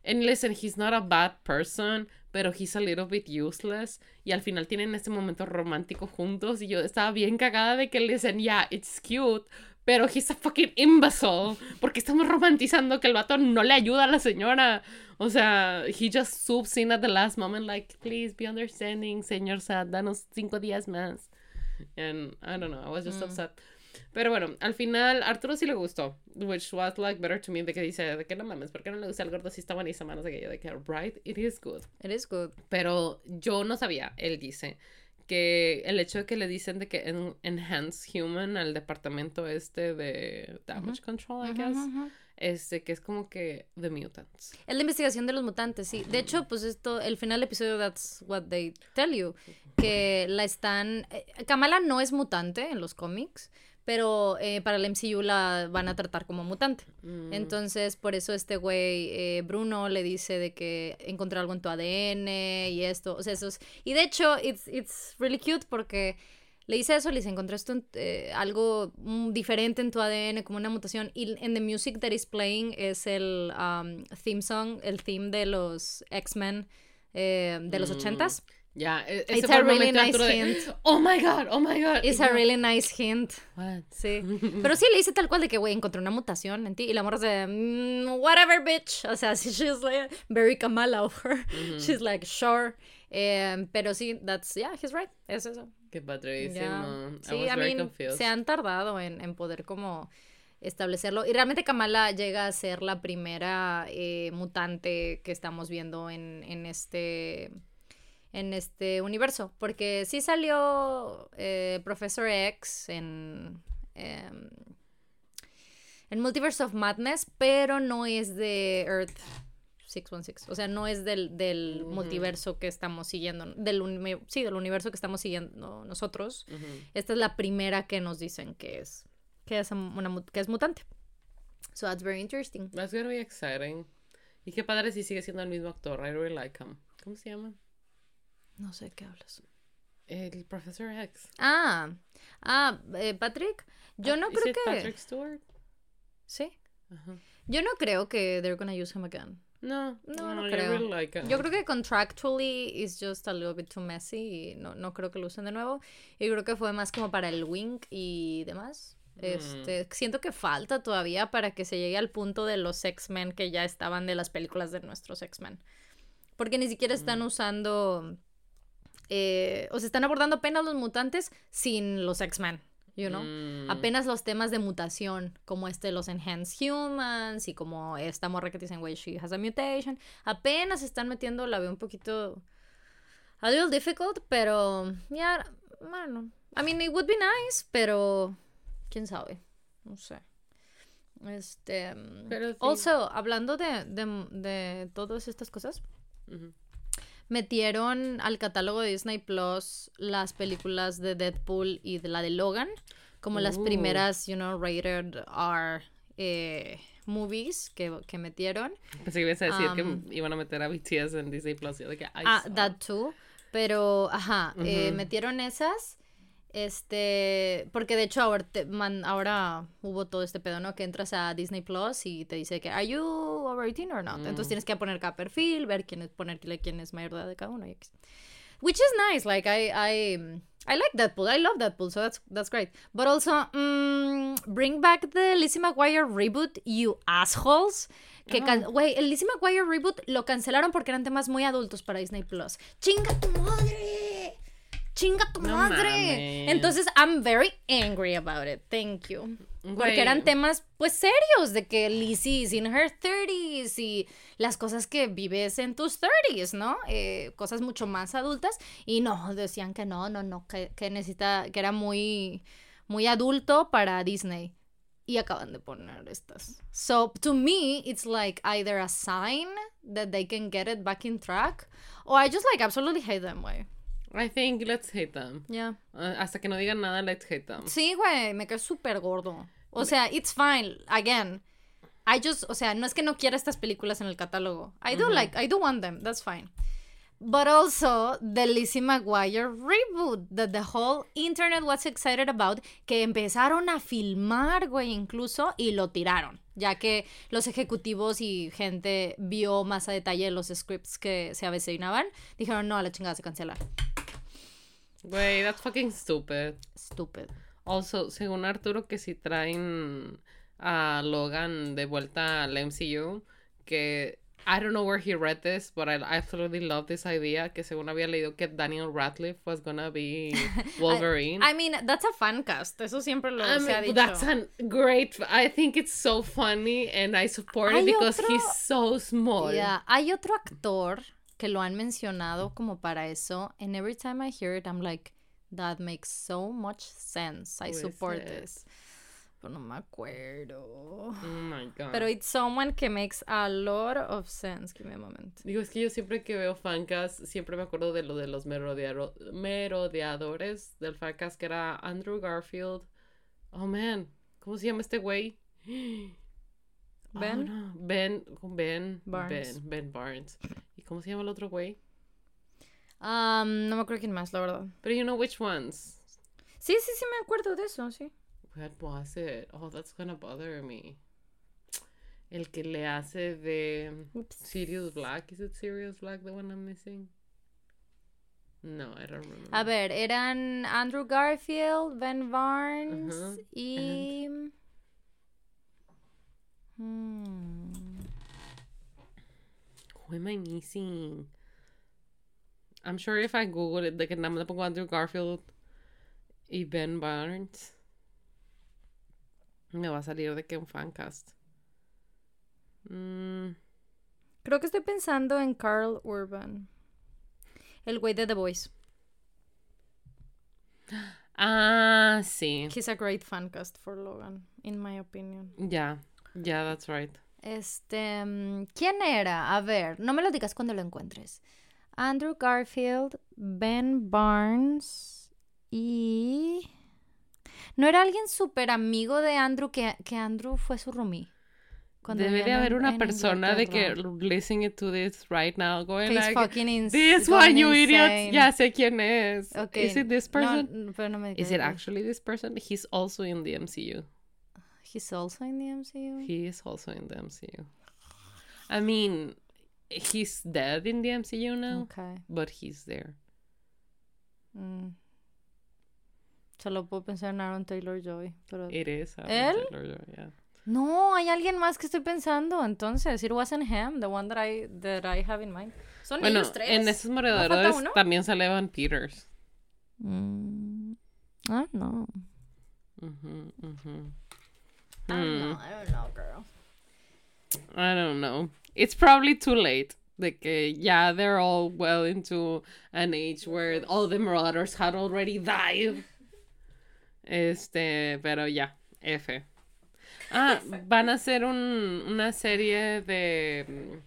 And listen, he's not a bad person, pero he's a little bit useless. Y al final tienen este momento romántico juntos y yo estaba bien cagada de que dicen, yeah, it's cute, pero he's a fucking imbecile. Porque estamos romantizando que el vato no le ayuda a la señora. O sea, he just swoops in at the last moment, like, please be understanding, señor Sad, danos cinco días más. And I don't know, I was just mm. upset. Pero bueno, al final Arturo sí le gustó, which was like better to me de que dice, de que no mames, ¿por qué no le gusta el gordo si está buenísima? No sé qué, yo de que, right, it is good. It is good. Pero yo no sabía, él dice, que el hecho de que le dicen de que en, enhance human al departamento este de damage control, I guess, este que es como que the mutants. Es la investigación de los mutantes, sí. De hecho, pues esto, el final del episodio, that's what they tell you, que la están... Eh, Kamala no es mutante en los cómics, pero eh, para el MCU la van a tratar como mutante. Mm. Entonces, por eso este güey, eh, Bruno, le dice de que encontró algo en tu ADN y esto, o sea, eso es... Y de hecho, it's, it's really cute porque le dice eso, le dice, encontré esto, eh, algo mm, diferente en tu ADN, como una mutación, y en the music that is playing es el um, theme song, el theme de los X-Men de los mm. ochentas. Ya, yeah, ese fue a really nice hint. oh my god, oh my god. It's a really nice hint. What? Sí. Pero sí le dice tal cual de que, güey, encontré una mutación en ti. Y la morra de, mm, whatever, bitch. O sea, she's like very Kamala over. She's like, sure. Eh, pero sí, that's, yeah, he's right. Es eso. Qué padrísimo. Yeah. Sí, I, was I mean, confused. se han tardado en, en poder como establecerlo. Y realmente Kamala llega a ser la primera eh, mutante que estamos viendo en, en, este en este universo. Porque sí salió eh, Professor X en, em, en Multiverse of Madness, pero no es de Earth 616. O sea, no es del, del multiverso que estamos siguiendo. Del, sí, del universo que estamos siguiendo nosotros. Esta es la primera que nos dicen que es, que es, una, que es mutante. So that's very interesting. That's be exciting. Y qué padre si sigue siendo el mismo actor. I really like him. ¿Cómo se llama? No sé qué hablas. El Professor X. Ah, ah, eh, Patrick. Yo no creo que. Patrick Stewart? Sí. Yo no creo que they're gonna use him again. No, no, no, creo. Yo creo que contractually is just a little bit too messy y no, no creo que lo usen de nuevo. Y creo que fue más como para el wink y demás. Mm. Este, siento que falta todavía para que se llegue al punto de los X-Men que ya estaban de las películas de nuestros X-Men. Porque ni siquiera están mm. usando. Eh, o se están abordando apenas los mutantes sin los X-Men you know? Mm. Apenas los temas de mutación, como este, los enhanced humans y como esta morra que dicen, güey, she has a mutation, apenas están metiendo, la veo un poquito, a little difficult, pero, ya, bueno, I mean, it would be nice, pero, quién sabe, no sé. Este, pero also, hablando de, de, de todas estas cosas, metieron al catálogo de Disney Plus las películas de Deadpool y de la de Logan, como las uh. primeras, you know, rated R eh, movies que, que, metieron. Pensé que ibas a decir que iban a meter a BTS en Disney Plus. De que, ah, that too. Pero, ajá, eh, metieron esas. Este, porque de hecho ahora, ahora hubo todo este pedo, ¿no? Que entras a Disney Plus y te dice que, ¿Are you over 18 or not? Entonces mm. tienes que poner cada perfil, ver quién es, ponerle quién es mayor de edad de cada uno. Which is nice, like, I, I, I like Deadpool, I love Deadpool, so that's, that's great. But also, mm, bring back the Lizzie McGuire reboot, you assholes. Que, güey, el Lizzie McGuire reboot lo cancelaron porque eran temas muy adultos para Disney Plus. ¡Chinga tu madre! Chinga tu madre. Entonces, I'm very angry about it. Thank you. Porque eran temas, pues, serios, de que Lizzie is in her 30s y las cosas que vives en tus 30s, ¿no? Eh, cosas mucho más adultas. Y no, decían que no, no, no, que, que necesita, que era muy, muy adulto para Disney. Y acaban de poner estas. So, to me, it's like either a sign that they can get it back in track, or I just, like, absolutely hate them, way. I think let's hate them. Yeah. Uh, hasta que no digan nada, let's hate them. Sí, güey, me quedé súper gordo. O sea, it's fine. Again, I just, o sea, no es que no quiera estas películas en el catálogo. I do like, I do want them. That's fine. But also the Lizzie McGuire reboot that the whole internet was excited about, que empezaron a filmar, güey, incluso, y lo tiraron, ya que los ejecutivos y gente vio más a detalle los scripts que se avecinaban, dijeron, no, a la chingada se cancela. Güey, that's fucking stupid. Stupid. Also, según Arturo, que si traen a Logan de vuelta al MCU, que I don't know where he read this, but I absolutely love this idea. Que según había leído que Daniel Radcliffe was gonna be Wolverine. I, mean, that's a fan cast. Eso siempre lo se ha dicho. That's a great. I think it's so funny and I support it because he's so small. Yeah. Hay otro actor que lo han mencionado como para eso. And every time I hear it, I'm like, that makes so much sense. I support this. Pero no me acuerdo. Oh my god. Pero it's someone que makes a lot of sense. Give me a moment. Digo, es que yo siempre que veo fancast, siempre me acuerdo de lo de los merodeadores del fancast que era Andrew Garfield. Oh man, ¿cómo se llama este güey? Ben. Oh, Ben, Ben Barnes. Ben, Ben Barnes. ¿Y cómo se llama el otro güey? Um, no me acuerdo quién más, la verdad. Pero you know which ones. Sí, sí, sí me acuerdo de eso, sí. What was it? Oh, that's gonna bother me. El que le hace de Sirius Black. Is it Sirius Black the one I'm missing? No, I don't remember. A ver, eran Andrew Garfield, Ben Barnes uh -huh. y. And... Hmm. Who am I missing? I'm sure if I Google it, de que nada más le pongo Andrew Garfield y Ben Barnes. Me va a salir de que un fancast. Mm, Creo que estoy pensando en Carl Urban. El güey de The Voice. Ah, sí. He's a great fancast for Logan, in my opinion. Ya, ya, that's right. Este, mm, ¿quién era? A ver, no me lo digas cuando lo encuentres. Andrew Garfield, Ben Barnes y... ¿No era alguien súper amigo de Andrew que, que Andrew fue su roomie? Cuando Debe de vivían haber una persona de que listening to this right now going is like, fucking this one, you insane. Ya sé quién es. Ok, Is it this person? pero no me Is it actually this person? He's also in the MCU. He's also in the MCU. He is also in the MCU. I mean, he's dead in the MCU now, Okay. but he's there. mm. Solo puedo pensar en Aaron Taylor Joy, pero It is. Aaron ¿Él? Taylor-Joy, yeah. no, hay alguien más que estoy pensando. Entonces, it wasn't him, the one that I that I have in mind. Son Bueno, ellos tres. en esos moredores uno? también sale Evan Peters. Mm, I don't know. Ujú, ujú. I don't Hmm. know. I don't know, girl. I don't know. It's probably too late. De que ya they're all well into an age where all the marauders had already died. Este, pero ya, F. Ah, van a hacer un, una serie de mm,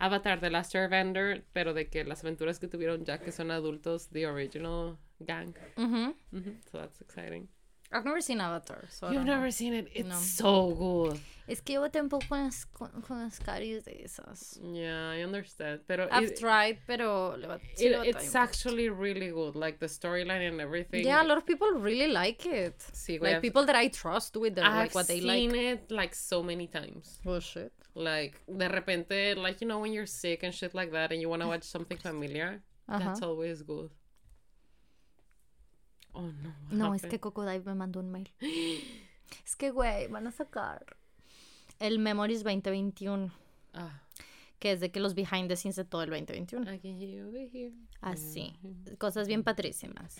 Avatar The Last Airbender, pero de que las aventuras que tuvieron ya que son adultos, the original gang. Mhm. Mhm, So that's exciting. I've never seen Avatar, so I You've don't know. never seen it. It's No. so good. Es que yo tampoco las, con, las caries de esas. Yeah, I understand. Pero I've it- tried, pero le va, sí It, it's actually really good, like the storyline and everything. Yeah, a lot of people really like it. Sí, güey, Like I've- people that I trust with their, I've like what they seen it like so many times. Oh shit. Like de repente, like you know when you're sick and shit like that, and you want to watch something familiar, Ajá. that's always good. Oh no. No, es que Coco Dive me mandó un mail. es que, güey, van a sacar el Memories 2021, Ah, que es de que los behind the scenes de todo el 2021. I can hear you over here. Así, cosas bien patrísimas.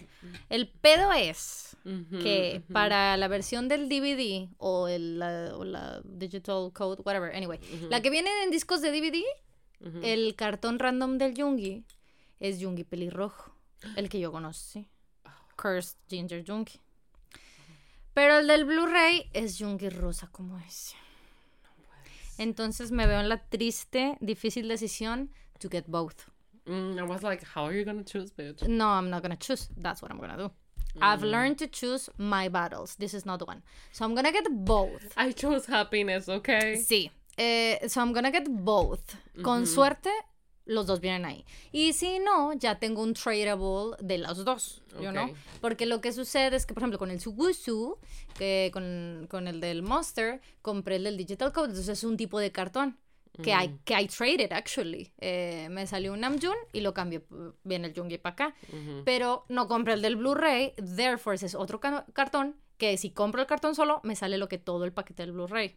El pedo es que para la versión del DVD o, el, la, o la digital code, whatever, anyway, la que viene en discos de DVD, el cartón random del Jungi es Jungi pelirrojo, el que yo conocí. Cursed Ginger Jungi. Pero el del Blu-ray es Jungi rosa como ese. Entonces me veo en la triste, difícil decisión to get both. Mm, I was like, how are you gonna choose, bitch? No, I'm not gonna choose. That's what I'm gonna do. I've learned to choose my battles. This is not one. So I'm gonna get both. I chose happiness, okay? Sí. Eh, so I'm gonna get both. Con suerte, los dos vienen ahí. Y si no, ya tengo un tradable de los dos, you know? Ok. Porque lo que sucede es que, por ejemplo, con el Sugusu, que con, con el del Monster, compré el del Digital Code, entonces es un tipo de cartón. Que, I, que I traded, actually. Eh, me salió un Namjoon y lo cambié. Viene el Jungi para acá. Pero no compré el del Blu-ray. Therefore, es otro ca- cartón. Que si compro el cartón solo, me sale lo que todo el paquete del Blu-ray.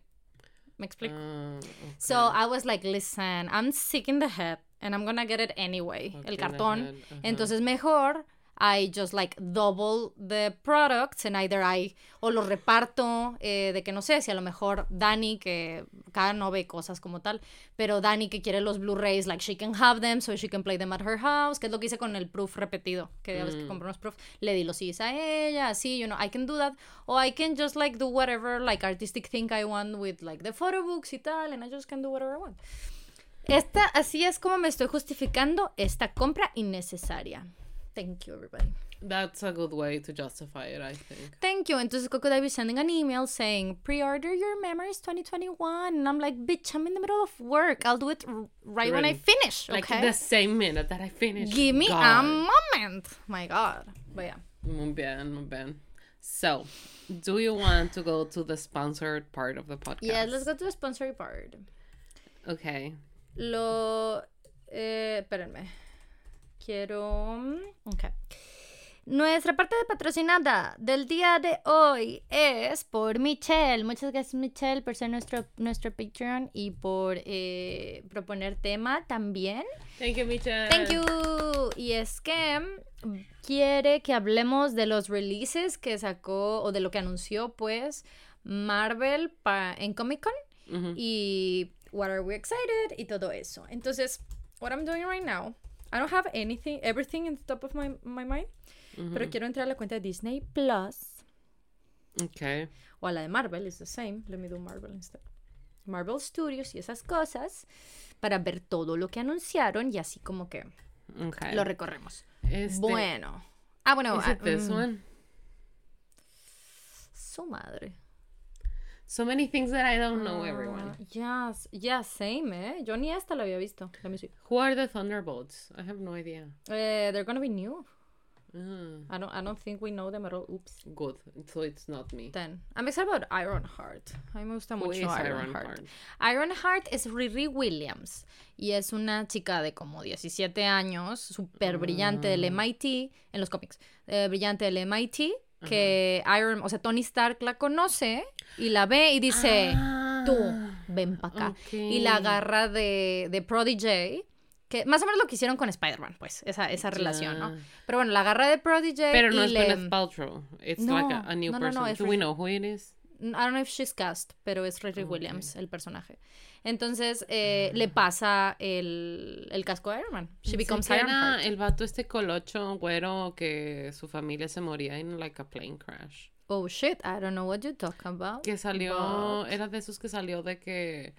¿Me explico? Ah, So. I was like, listen, I'm sick in the head and I'm gonna get it anyway, el cartón. Entonces mejor I just like double the products and either I o los reparto eh, de que no sé si a lo mejor Dani que cada no ve cosas como tal, pero Dani que quiere los Blu-rays like she can have them so she can play them at her house, que es lo que hice con el proof repetido, que ya ves que Mm. compré unos proof, le di los CDs a ella, así, you know, I can do that or I can just like do whatever like artistic thing I want with like the photo books y tal and I just can do whatever I want. Esta, así es como me estoy justificando esta compra innecesaria. Thank you, everybody. That's a good way to justify it, I think. Thank you. Entonces Coco Dive is sending an email saying, pre-order your Memories 2021. And I'm like, bitch, I'm in the middle of work. I'll do it r- right when I finish, Like okay? the same minute that I finish. Give me a moment. My God. But yeah. Muy bien, muy bien. So, do you want to go to the sponsored part of the podcast? Yeah, let's go to the sponsored part. Okay. Lo... Eh, espérenme. Quiero... Ok. Nuestra parte de patrocinada del día de hoy es por Michelle. Muchas gracias Michelle por ser nuestro, nuestro Patreon y por eh, proponer tema también. Thank you, Micha. Thank you. Y es que mm, quiere que hablemos de los releases que sacó o de lo que anunció pues Marvel pa- en Comic Con y What Are We Excited y todo eso. Entonces, what I'm doing right now, I don't have anything, everything in the top of my, my mind, pero quiero entrar a la cuenta de Disney Plus Okay. o a la de Marvel, it's the same. Let me do Marvel instead. Marvel Studios y esas cosas para ver todo lo que anunciaron y así como que Okay. lo recorremos. Este, Bueno. Ah, bueno. Is ah, it this mm, one? Su madre. So many things that I don't know, Ah, everyone. Ya, ya, same, ¿eh? Yo ni esta la había visto. Let me see. Who are the Thunderbolts? I have no idea. Eh, they're gonna be new. Ah, I don't, I don't think we know them at all. Oops. good. So it's not me. Then. I'm excited about Ironheart. A mí me gusta mucho is Ironheart. Ironheart? Es Riri Williams y es una chica de como 17 años, súper brillante del Ah. MIT, en los cómics, eh, brillante del MIT, que Iron, o sea, Tony Stark la conoce y la ve y dice, tú, ven para acá. Y la Ah, agarra de, de Prodigy, que más o menos lo que hicieron con Spider-Man, pues, esa, esa relación, ¿no? Pero bueno, la agarra de Prodigy Pero y no es le... Gwyneth Paltrow. It's No, like a, a new no, no, no, person. es Do we know who it is? I don't know if she's cast, pero es Riri Ok. Williams, el personaje. Entonces, eh, le pasa el, el casco de Iron Man. She becomes Iron Heart. el vato este colocho güero que su familia se moría en like a plane crash. Oh shit, I don't know what you're talking about. Que salió, but- era de esos que salió de que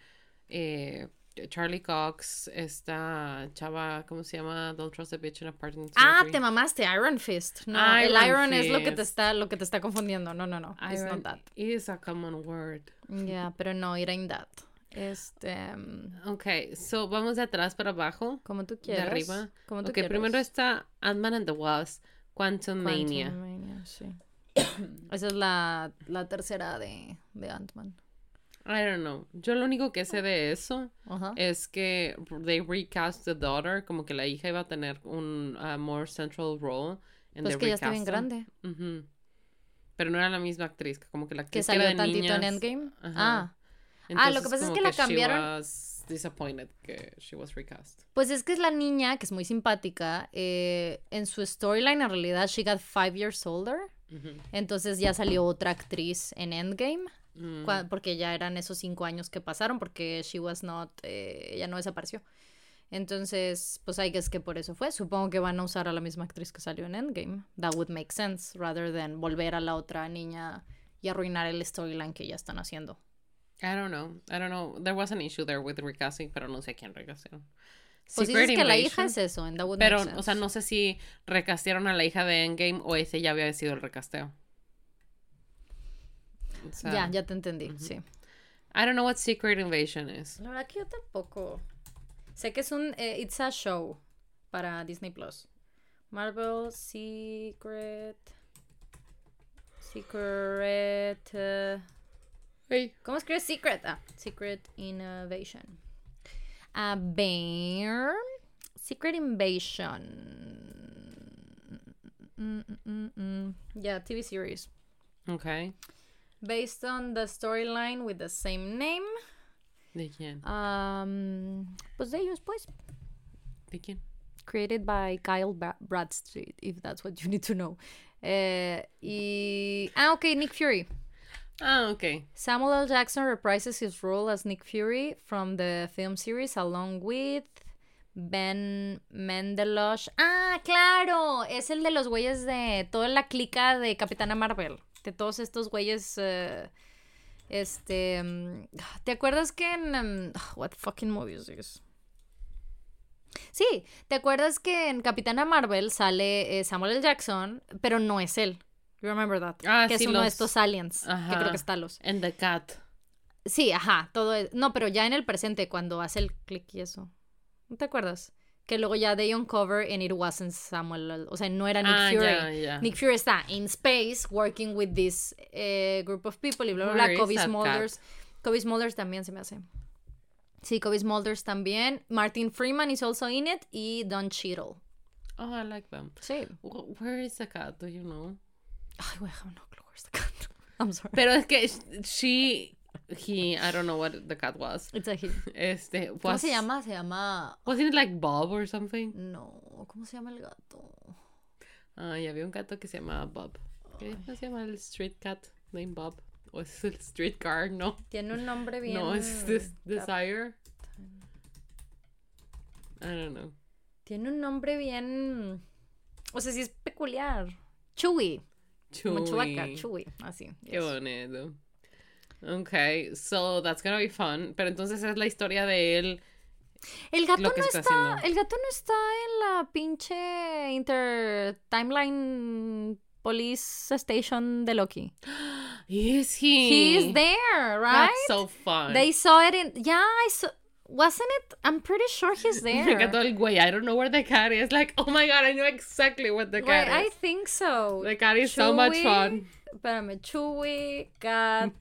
eh, Charlie Cox, esta chava, ¿cómo se llama? Don't trust a bitch in a parking Ah, surgery. te mamaste, Iron Fist. No, el Iron es lo que te está, lo que te está confundiendo. No, no, no. It's Iron not that. is a common word. Yeah, pero no, it ain't that. Este, mm, Ok, so vamos de atrás para abajo. como tú De quieras. arriba. Como tú Ok, quieras. primero está Ant-Man and the Wasp, Quantum Mania. Quantumania, sí. Esa es la, la tercera de, de Ant-Man. I don't know. Yo lo único que sé de eso es que they recast the daughter, como que la hija iba a tener un uh, more central role. And Pues que ya está bien grande. Ujú. Pero no era la misma actriz, que como que la Que actriz que salió era de tantito en Endgame. Ah, Ah, lo que pasa es que la cambiaron- was disappointed que she was recast. pues es que es la niña que es muy simpática. eh, en su storyline, en realidad, she got five years older. Entonces ya salió otra actriz en Endgame. Mm. Porque ya eran esos cinco años que pasaron. Porque she was not. eh, ella no desapareció. Entonces, pues hay que es que por eso fue. Supongo que van a usar a la misma actriz que salió en Endgame. That would make sense. Rather than volver a la otra niña y arruinar el storyline que ya están haciendo. I don't know. I don't know. There was an issue there with recasting, pero no sé quién recastearon. Pues dices que la hija es eso. That would Pero, make sense. o sea, no sé si recastearon a la hija de Endgame o ese ya había sido el recasteo. O sea, Ya, ya te entendí, sí. I don't know what Secret Invasion is. La verdad que yo tampoco. Sé que es un. eh, it's a show para Disney Plus. Marvel Secret. Secret. Hey. ¿Cómo escribe Secret? Ah, Secret Innovation. A ver. Secret Invasion. Mm, mm, mm, mm. Yeah, TV series. Okay. Based on the storyline with the same name. ¿De quién? Um, pues de ellos, pues. ¿De quién? Created by Kyle Bra- Bradstreet, if that's what you need to know. Eh, y. Ah, ok, Nick Fury. Ah, ok. Samuel L. Jackson reprises his role as Nick Fury from the film series along with Ben Mendelosh. Ah, claro, es el de los güeyes de toda la clica de Capitana Marvel. De todos estos güeyes. eh, este. mm, ¿Te acuerdas que en. um, what fucking movie is this? Sí, ¿te acuerdas que en Capitana Marvel sale eh, Samuel L. Jackson, pero no es él? You remember that? Ah, que sí, es uno de estos aliens, que Ajá. creo que está los. And the cat. Sí, ajá, todo es... No, pero ya en el presente, cuando hace el clic y eso. ¿No te acuerdas? Que luego ya they uncover and it wasn't Samuel, o sea, no era Nick ah, Fury. Nick Fury está in space working with this eh, group of people y bla, bla, bla. Kobe Smulders. Kobe Smulders también se me hace. Sí, Kobe Smulders también. Martin Freeman is also in it y Don Cheadle. Oh, I like them. Sí. Wh- Where is the cat? Do you know? I have no clue where's the cat. I'm sorry. Pero es que she, he, I don't know what the cat was. It's a he. Este, ¿Cómo was, se llama? Se llama... Wasn't it like Bob or something? No, ¿cómo se llama el gato? Ah, y había un gato que se llamaba Bob. ¿Qué no se llama el street cat named Bob? ¿O es el streetcar? No. Tiene un nombre bien. No, es this Desire. I don't know. Tiene un nombre bien. O sea, sí es peculiar. Chewy. Como Chewbacca, Chewy. Chewy. Así. Qué yes. bonito. Okay, so that's gonna be fun. Pero entonces es la historia de él. El gato no está. El gato no está en la pinche Inter Timeline Police Station de Loki. Is he? He's there, right? That's so fun. They saw it in. Yeah, I saw. Wasn't it? I'm pretty sure he's there. El güey. I don't know where the cat is. Like, oh my god, I know exactly what the cat Wait, I is. think so. The cat is so much fun. Espérame, Chewy, Cat,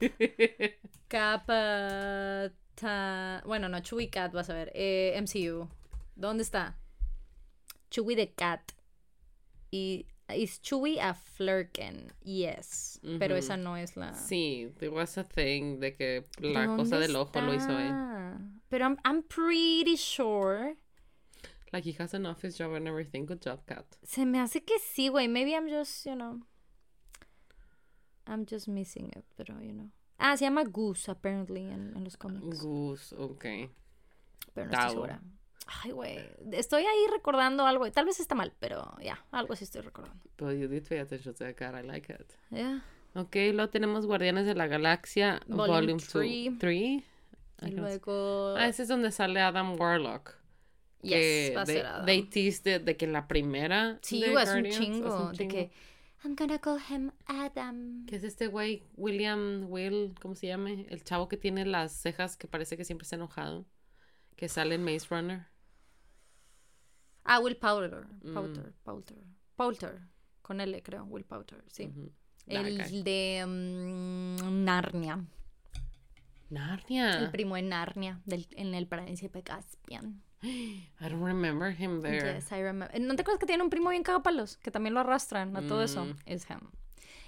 Capata. Bueno, no, Chewy Cat, vas a ver. Eh, MCU. ¿Dónde está? Chewy the Cat. Y. Is Chewy a Flurken? Yes. Pero esa no es la. sí, there was a thing de que ¿De la cosa del ojo lo hizo él. Pero I'm, I'm pretty sure. Like he has an office job and everything. Good job, cat. Se me hace que sí, güey. Maybe I'm just, you know. I'm just missing it, pero, you know. Ah, se llama Goose, apparently, en, en los cómics. Goose, okay. Pero no estoy Dao. segura. Ay, güey. Estoy ahí recordando algo. Tal vez está mal, pero ya, algo sí estoy recordando. But you did pay attention to the cat. I like it. Ya. Ok, luego tenemos Guardianes de la Galaxia Volume Volume three. 2. 3. Y luego. Ah, ese es donde sale Adam Warlock. yes, va a ser Adam. they teased it de que la primera. Sí, de es un Guardians, chingo. un De chingo. que. I'm gonna call him Adam. Que es este güey, William Will, ¿cómo se llama? El chavo que tiene las cejas que parece que siempre está enojado. Que sale en Maze Runner. Ah, Will Powder. Mm. Powder. Powder. Powder. Con L, creo. Will Powder, sí. El guy. de mm, Narnia. Narnia. El primo de Narnia, del, en el príncipe Caspian. I don't remember him there. Yes, I remember. ¿No te acuerdas que tiene un primo bien cagapalos? Que también lo arrastran a todo eso. Mm. Es him.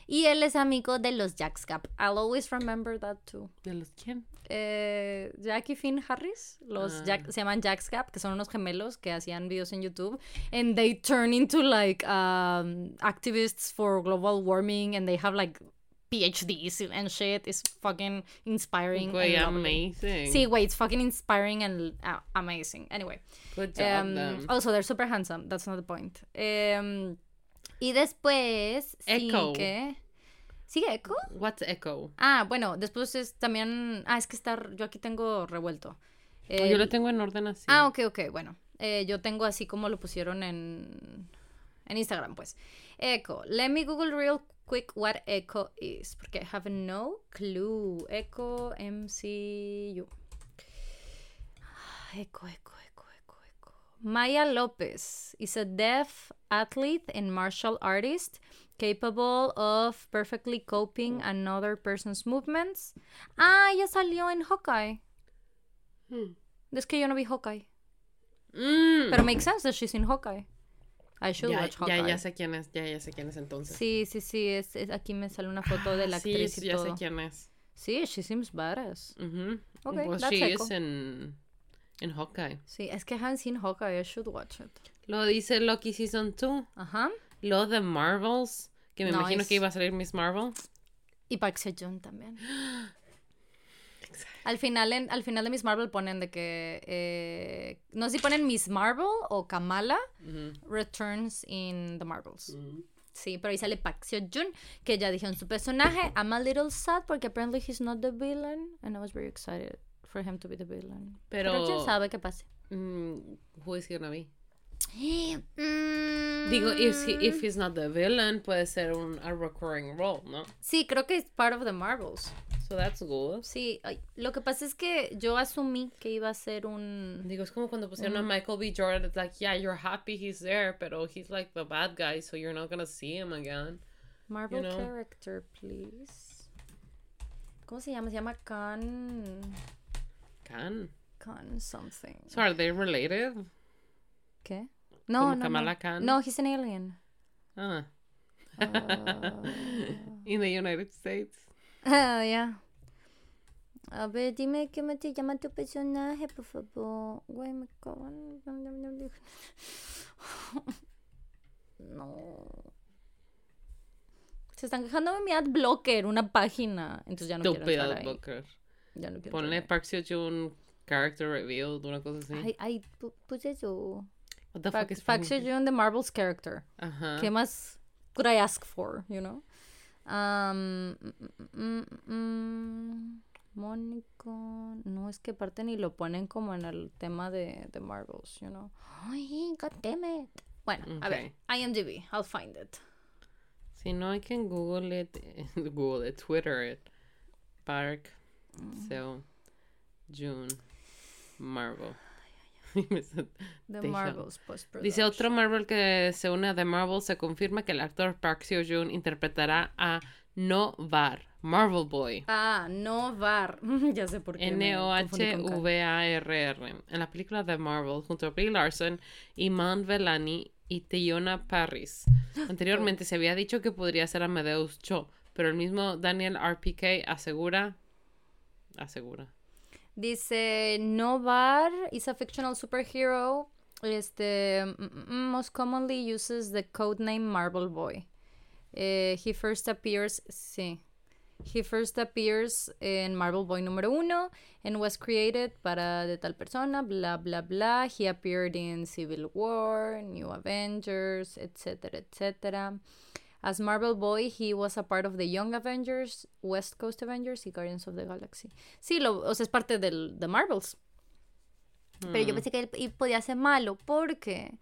Y él es amigo de los Jack Scap. I'll always remember that too. ¿De los quién? Eh, Jack y Finn Harris, los Ah. Jack, se llaman Jack Scap, que son unos gemelos que hacían videos en YouTube. And they turn into like um, activists for global warming and they have like PhDs and shit. It's fucking inspiring. Güey, amazing. Sí, güey, it's fucking inspiring and uh, amazing. Anyway. Good job, Um, them. also, they're super handsome. That's not the point. Um, y después. Echo. Sigue. ¿Sigue Echo? What's Echo? Ah, bueno, después es también. Ah, es que está. Yo aquí tengo revuelto. Oh, yo lo tengo en orden así. Ah, ok, ok, bueno. Eh, yo tengo así como lo pusieron en. En Instagram, pues. Echo. Let me Google real quick what Echo is. Porque I have no clue. Echo MCU. Ah, Echo, Echo, Echo, Echo, Echo. Maya Lopez is a deaf athlete and martial artist capable of perfectly coping another person's movements. Ah, ya salió en Hawkeye. Hmm. Es que yo no vi Hawkeye. Mm. Pero makes sense that she's in Hawkeye. I should ya, watch ya, Hawkeye. ya sé quién es, ya, ya sé quién es entonces. Sí, sí, sí. Es, es- aquí me sale una foto de la Ah, sí, actriz sí, y ya sé todo. quién es. Sí, she seems badass. Ujú. Okay, well, that's she Echo. is in, in Hawkeye. Sí, es que haven't seen Hawkeye. I should watch it. Lo dice Loki Season 2. Ajá. Lo de Marvels. Que me imagino Nice. que iba a salir Miss Marvel. Y Park Seo-joon también. Al final, en, al final de Miss Marvel ponen de que... eh, no sé si ponen Miss Marvel o Kamala Ujú. returns in the Marvels. Ujú. Sí, pero ahí sale Park Seo-joon, que ya dijeron su personaje. I'm a little sad porque apparently he's not the villain. And I was very excited for him to be the villain. Pero, Pero- quién sabe qué pase. Mm, who is he gonna be? Mm, Digo, if, he, if he's not the villain, puede ser un a recurring role, ¿no? Sí, creo que es part of the Marvels. So that's good. Sí, lo que pasa es que yo asumí que iba a ser un... Digo, es como cuando pusieron a Michael B. Jordan. It's like, yeah, you're happy he's there, pero he's like the bad guy, so you're not gonna see him again. Marvel know. character, please. ¿Cómo se llama? Se llama Khan... Khan. Khan something. So are they related? ¿Qué? No, Como no, Kamala no. Khan? No, he's an alien. Ah. Ah. In the United States. Ah, ya. A ver, dime cómo te llama tu personaje, por favor. Güey, me cagan. No. Se están quejando de mi ad blocker, una página. Entonces ya no quiero Estúpida entrar ahí. Booker. Ya no quiero Ponle ahí. Park Seo Joon character reveal, una cosa así. Ay, ay, pu- pues eso. What the Park, fuck is Seo-joon de Marvel's character. Ajá. ¿Qué más could I ask for, you know? Um, mm, mm, mm, Mónico. No, es que aparte ni lo ponen como en el tema de, de Marvels, you know. Ay, god damn it. Bueno, a ver, IMDb, I'll find it. Si no, I can Google it. Google it, Twitter it. Park Mm. Seo June Marvel. The Marvels post Dice otro Marvel que se une a The Marvel. Se confirma que el actor Park Seo Joon interpretará a No Var, Marvel Boy. Ah, no VAR. ya sé por qué. me confundí con K. N-O-H-V-A-R-R. En la película The Marvel, junto a Brie Larson, Iman Velani y Teyona Parris. Anteriormente se había dicho que podría ser Amadeus Cho, pero el mismo Daniel RPK asegura. Asegura. Dice, Novar is a fictional superhero. Este, mm, mm, most commonly uses the codename Marble Boy. Eh, he first appears, sí. He first appears in Marble Boy número uno and was created para de tal persona, bla bla bla. He appeared in Civil War, New Avengers, etcétera, etcétera. As Marvel Boy, he was a part of the Young Avengers, West Coast Avengers y Guardians of the Galaxy. Sí, lo, o sea, es parte del, de Marvels. Pero yo pensé que él podía ser malo porque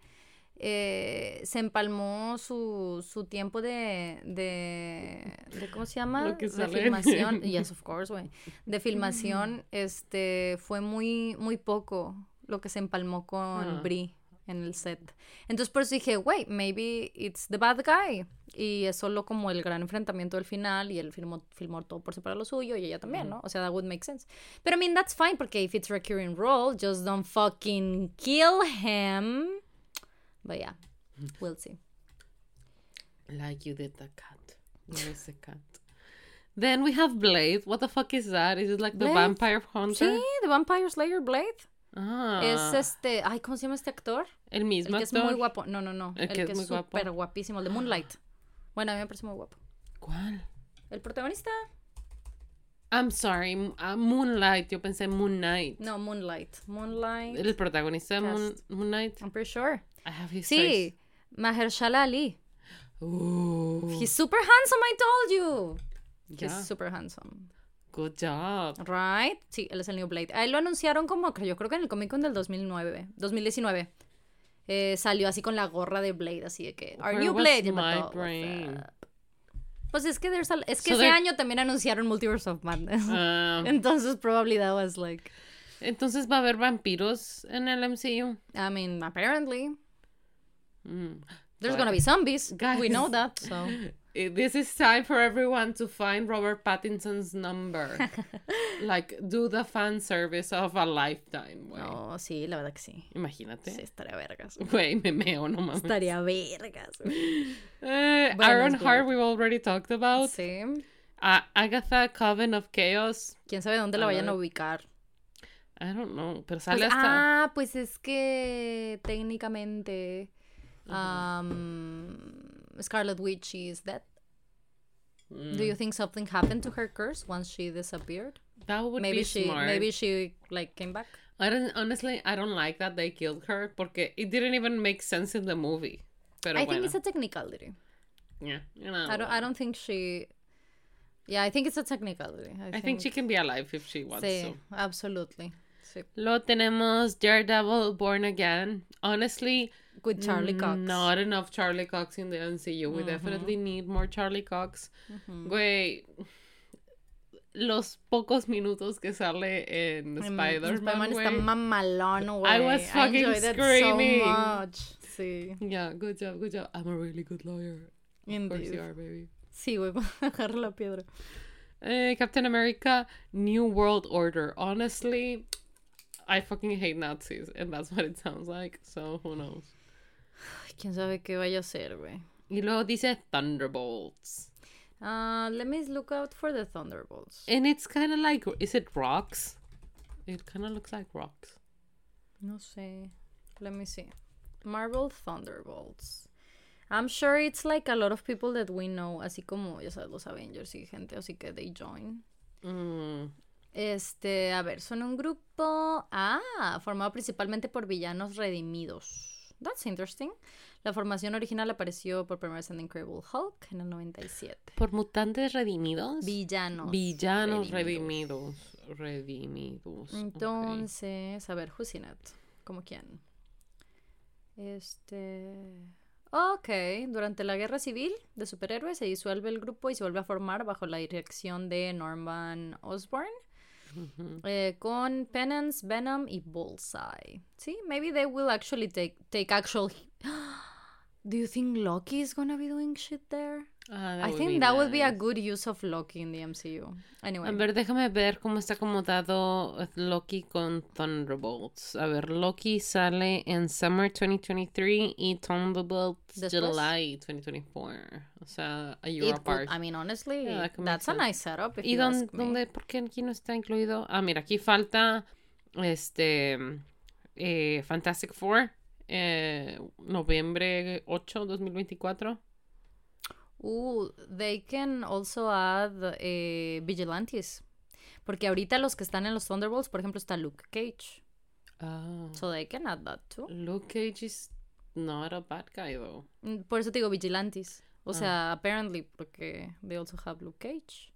eh, se empalmó su, su tiempo de, de, de- ¿Cómo se llama? Lo que de filmación. Yes, of course, güey. De filmación, este, fue muy, muy poco lo que se empalmó con Ah. Brie en el set. Entonces por eso dije, wait, maybe it's the bad guy. Y es solo como el gran enfrentamiento del final y él filmó, filmó todo por separado lo suyo y ella también, ¿no? O sea, that would make sense. Pero I mean, that's fine porque if it's recurring role, just don't fucking kill him. But yeah, we'll see. Like you did the cat. Where is the cat? Then we have Blade. What the fuck is that? Is it like the Blade? vampire hunter? Sí, The Vampire Slayer Blade. Ah, Es este, ay, ¿cómo se llama este actor? el El mismo que es muy guapo. No, no, no. El que es muy guapo. súper guapísimo, el de Moonlight. Bueno, a mí me parece muy guapo. ¿Cuál? El protagonista. I'm sorry, ah, Moonlight. Yo pensé Moon Knight. No, Moonlight. Moonlight. El protagonista de Moon, Cast. Moon Knight. I'm pretty sure. I have his Sí, Mahershala Ali. face. Ooh, He's super handsome, I told you. yeah. He's super handsome. Good job. Right? Sí, él es el New Blade. A él lo anunciaron como, yo creo que en el Comic Con del 2009, 2019. Eh, salió así con la gorra de Blade, así de que, Our Where new Blade. my vato, "What's brain?" up?" Pues es que, there's a- es que So ese año también anunciaron Multiverse of Madness. Ah, Entonces, probably that was like, entonces va a haber vampiros en el MCU. I mean, apparently. Mm. There's Guys- gonna be zombies. We know guys. that, so. Eh, This is time for everyone to find Robert Pattinson's number. like, do the fan service of a lifetime, güey. No, sí, la verdad que sí. Imagínate. Sí, estaría vergas. Güey, me meo, no mames. Estaría vergas. Bueno, Aaron Hart, we've already talked about. Sí. Uh, Agatha, Coven of Chaos. Quién sabe dónde la vayan a ubicar. I don't know, pero Pues, sale hasta... ah, pues es que técnicamente um, Scarlet Witch is dead. Mm, Do you think something happened to her curse once she disappeared? that would maybe be she smart. maybe she like came back. I don't, honestly, I don't like that they killed her porque it didn't even make sense in the movie. Pero I bueno, think it's a technicality. yeah, you know, I don't I don't think she Yeah, I think it's a technicality. I, I think she can be alive if she wants Sí, to. absolutely. Sí. Luego tenemos Daredevil Born Again. Honestly, With Charlie mm, Cox. not enough Charlie Cox in the MCU. We mm-hmm. definitely need more Charlie Cox. Mm-hmm. Güey, los pocos minutos que sale en Spider-Man, Spider-Man está mamalón, güey. I was fucking it screaming. so much. Sí, Yeah, good job, good job. I'm a really good lawyer. Of course you are, baby. Sí, güey, agarra la piedra. Eh, Captain America, New World Order. Honestly, I fucking hate Nazis, and that's what it sounds like. So who knows? Ay, quién sabe qué vaya a ser, güey. Y luego dice Thunderbolts. Uh, let me look out for the Thunderbolts. And it's kind of like, is it rocks? It kind of looks like rocks. No sé. Let me see. Marvel Thunderbolts. I'm sure it's like a lot of people that we know, así como, ya sabes, los Avengers y gente, así que they join. Mm, Este, a ver, son un grupo, ah, formado principalmente por villanos redimidos. That's interesting. La formación original apareció por primera vez en Incredible Hulk en el 97. ¿Por mutantes redimidos? Villanos. Villanos redimidos. Redimidos. ok. Entonces, a ver, who's in it? ¿Como quién? Este. Ok, durante la guerra civil de superhéroes se disuelve el grupo y se vuelve a formar bajo la dirección de Norman Osborn. Eh, con Penance, Venom y Bullseye. See, maybe they will actually take, take actual. Do you think Loki is gonna be doing shit there? Ah, I think that would be a good use of Loki in the MCU. Anyway. A ver, déjame ver cómo está acomodado Loki con Thunderbolts. A ver, Loki sale en Summer 2023 y Thunderbolts Después. July 2024. O sea, a year apart. I mean, honestly, Yeah, that that's a nice setup. If ¿Y you dónde, ask me. dónde, por qué aquí no está incluido? Ah, mira, aquí falta este eh, Fantastic Four, eh, noviembre 8, 2024. Ooh, they can also add eh, vigilantes. Porque ahorita los que están en los Thunderbolts, por ejemplo, está Luke Cage. Ah, So they can add that too. Luke Cage is not a bad guy, though. Mm, Por eso te digo vigilantes. O Ah. sea, apparently, porque they also have Luke Cage.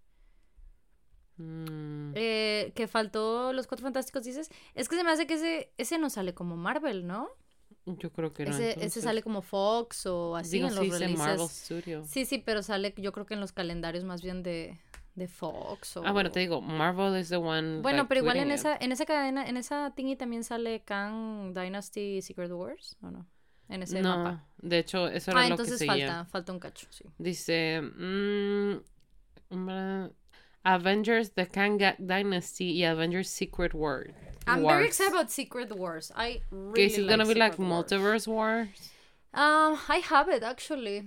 Mm, Eh, que faltó los Cuatro Fantásticos, dices. Es que se me hace que ese, ese no sale como Marvel, ¿no? Yo creo que no. ese, ese entonces. sale como Fox o así Digo, en sí los dice releases. Marvel Studio. Sí, sí, pero sale yo creo que en los calendarios más bien de, de Fox o... Ah, bueno, te digo, Marvel is the one. Bueno, like, pero igual en it. esa, en esa cadena, en esa thingy también sale Kang Dynasty Secret Wars, ¿o no? En ese No, mapa. de hecho, eso era Ah, lo entonces que seguía. falta, falta un cacho, sí. Dice mm, Avengers The Kang Ga- Dynasty y Avengers Secret War. I'm Wars. very excited about Secret Wars. I really is it gonna be like Wars. multiverse wars? Um, I have it actually.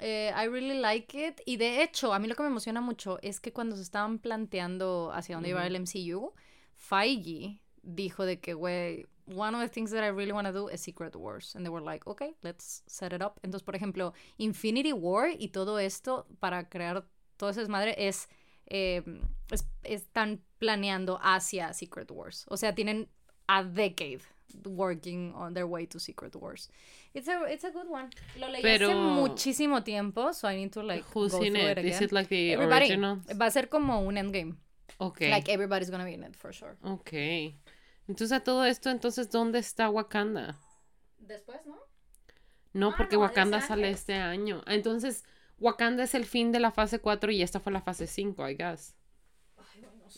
Eh, I really like it. Y de hecho, a mí lo que me emociona mucho es que cuando se estaban planteando hacia dónde iba el MCU, Feige dijo de que, güey, one of the things that I really want to do is Secret Wars. And they were like, okay, let's set it up. Entonces, por ejemplo, Infinity War y todo esto para crear todo ese desmadre es, eh, es- están planeando hacia Secret Wars. O sea, tienen a decade working on their way to Secret Wars. It's a, it's a good one. Lo leí hace Pero- muchísimo tiempo, so I need to like Who's go in through it? it Is again. it like the Everybody. original? Va a ser como un endgame. Okay. Like everybody's gonna be in it for sure. okay. Entonces a todo esto, entonces ¿dónde está Wakanda? Después, ¿no? No, Ah, porque no, Wakanda sale este año. Entonces, Wakanda es el fin de la fase 4 y esta fue la fase 5, I guess.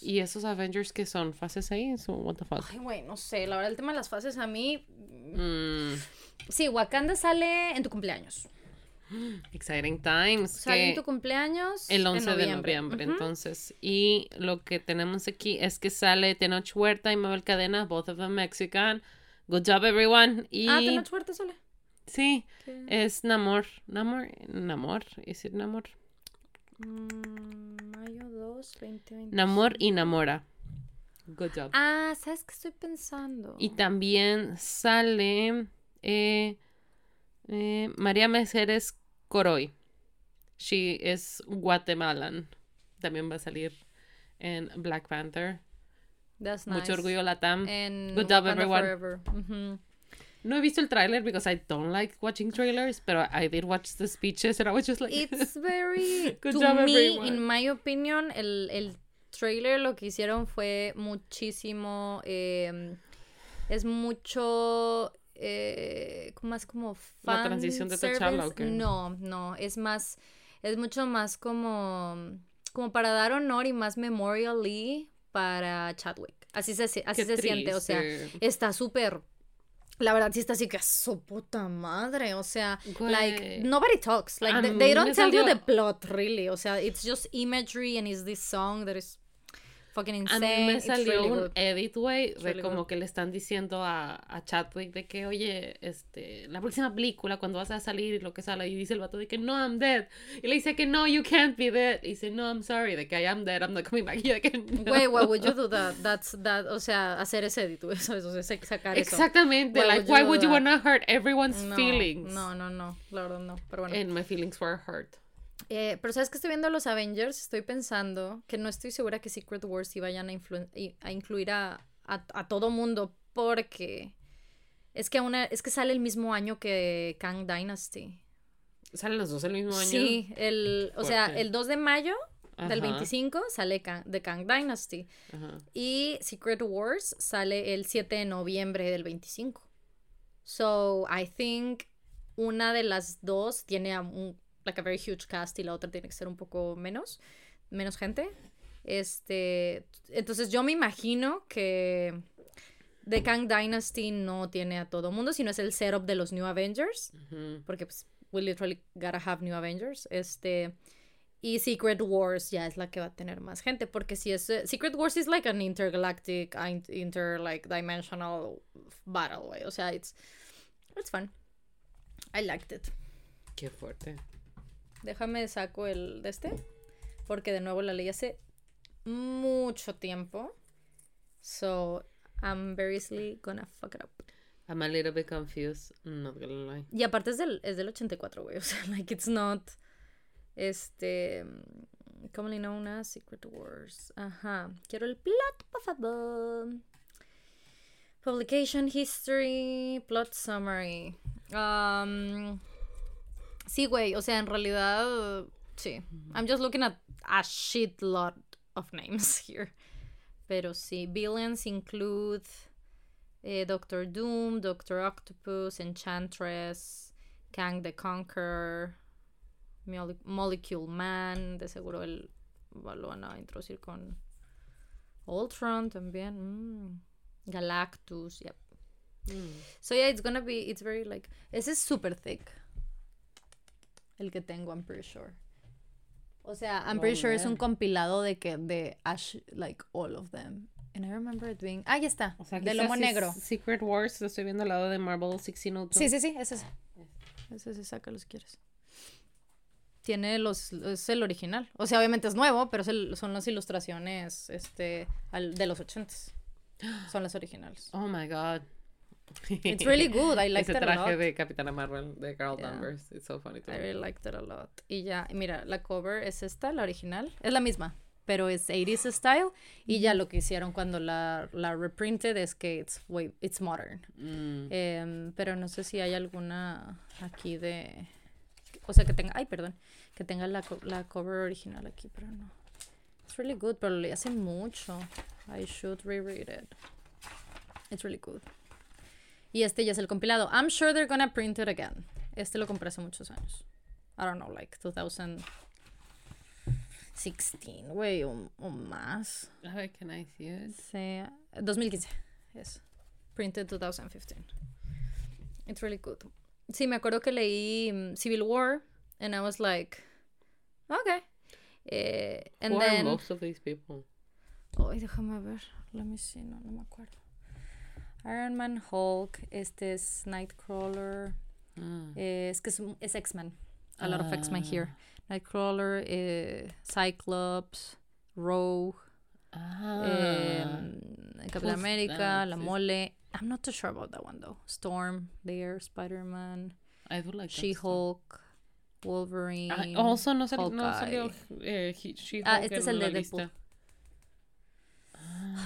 ¿Y esos Avengers que son? ¿Fase 6 o what the fuck? Ay, güey, no sé. La verdad, el tema de las fases a mí. Mm, Sí, Wakanda sale en tu cumpleaños. exciting times. Sale en tu cumpleaños. el en 11 de noviembre, entonces. Y lo que tenemos aquí es que sale Tenoch Huerta y Mabel Cadena, both of them Mexican. Good job, everyone. Y Ah, Tenoch Huerta sale. Sí, ¿Qué? es Namor. Namor, Namor, ¿es it Namor? Mm, mayo 2, 2020. Namor y Namora. Good job. Ah, ¿sabes qué estoy pensando? Y también sale eh, eh, María Mercedes Coroy. She is Guatemalan. También va a salir en Black Panther. That's Mucho nice. orgullo Latam. En Good job, Wakanda everyone. Forever. No he visto el tráiler because I don't like watching trailers, pero I did watch the speeches and I was just like, It's very. Good to job, me, everyone. in my opinion, el, el trailer lo que hicieron fue muchísimo. eh, es mucho. Eh, más como fan ¿La transición de T'Challa o service. qué? No, no. Es más. Es mucho más como. Como para dar honor y más memorially para Chadwick. Así se, así Qué se siente. O sea, está súper. La verdad sí está así que su puta madre, o sea, like Güey. nobody talks, like they, they don't tell you the plot really, o sea, it's just imagery and it's this song that is fucking A insane. mí me salió really un good. edit, güey, de really como good. que le están diciendo a, a Chadwick de que, oye, este, la próxima película, cuando vas a salir y lo que sale, y dice el vato de que, no, I'm dead. Y le dice que, no, you can't be dead. Y dice, no, I'm sorry, de que I am dead, I'm not coming back. Y de que, no. Güey, why would you do that? That's that, o sea, hacer ese edit, eso, eso, sacar eso. Exactamente, Why like, would why would you wanna hurt everyone's No, feelings? No, no, no, la verdad no, pero bueno. And my feelings were hurt. Eh, pero sabes que estoy viendo los Avengers, estoy pensando que no estoy segura que Secret Wars sí vayan a, a incluir a, a, a todo mundo porque es que una es que sale el mismo año que Kang Dynasty. ¿Salen los dos el mismo año? Sí, el o sea, el 2 de mayo del Ajá, 25 sale Kang, de Kang Dynasty ajá. y Secret Wars sale el 7 de noviembre del 25. So, I think una de las dos tiene un like a very huge cast y la otra tiene que ser un poco menos, menos gente. Este, entonces yo me imagino que The Kang Dynasty no tiene a todo mundo, sino es el setup de los New Avengers, porque pues we literally gotta have New Avengers. Este, y Secret Wars ya es la que va a tener más gente, porque si es eh, Secret Wars is like an intergalactic, in- inter like dimensional battle, güey. O sea, it's it's fun. I liked it. Qué fuerte. Déjame saco el de este. Porque de nuevo la leí hace mucho tiempo. So I'm very easily gonna fuck it up. I'm a little bit confused, not gonna lie. Y aparte es del, es del 84, güey. O sea, like it's not. Este. Commonly known as Secret Wars. Ajá. Quiero el plot, por favor. Publication history, plot summary. Um, sí, güey. O sea, en realidad. Sí. I'm just looking at a shit lot of names here. Pero sí, villains include eh, Doctor Doom, Doctor Octopus, Enchantress, Kang the Conqueror, Mole- Molecule Man, de seguro el, lo van a introducir con Ultron también, mm, Galactus, yep. Mm. So yeah, it's gonna be, it's very like, ese es super thick. El que tengo, I'm pretty sure. O sea, I'm pretty Oh, sure es un man. compilado de que, de Ash, like all of them. And I remember it being, ah, ya está, O sea, de lomo negro. Secret Wars, lo estoy viendo al lado de Marvel 1602. Sí, sí, sí, es ese. Es ese, sácalo si quieres. Tiene los, es el original. O sea, obviamente es nuevo, pero es el- son las ilustraciones este, al- de los ochentas. Son las originales. Oh my god. It's really good. I liked Ese it a traje lot. de Capitana Marvel de Carl Yeah. Danvers. It's so funny to I me. really liked it a lot. Y ya, mira, la cover es esta, la original. Es la misma, pero es 80s style. Y ya lo que hicieron cuando la, la reprinted es que it's, way, it's modern. Mm. Em, pero no sé si hay alguna aquí de... O sea, que tenga... Ay, perdón. Que tenga la, la cover original aquí, pero no. It's really good, pero le hace mucho. I should reread it. It's really good. Y este ya es el compilado. I'm sure they're gonna print it again. Este lo compré hace muchos años. I don't know, like 2016, güey, o, o más. A ver, can I see it? Sí, 2015. Yes. Printed 2015. It's really good. Sí, me acuerdo que leí mm, Civil War and I was like, okay. Eh, and Who are then most of these people? Ay, déjame ver. Let me see, no, no me acuerdo. Iron Man, Hulk, este es Nightcrawler. Ah. eh, es que es, X-Men. A lot of X-Men Ah. here. Nightcrawler, eh, Cyclops, Rogue, Ah. em, Capitán América? La. Mole. I'm not too sure about that one though. Storm, there, Spider-Man, I do like stuff. She-Hulk, Wolverine. Also, no, sali- no salió eh, She-Hulk Ah, este es el de Deadpool. lista.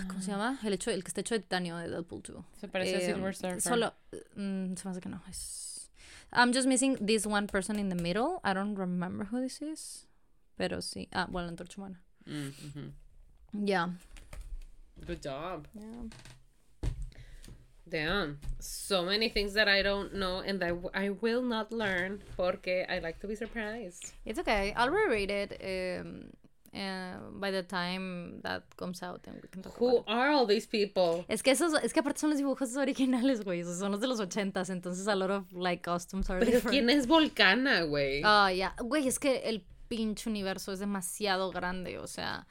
¿Cómo se llama? El, hecho, el que está hecho de titanio de Deadpool 2. Se parece a Eh, Silver Surfer. Solo. mm, se me hace que no. Es... I'm just missing this one person in the middle. I don't remember who this is. Pero sí. Ah, bueno, la antorcha humana. Mm, mhm. Yeah. Good job. yeah. Damn. So many things that I don't know and that I will not learn porque I like to be surprised. It's okay. I'll reread it um, uh, by the time that comes out and we can talk Who about it. are all these people? Es que esos, es que aparte son los dibujos originales, güey. Esos son los de los ochentas, entonces a lot of like costumes are Pero different. ¿quién es Volcana, güey? Ah, ya. Güey, es que el pinche universo es demasiado grande, o sea.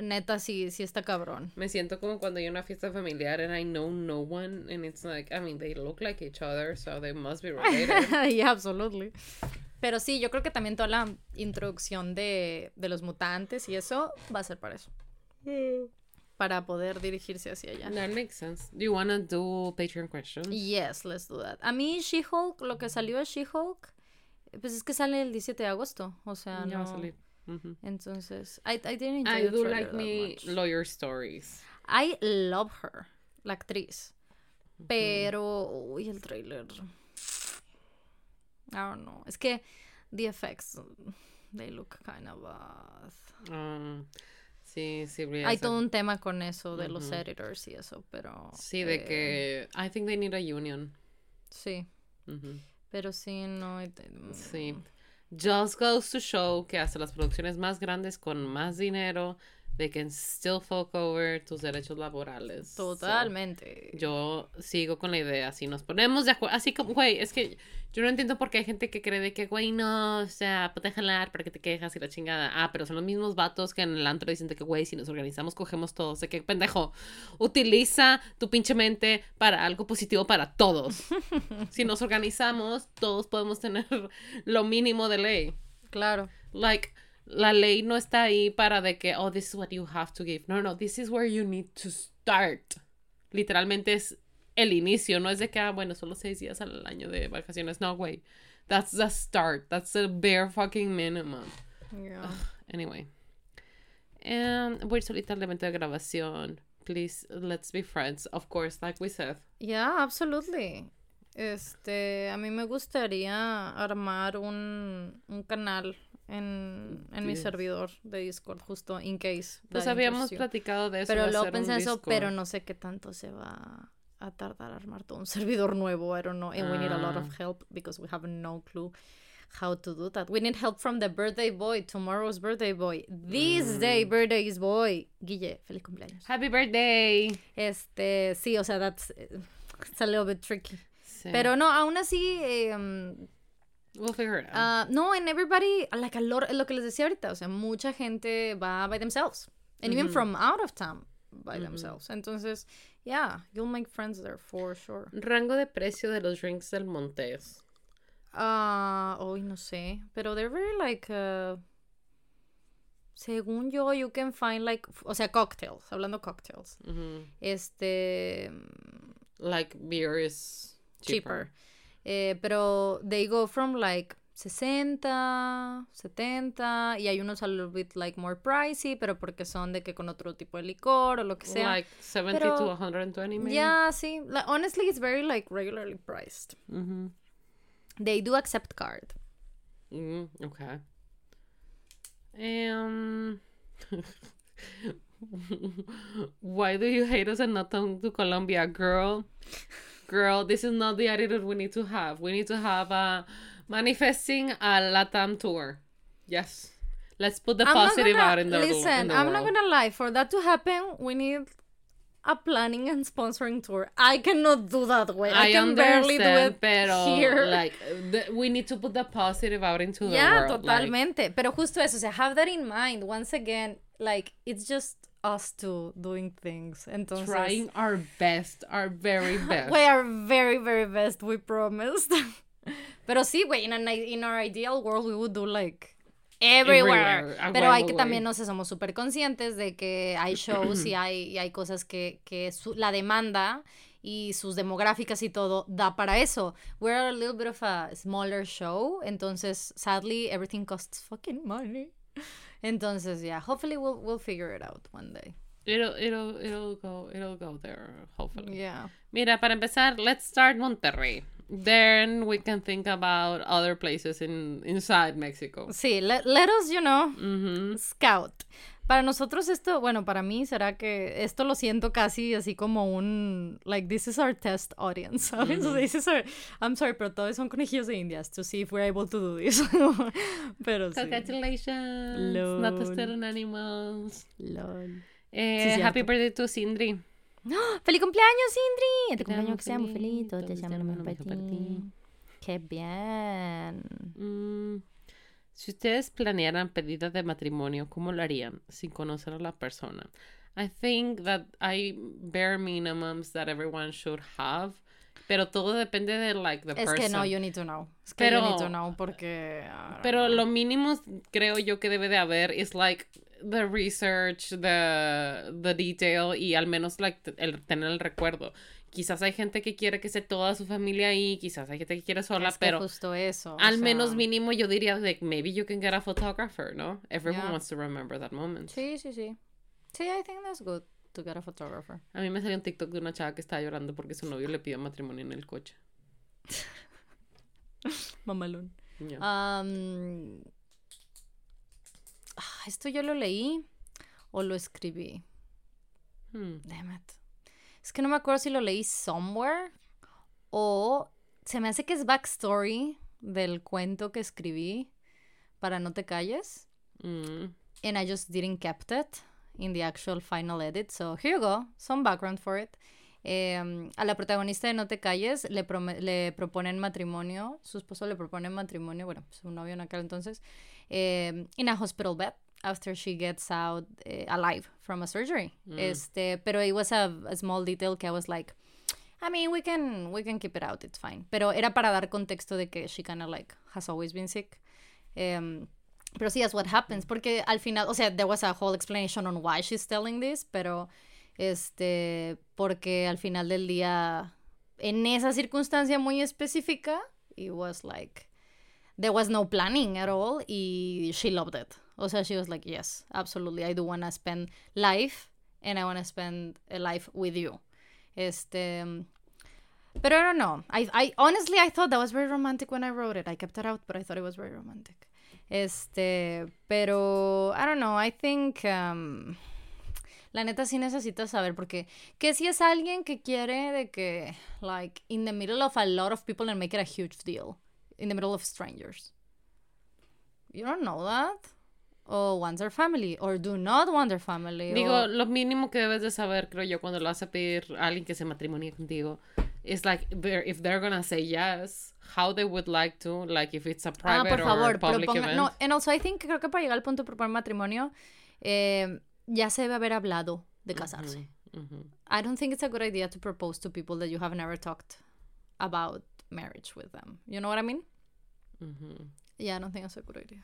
neta sí, sí está cabrón. Me siento como cuando hay una fiesta familiar and I know no one and it's like, I mean, they look like each other, so they must be related. yeah, absolutely. Pero sí, yo creo que también toda la introducción de, de los mutantes y eso va a ser para eso. Para poder dirigirse hacia allá. That makes sense. Do you want to do Patreon questions? Yes, let's do that. A mí She-Hulk, lo que salió de She-Hulk, pues es que sale el 17 de agosto, o sea, Ya va a no... salir. Entonces, I, I didn't enjoy I the do trailer like me much. lawyer stories. I love her, la actriz. Pero, uy, el trailer. I don't know. Es que the effects, they look kind of bad. Um, sí, sí, Hay todo un tema con eso de los Ujú. editors y eso, pero. Sí, de eh, que I think they need a union. Sí, Ujú. pero sí, no. it- Sí. Just goes to show que hasta las producciones más grandes con más dinero, they can still fuck over tus derechos laborales. So, Totalmente. yo sigo con la idea, si nos ponemos de acuerdo, así como, güey, es que yo no entiendo por qué hay gente que cree de que, güey, no, o sea, a jalar para que te quejas y la chingada. Ah, pero son los mismos vatos que en el antro dicen de que, güey, si nos organizamos, cogemos todos. De que, pendejo, utiliza tu pinche mente para algo positivo para todos. si nos organizamos, todos podemos tener lo mínimo de ley. Claro. Like, la ley no está ahí para de que, oh, this is what you have to give. No, no, this is where you need to start. Literalmente es el inicio, no es de que, ah, bueno, solo seis días al año de vacaciones. No, güey. That's the start. That's the bare fucking minimum. Yeah. Anyway. And voy solita al evento de grabación. Please, let's be friends. Of course, like we said. Yeah, absolutely. Este, a mí me gustaría armar un, un canal en, en mi servidor de Discord, justo in case. Pues habíamos platicado de eso. Pero luego un pensé eso, Discord. pero no sé qué tanto se va a tardar armar todo un servidor nuevo. I don't know. And we need a lot Ah. of help because we have no clue how to do that. We need help from the birthday boy, tomorrow's birthday boy, this day Mm. birthday's boy. Guille, feliz cumpleaños. Happy birthday. Este, sí, o sea, that's it's a little bit tricky. Sí. Pero no, aún así, eh, um, We'll figure it out. ah, no, and everybody, like a lot, lo que les decía ahorita, o sea, mucha gente va by themselves. And even from out of town by themselves. Entonces, yeah, you'll make friends there for sure. Rango de precio de los drinks del Montes. Ah, hoy no sé, pero they're very like, uh, según yo, you can find like, o sea, cocktails, hablando cocktails. Este, Like beer is cheaper. cheaper. Eh, pero they go from like 60, 70 y hay unos a little bit like more pricey, pero porque son de que con otro tipo de licor o lo que sea. Like 70 Pero- to 120 maybe. yeah, sí. Like, honestly, it's very like regularly priced. Mhm. They do accept card. Mm, okay. Um, why do you hate us and not come to Colombia, girl? Girl, this is not the attitude we need to have. We need to have a manifesting a Latam tour. Yes. Let's put the I'm positive gonna- out in the listen. in the I'm not gonna lie. For that to happen, we need a planning and sponsoring tour. I cannot do that way. I, I can barely do it pero here. like the, we need to put the positive out into the Yeah, world. like- totalmente. Pero justo eso, o sea, have that in mind. Once again, like, it's just us two doing things. Entonces, trying our best, our very best. we are very, very best, we promised. Pero sí, güey, in, an- in our ideal world, we would do, like, everywhere. Everywhere, Pero hay que también, no sé, somos súper conscientes de que hay shows y hay, y hay cosas que, que su- la demanda y sus demográficas y todo da para eso. We're a little bit of a smaller show, entonces, sadly, everything costs fucking money. Entonces, yeah, hopefully we'll, we'll figure it out one day. It'll, it'll, it'll go, it'll go there, hopefully. Yeah. Mira, para empezar, let's start Monterrey. Then we can think about other places in inside Mexico. Sí, let, let us, you know, Mhm. scout. Para nosotros esto, bueno, para mí será que esto lo siento casi así como un, like, this is our test audience, ¿sabes? O sea, this is our, I'm sorry, pero todos son conejillos de indias to see if we're able to do this. pero sí. Congratulations. Lol. Not tested on animals. Lol. Eh, Sí, happy birthday to Sindri. ¡Ah! ¡Feliz cumpleaños, Indri! Te cumpleaños que sea muy feliz, todo te te lo mejor para ti. ¡Qué bien! Mm. Si ustedes planearan pedida de matrimonio, ¿cómo lo harían sin conocer a la persona? I think that I bare minimums that everyone should have. Pero todo depende de like the es que no, you need to know. Es que pero, you need to know porque. Pero lo mínimo creo yo que debe de haber es like the research, the, the detail y al menos like el tener el recuerdo. Quizás hay gente que quiere que esté toda su familia ahí, quizás hay gente que quiere sola, es pero que justo eso. Al menos mínimo yo diría like maybe you can get a photographer, ¿no? Everyone wants to remember that moment. Sí, sí, sí. Sí, I think that's good to get a photographer. A mí me salió un TikTok de una chava que estaba llorando porque su novio le pidió matrimonio en el coche. Mamalón. Um, esto yo lo leí o lo escribí. Hmm. Damn it. Es que no me acuerdo si lo leí somewhere o se me hace que es backstory del cuento que escribí para No te calles. Mm. And I just didn't kept it in the actual final edit. So here you go, some background for it. Em, a la protagonista de No te calles le, le proponen matrimonio, su esposo le propone matrimonio, bueno, su novio en aquel entonces, um, in a hospital bed after she gets out uh, alive from a surgery. Mm. Este, pero it was a, a, small detail que I was like, I mean, we can we can keep it out, it's fine. Pero era para dar contexto de que she kind of like has always been sick. Um, pero sí, that's what happens. Porque al final, o sea, there was a whole explanation on why she's telling this, pero este, porque al final del día, en esa circunstancia muy específica, it was like, there was no planning at all, y she loved it. O sea, she was like, yes, absolutely, I do want to spend life, and I want to spend a life with you. Este, pero I don't know. I, I honestly, I thought that was very romantic when I wrote it. I kept it out, but I thought it was very romantic. Este, pero I don't know, I think um, la neta sí necesitas saber porque que si es alguien que quiere de que like in the middle of a lot of people and make it a huge deal in the middle of strangers. You don't know that. O want their family, or do not want their family. Digo, lo mínimo que debes de saber, creo yo, cuando lo vas a pedir a alguien que se matrimonie contigo, es like, if they're gonna say yes, how they would like to, like if it's a private ah, por favor, or public proponga, event. No, and also I think creo que para llegar al punto de proponer matrimonio, eh, ya se debe haber hablado de casarse. Mm -hmm, I don't think it's a good idea to propose to people that you have never talked about marriage with them. You know what I mean? Yeah, I don't think it's a good idea.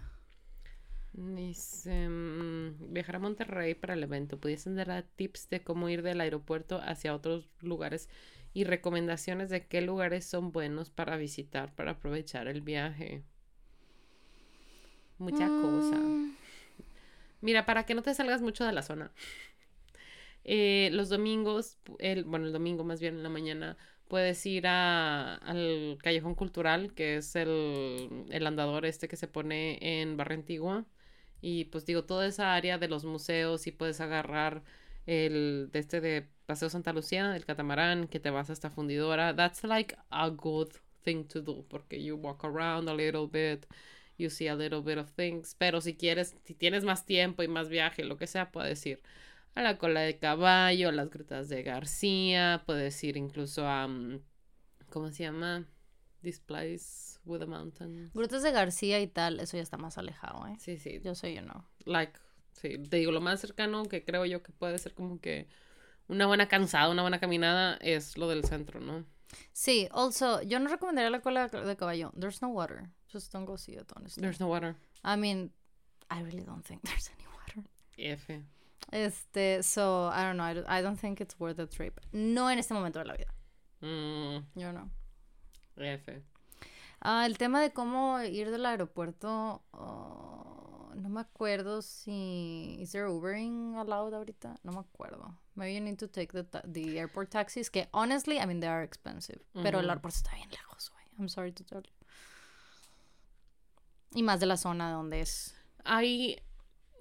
Dice, mm, viajar a Monterrey para el evento. ¿Pudiesen dar tips de cómo ir del aeropuerto hacia otros lugares y recomendaciones de qué lugares son buenos para visitar para aprovechar el viaje. Mucha cosa. Mm. Mira, para que no te salgas mucho de la zona. Eh, los domingos, el, bueno, el domingo más bien en la mañana, puedes ir a, al Callejón Cultural, que es el, el andador este que se pone en Barra Antigua. Y pues digo, toda esa área de los museos y puedes agarrar el de este de Paseo Santa Lucía, el catamarán, que te vas hasta Fundidora. That's like a good thing to do porque you walk around a little bit, you see a little bit of things. Pero si quieres, si tienes más tiempo y más viaje, lo que sea, puedes ir a la cola de caballo, a las grutas de García, puedes ir incluso a, mm, ¿cómo se llama? This place with the mountains. Grutas de García y tal, eso ya está más alejado, ¿eh? Sí, sí. Yo sé, yo no. Like, sí, te digo, lo más cercano que creo yo que puede ser como que una buena cansada, una buena caminada es lo del centro, ¿no? Sí, also, yo no recomendaría la cola de caballo. There's no water. Just don't go see it, honestly. There's no water. I mean, I really don't think there's any water. F. Este, so, I don't know. I don't, think it's worth the trip. No en este momento de la vida. Mm. Yo no. F. Ah, el tema de cómo ir del aeropuerto. Oh, no me acuerdo si. ¿Is there Ubering allowed ahorita? No me acuerdo. Maybe you need to take the, the airport taxis, que honestly, I mean, they are expensive. Pero el aeropuerto está bien lejos, güey. I'm sorry to tell you. Y más de la zona donde es. Hay.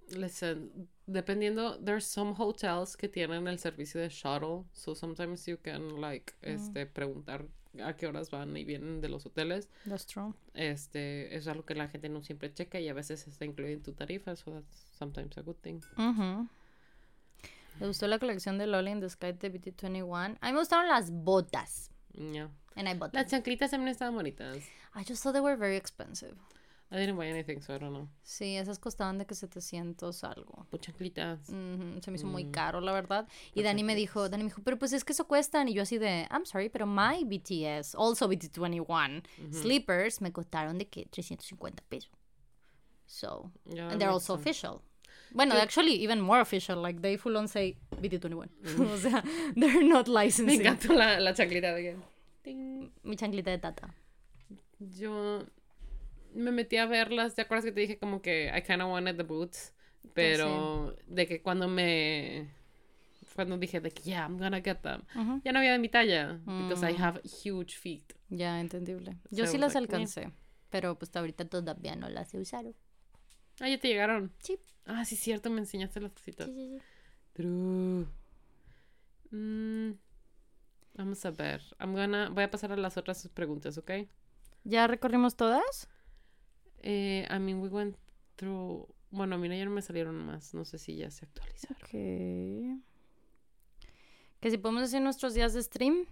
Listen, dependiendo, there's some hotels que tienen el servicio de shuttle. So sometimes you can, like, mm. este, preguntar a qué horas van y vienen de los hoteles. That's true. Este, es algo que la gente no siempre checa y a veces está incluido en tu tarifa. So that's sometimes a good thing. Uh ¿Le gustó la colección de Lolly in the Sky de BT21? A mí me gustaron las botas. Yeah. And I bought Las chanclitas también estaban bonitas. I just thought they were very expensive. I didn't buy anything, so I don't know. Sí, esas costaban de que 700 algo. Pues chanclitas. Ujú, Se me hizo muy Mm. caro, la verdad. Y Dani me dijo, Dani me dijo, pero pues es que eso cuestan. Y yo así de, I'm sorry, pero my BTS, also BT21, sleepers, me costaron de que 350 pesos. So, Yeah, and they're also sense. official. Bueno, actually, even more official. Like, they full on say BT21. o sea, they're not Mm. Me encantó la, la chanclita de que... ting. Mi chanclita de tata. Yo me metí a verlas. ¿Te acuerdas que te dije como que I kind of wanted the boots? Pero de que cuando me... Cuando dije de que, yeah, I'm gonna get them. Ya no había de mi talla. Because I Mm. have huge feet. Ya, entendible. Yo So, sí las like, meh. alcancé. Pero pues ahorita todavía no las he usado. Ah, ya te llegaron. Sí. Ah, sí, cierto, me enseñaste las cositas. Sí, sí, sí. True. Mm, vamos a ver. I'm gonna, voy a pasar a las otras preguntas, ¿ok? ¿Ya recorrimos todas? Eh, I mean, we went through... Bueno, mira, ya no me salieron más. No sé si ya se actualizaron. Ok. Que si podemos decir nuestros días de stream.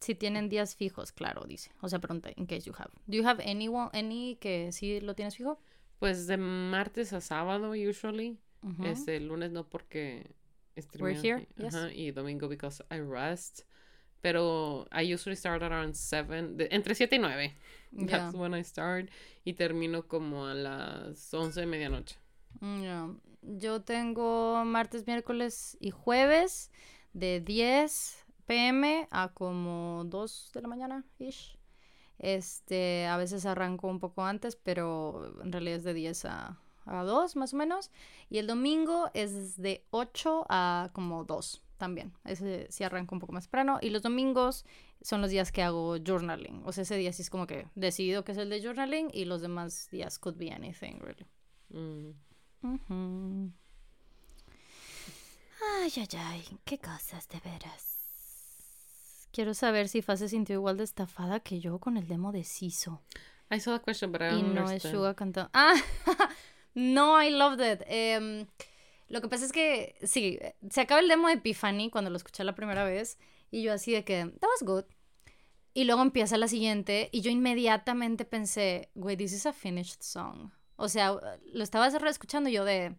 Si tienen días fijos, claro, dice. O sea, pregunta, in case you have. Do you have any, one- any que sí lo tienes fijo? Pues de martes a sábado, usually. Ujú. Este, lunes no porque... We're here, y- yes. ajá, y domingo because I rest. Pero I usually start around 7. entre 7 y 9. That's when I start. Y termino como a las 11 de medianoche. Mm, ya. Yo tengo martes, miércoles y jueves de 10 pm a como 2 de la mañana ish. Este, a veces arranco un poco antes, pero en realidad es de 10 a, a 2 más o menos. Y el domingo es de 8 a como 2 también. Ese sí arranco un poco más temprano. Y los domingos son los días que hago journaling. O sea, ese día sí es como que decido que es el de journaling y los demás días could be anything, really. Mm. Ujú. Ay, ay, ay, qué cosas de veras. Quiero saber si Fa se sintió igual de estafada que yo con el demo de Siso. I saw the question, but I Y don't no es understand. Suga cantando. Ah, no, I loved it. Em, lo que pasa es que, sí, se acaba el demo de Epiphany cuando lo escuché la primera vez. Y yo así de que, that was good. Y luego empieza la siguiente. Y yo inmediatamente pensé, güey, this is a finished song. O sea, lo estaba escuchando yo de,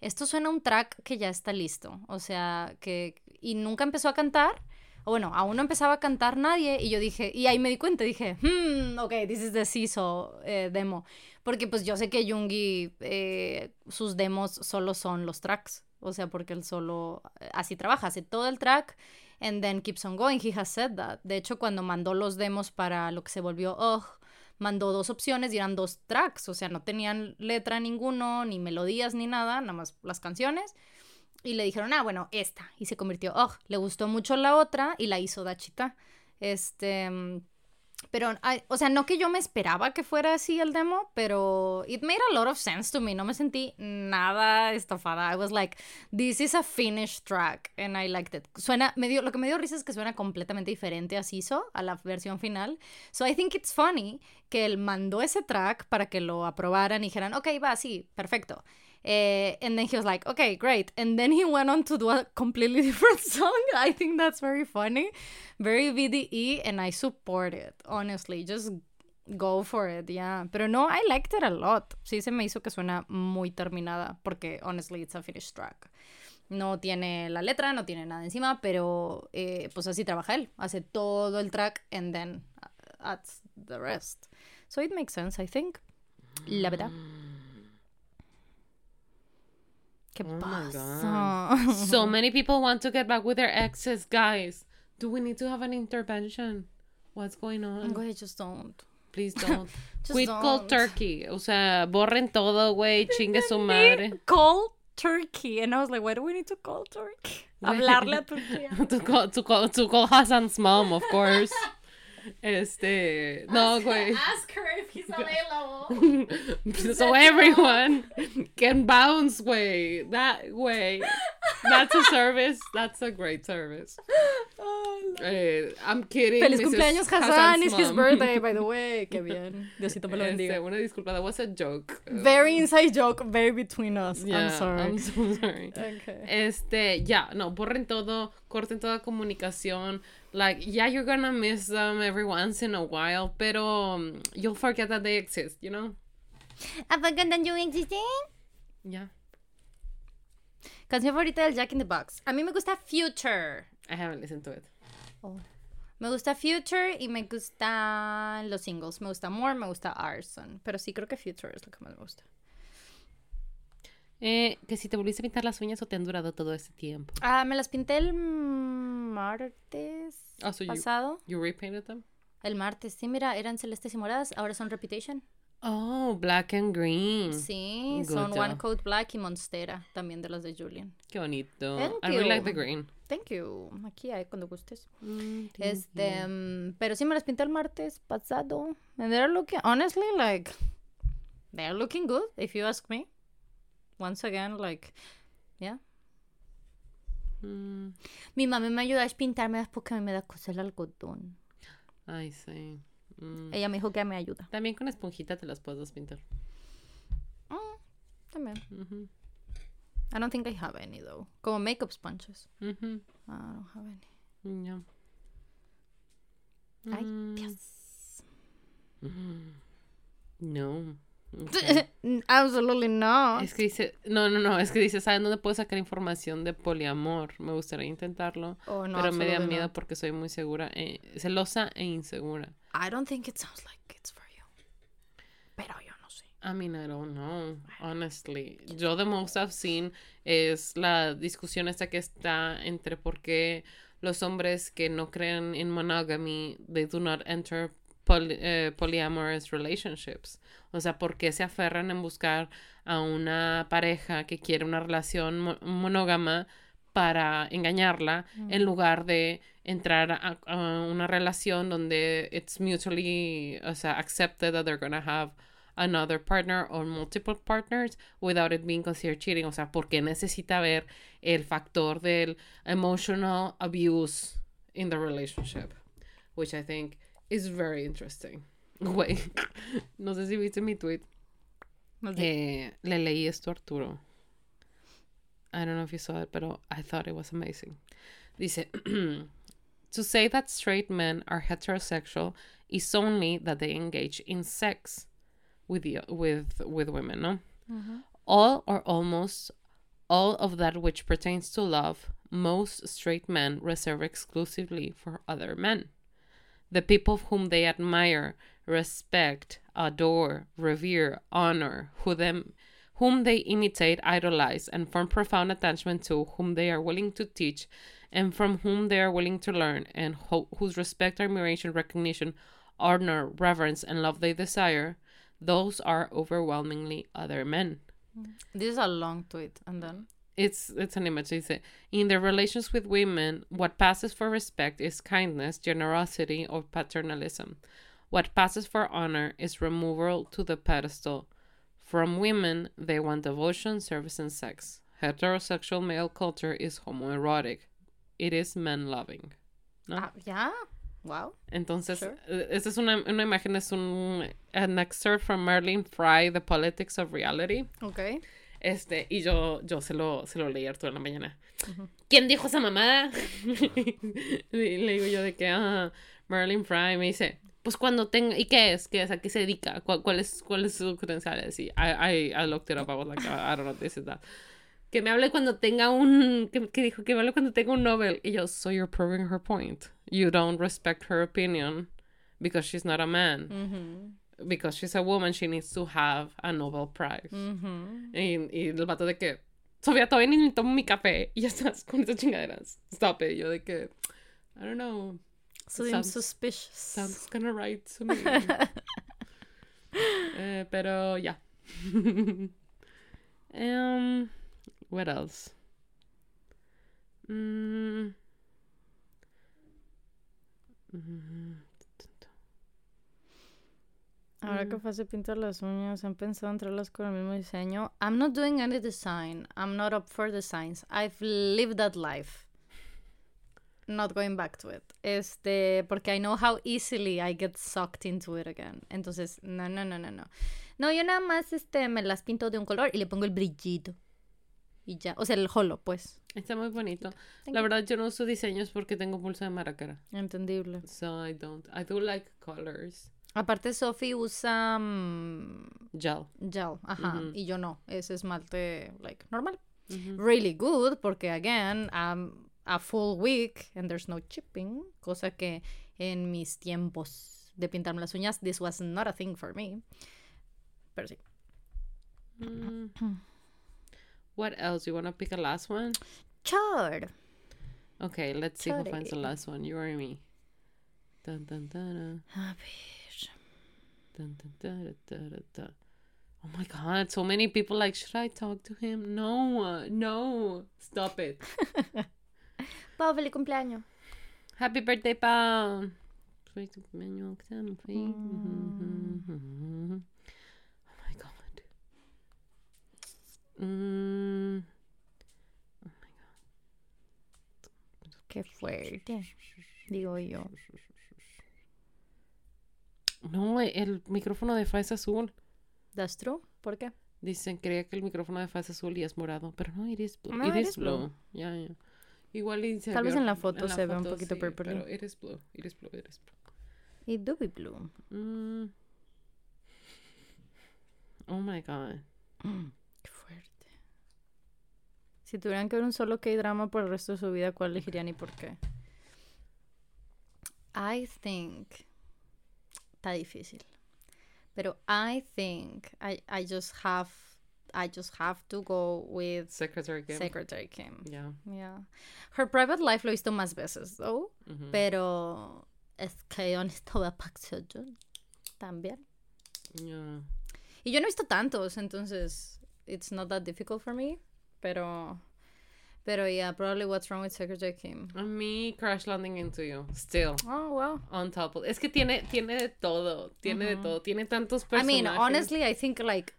esto suena a un track que ya está listo. O sea, que. Y nunca empezó a cantar. O bueno, aún no empezaba a cantar nadie. Y yo dije, y ahí me di cuenta, dije, hmm, ok, this is the CISO eh, demo. Porque pues yo sé que Jungi, eh, sus demos solo son los tracks. O sea, porque él solo eh, así trabaja, hace todo el track and then keeps on going. He has said that. De hecho, cuando mandó los demos para lo que se volvió Ugh, mandó dos opciones y eran dos tracks. O sea, no tenían letra ninguno, ni melodías, ni nada, nada más las canciones. Y le dijeron, ah, bueno, esta. Y se convirtió, oh, le gustó mucho la otra y la hizo Dachita. Este. Pero, o sea, no que yo me esperaba que fuera así el demo, pero it made a lot of sense to me. No me sentí nada estafada. I was like, this is a finished track and I liked it. Suena, me dio, lo que me dio risa es que suena completamente diferente a Siso, a la versión final. So I think it's funny que él mandó ese track para que lo aprobaran y dijeran, ok, va, sí, perfecto. Eh, and then he was like, okay, great. And then he went on to do a completely different song. I think that's very funny, very VDE, and I support it, honestly. Just go for it, yeah. Pero no, I liked it a lot. Sí se me hizo que suena muy terminada, porque honestly, it's a finished track. No tiene la letra, no tiene nada encima, pero eh, pues así trabaja él. Hace todo el track and then adds the rest. So it makes sense, I think. La verdad. ¿Qué Oh my pasa? so many people want to get back with their exes, guys. Do we need to have an intervention? What's going on? Güey, just don't. Please don't. Just Quit cold don't. turkey. O sea, borren todo, güey. Chingue su madre. Call Turkey. And I was like, why do we need to call Turkey? Hablarle a Turquía. to, call, to, call, to call Hassan's mom, of course. Este. No, güey. Ask her if he's available. so everyone can bounce, way. That way. That's a service. That's a great service. Oh, Eh, I'm kidding. Feliz Mrs. cumpleaños, Hassan. Hassan's It's his birthday, by the way. Qué bien. Diosito me lo Este, bendiga. una disculpa, that was a joke. Very inside joke, very between us. Yeah, I'm sorry. I'm so sorry. Okay. Este, ya, no, borren todo, corten toda comunicación. Like, yeah, you're gonna miss them every once in a while, pero um, you'll forget that they exist, you know? I forgot that you existing. Yeah. Canción favorita del Jack in the Box. A mí me gusta Future. I haven't listened to it. Me gusta Future y me gustan los singles. Me gusta More, me gusta Arson. Pero sí creo que Future es lo que más me gusta. Eh, que si te volviste a pintar las uñas o te han durado todo ese tiempo. Ah, me las pinté el martes Oh, so you, pasado. you repainted them? El martes, sí, mira, eran celestes y moradas, ahora son Reputation. Oh, black and green. Sí, Good son One. Coat Black y Monstera, también de las de Julian. Qué bonito. Thank I really like you. the green. Thank you. Aquí hay cuando gustes. Mm, Este, you. mm, pero sí me las pinté el martes pasado. And they're looking, honestly, like, they're looking good, if you ask me. Once again, like, yeah. Mm, Mi mamá me ayudó a pintarme porque a mí me da cosa el algodón. ay, sí. Mm. Ella me dijo que me ayuda. También con esponjita te las puedes pintar. Mm, también. Ujú, I don't think I have any, though. Como makeup sponges. ujú, I don't have any. ya. Ay, Mm, Dios. No. Ok. Absolutely not. Es que dice, no, no, no, es que dice, ¿saben dónde puedo sacar información de poliamor? Me gustaría intentarlo, Oh, no, pero me da miedo porque soy muy segura, eh, celosa e insegura. I don't think it sounds like it's for you. Pero yo no sé. I mean, I don't know, honestly. Yo the most I've seen es la discusión esta que está entre por qué los hombres que no creen en monogamy, they do not enter poly- eh, polyamorous relationships. O sea, por qué se aferran en buscar a una pareja que quiere una relación mo- monógama para engañarla en lugar de entrar a, a una relación donde it's mutually, o sea, accepted that they're gonna have another partner or multiple partners without it being considered cheating. O sea, porque necesita ver el factor del emotional abuse in the relationship, which I think is very interesting. Güey, no sé si viste mi tweet. Eh, le leí esto a Arturo. I don't know if you saw it, pero I thought it was amazing. Dice, to say that straight men are heterosexual is only that they engage in sex with the, with with women, no? All or almost all of that which pertains to love, most straight men reserve exclusively for other men. The people whom they admire, respect, adore, revere, honor, who them whom they imitate, idolize, and form profound attachment to, whom they are willing to teach, and from whom they are willing to learn, and ho- whose respect, admiration, recognition, honor, reverence, and love they desire, those are overwhelmingly other men. Mm. This is a long tweet. And then? It's it's an image. In their relations with women, what passes for respect is kindness, generosity, or paternalism. What passes for honor is removal to the pedestal. From women, they want devotion, service, and sex. Heterosexual male culture is homoerotic. It is men loving. ¿no? Ah, ¿Ya? Wow. Entonces, Sure. eh, esta es una, una imagen, es un an excerpt from Merlin Fry, The Politics of Reality. Ok. Este, y yo, yo se lo, se lo leí a Arturo en la mañana. ¿Quién dijo esa mamada? le, digo yo de que, ah, Merlin Fry me dice, pues cuando tenga, ¿y qué es? ¿Qué es? ¿A qué se dedica? ¿Cuál, cuál es, cuál es su credencial? Y I, I, I looked it up, I was like, I don't know, this is that. Que me hable cuando tenga un, que, que dijo que me hable cuando tenga un Nobel. Y yo, so you're proving her point. You don't respect her opinion because she's not a man. Mhm. Because she's a woman, she needs to have a Nobel Prize. Mhm. Y, y el vato de que, Sofía, todavía ni me tomo mi café y ya estás con esas chingaderas. Stop it. Yo de que, I don't know. Seems Sounds- suspicious. Sounds kinda right to me. Eh, pero ya. um, what else? Mm. Mm. Ahora Mm. que fue a pintar las uñas, han pensado entrarlas con el mismo diseño. I'm not doing any design. I'm not up for designs. I've lived that life. not going back to it. Este, porque I know how easily I get sucked into it again. Entonces, no, no, no, no, no. No, yo nada más este, me las pinto de un color y le pongo el brillito. Y ya. O sea, el holo, pues. Está muy bonito. La verdad, yo no uso diseños porque tengo pulso de maracara. Entendible. So I don't. I do like colors. Aparte, Sophie usa. mm, Gel. gel, ajá. Ujú. Y yo no. Es esmalte, like, normal. Really good, porque, again, I'm a full week and there's no chipping. Cosa que en mis tiempos de pintarme las uñas, this was not a thing for me. Pero sí. Mm. What else? You want to pick a last one? Sure. Okay, let's see who finds the last one. You or me? Dun, dun, dun, dun, A ver. Dun, dun, dun. Oh my god, so many people like, should I talk to him? No, no. Stop it. Pau, feliz cumpleaños. Happy birthday, Pau. Feliz cumpleaños, Mm. Oh my god. Mm. Qué fuerte. Digo yo. No, el micrófono de Fa es azul. That's true. ¿Por qué? Dicen, creía que el micrófono de Fa es azul y es morado, pero no, it is blue. No, it it is blue. blue. Ya, ya. Igual y se Tal vez en la foto la se ve un poquito sí. Pero it is blue, it is blue, it is blue. It do be blue. Mm. Oh my god. Qué fuerte. Si tuvieran que ver un solo K-drama por el resto de su vida, ¿cuál elegirían y por qué? I think. Está difícil. Pero I think I, I just have I just have to go with Secretary Kim. Secretary Kim. Yeah. Yeah. Her private life lo he visto más veces, though. ujú. Pero es que yo necesito ver Park Seo-joon también. Yeah. Y yo no he visto tantos, entonces it's not that difficult for me. Pero, pero yeah, probably what's wrong with Secretary Kim. A mí, Crash Landing into You. Still. Oh, wow. On top of... Es que tiene, tiene de todo. Tiene de todo. Tiene tantos I personajes. mean, honestly, I think like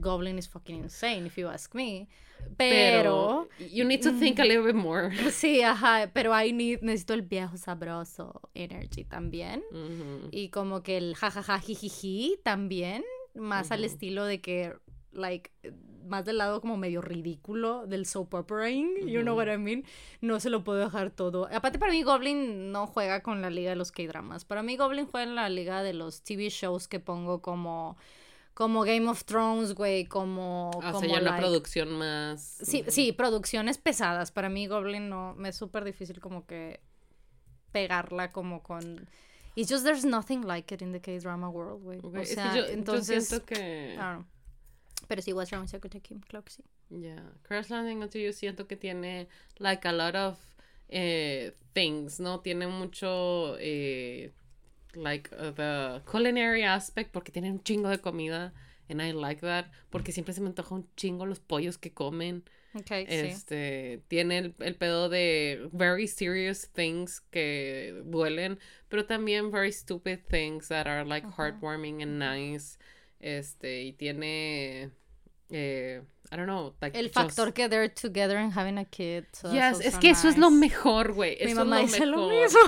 Goblin is fucking insane if you ask me. Pero... Pero, You need to think a little bit more. sí, ajá, pero I need, necesito el viejo sabroso energy también. Ujú. Y como que el jajaja jijiji también, más al estilo de que, like, más del lado como medio ridículo del soap operaing, you know what I mean? No se lo puedo dejar todo. Aparte para mí Goblin no juega con la liga de los K-dramas. Para mí Goblin juega en la liga de los TV shows que pongo como como Game of Thrones, güey, como O como sea, ya una producción más... Sí, sí, producciones pesadas. Para mí Goblin no me es súper difícil como que pegarla como con It's just there's nothing like it in the K-drama world, güey. Ok, O es que sea, yo, yo entonces siento que... I don't know. Pero sí, What's Wrong with Secretary Kim, claro que sí. Yeah, Crash Landing on You siento que tiene like a lot of eh, things, ¿no? Tiene mucho eh, like uh, the culinary aspect porque tiene un chingo de comida and I like that porque siempre se me antoja un chingo los pollos que comen. Okay, sí. Este, tiene el, el pedo de very serious things que duelen, pero también very stupid things that are like heartwarming and nice. Este, y tiene eh, I don't know, like El just- factor que they're together and having a kid. so Yes, es que eso es lo mejor, güey. Mi Eso mamá es dice lo lo mismo.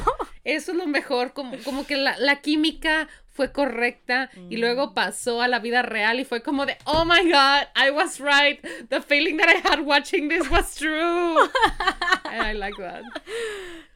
Eso es lo mejor, como, como que la, la química fue correcta y Mm. luego pasó a la vida real y fue como de, oh my god, I was right. The feeling that I had watching this was true. And I like that.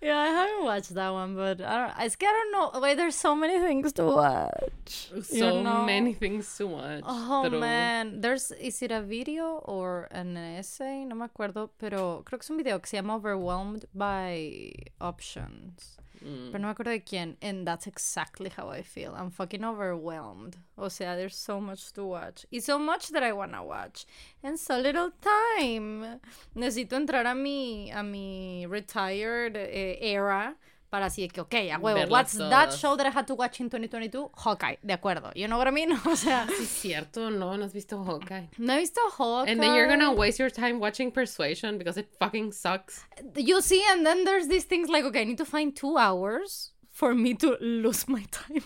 Yeah, I haven't watched that one, but I don't. Que I don't know. Wait, there's so many things to watch. you So know? many things to watch. Oh pero- man, there's is it a video or an essay? No me acuerdo, pero creo que es un video que se llama Overwhelmed by Options. Mm. Pero no me acuerdo de quién. And that's exactly how I feel. I'm fucking overwhelmed. O sea, there's so much to watch. Y so much that I wanna watch. And so little time. Necesito entrar a mi, a mi retired eh, era para así de que, ok, a huevo, what's that show that I had to watch in 2022? Hawkeye, de acuerdo. You know what I mean? O sea, Sí, es cierto, no, no has visto Hawkeye. no he visto Hawkeye. And then you're gonna waste your time watching Persuasion because it fucking sucks. You see, and then there's these things like, okay, I need to find two hours for me to lose my time.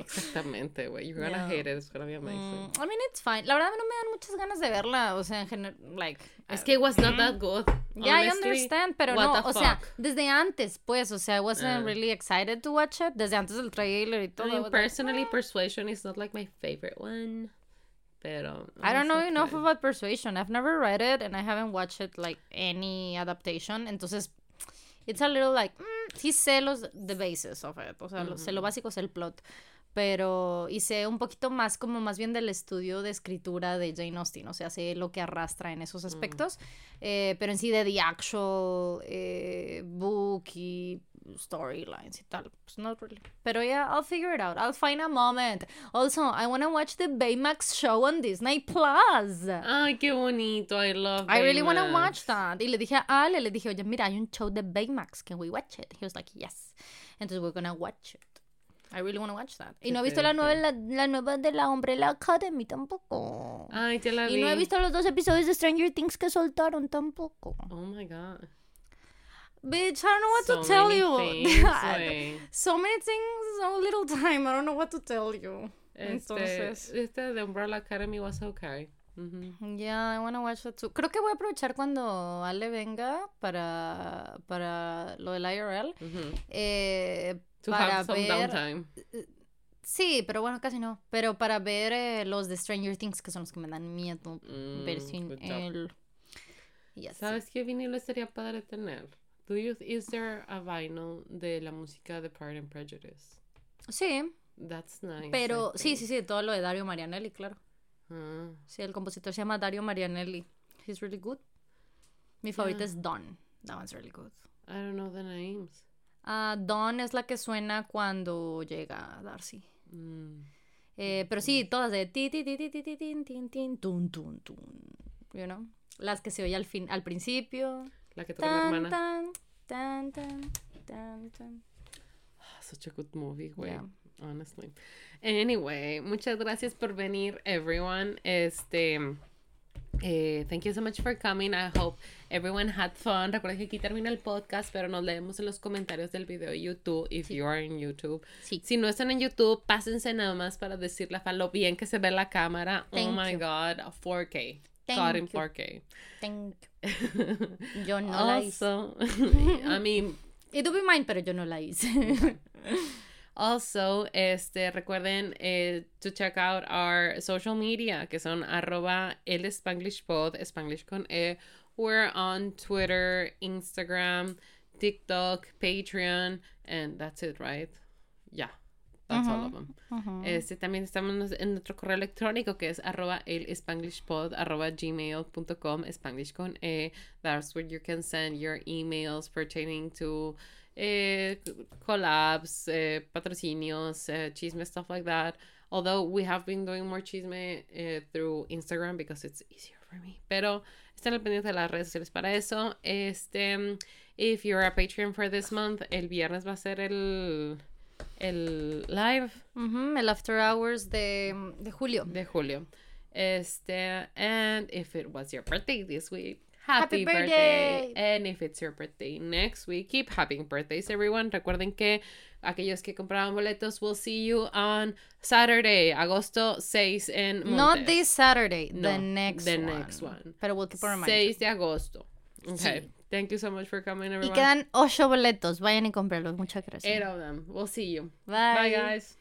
Exactamente, güey. You're gonna Yeah. hate it. It's gonna be amazing. Mm, I mean, it's fine. La verdad, no me dan muchas ganas de verla. O sea, en general, like. Es que it was not that good. Yeah, I honestly. understand, pero What no, o sea, fuck? desde antes, pues, o sea, I wasn't Ah. really excited to watch it, desde antes del trailer y I todo. mean, I was like, personally, Persuasion is not like my favorite one. Pero. I don't know okay. enough about Persuasion. I've never read it and I haven't watched it like any adaptation. Entonces, it's a little like, mm, sí sé los the basis of it. O sea, lo- sé lo básico, sé el plot. Pero, sé un poquito más como más bien del estudio de escritura de Jane Austen. O sea, sé lo que arrastra en esos aspectos. Eh, pero en sí de the actual eh, book y storylines y tal. Pues not really. Pero yeah, I'll figure it out. I'll find a moment. Also, I want to watch the Baymax show on Disney Plus. Ay, qué bonito. I love I really want to Baymax. watch that. Y le dije a Ale, le dije, oye, mira, hay un show de Baymax. Can we watch it? He was like, yes. Entonces we're gonna watch it. I really want to watch that. Y no he visto la nueva, la, la nueva de la Umbrella Academy tampoco. Ay, te la vi. y no he visto los dos episodios de Stranger Things que soltaron tampoco. Oh my god. Bitch, I don't know what so to tell you. things, so many things, so little time. I don't know what to tell you. Este, Entonces, este de Umbrella Academy was okay. Ujú. yeah, I want to watch that too. Creo que voy a aprovechar cuando Ale venga para, para lo del IRL. Ujú. Eh, To para have some ver. downtime. Sí, pero bueno, casi no. Pero para ver eh, los de Stranger Things, que son los que me dan miedo ver Mm, sin good job. él. ¿Sabes qué vinilo estaría padre tener? Do you, is there a vinyl de la música de Pride and Prejudice? Sí, That's nice. Pero sí, sí, sí, todo lo de Dario Marianelli, claro. Ah, Sí, el compositor se llama Dario Marianelli. He's really good. Mi favorita Yeah. es Dawn. That one's really good. I don't know the names. Ah, Dawn es la que suena cuando llega Darcy. Mm. Eh, pero sí, todas de ti, ti, ti, ti, ti, ti, tin, tin, tin, tun, tun, tun. You know? Las que se oye al fin, al principio. La que toca Tan, hermana. tan, tan, tan, tan, tan. Ah, Such a good movie, güey. Yeah. Honestly. Anyway, muchas gracias por venir, everyone. Este. Eh, thank you so much for coming. I hope everyone had fun. Recuerden que aquí termina el podcast, pero nos leemos en los comentarios del video de YouTube, if you are in YouTube. Sí. Si no están en YouTube, pásense nada más para decirle a Fa lo bien que se ve la cámara. oh my you. God, 4K. Thank in you. 4K. Thank you. Yo no la hice. also, I mean, It would be mine, pero yo no la hice. Also, este, recuerden eh, to check out our social media, que son arroba el Spanglish pod, Spanglish con E. We're on Twitter, Instagram, TikTok, Patreon, and that's it, right? Yeah, that's all of them. Ujú. Este, también estamos en nuestro correo electrónico que es arroba el spanglishpod arroba gmail.com spanglish con e that's where you can send your emails pertaining to eh, collabs eh, patrocinios eh, chisme stuff like that although we have been doing more chisme through Instagram because it's easier for me pero estén al pendiente de las redes sociales para eso este if you're a Patreon for this month el viernes va a ser el el live El After Hours de, de julio. de julio. Este, and if it was your birthday this week, Happy happy, birthday. birthday. And if it's your birthday next week, keep having birthdays, everyone. Recuerden que aquellos que compraban boletos, we'll see you on Saturday, agosto 6 en Montes. Not this Saturday, No, the next the one. next one. Pero we'll keep reminder. 6 de agosto. Okay. Sí. Thank you so much for coming, Y everyone. quedan ocho boletos. Vayan y cómpralos. Muchas gracias. Eight of them. We'll see you. Bye. Bye guys.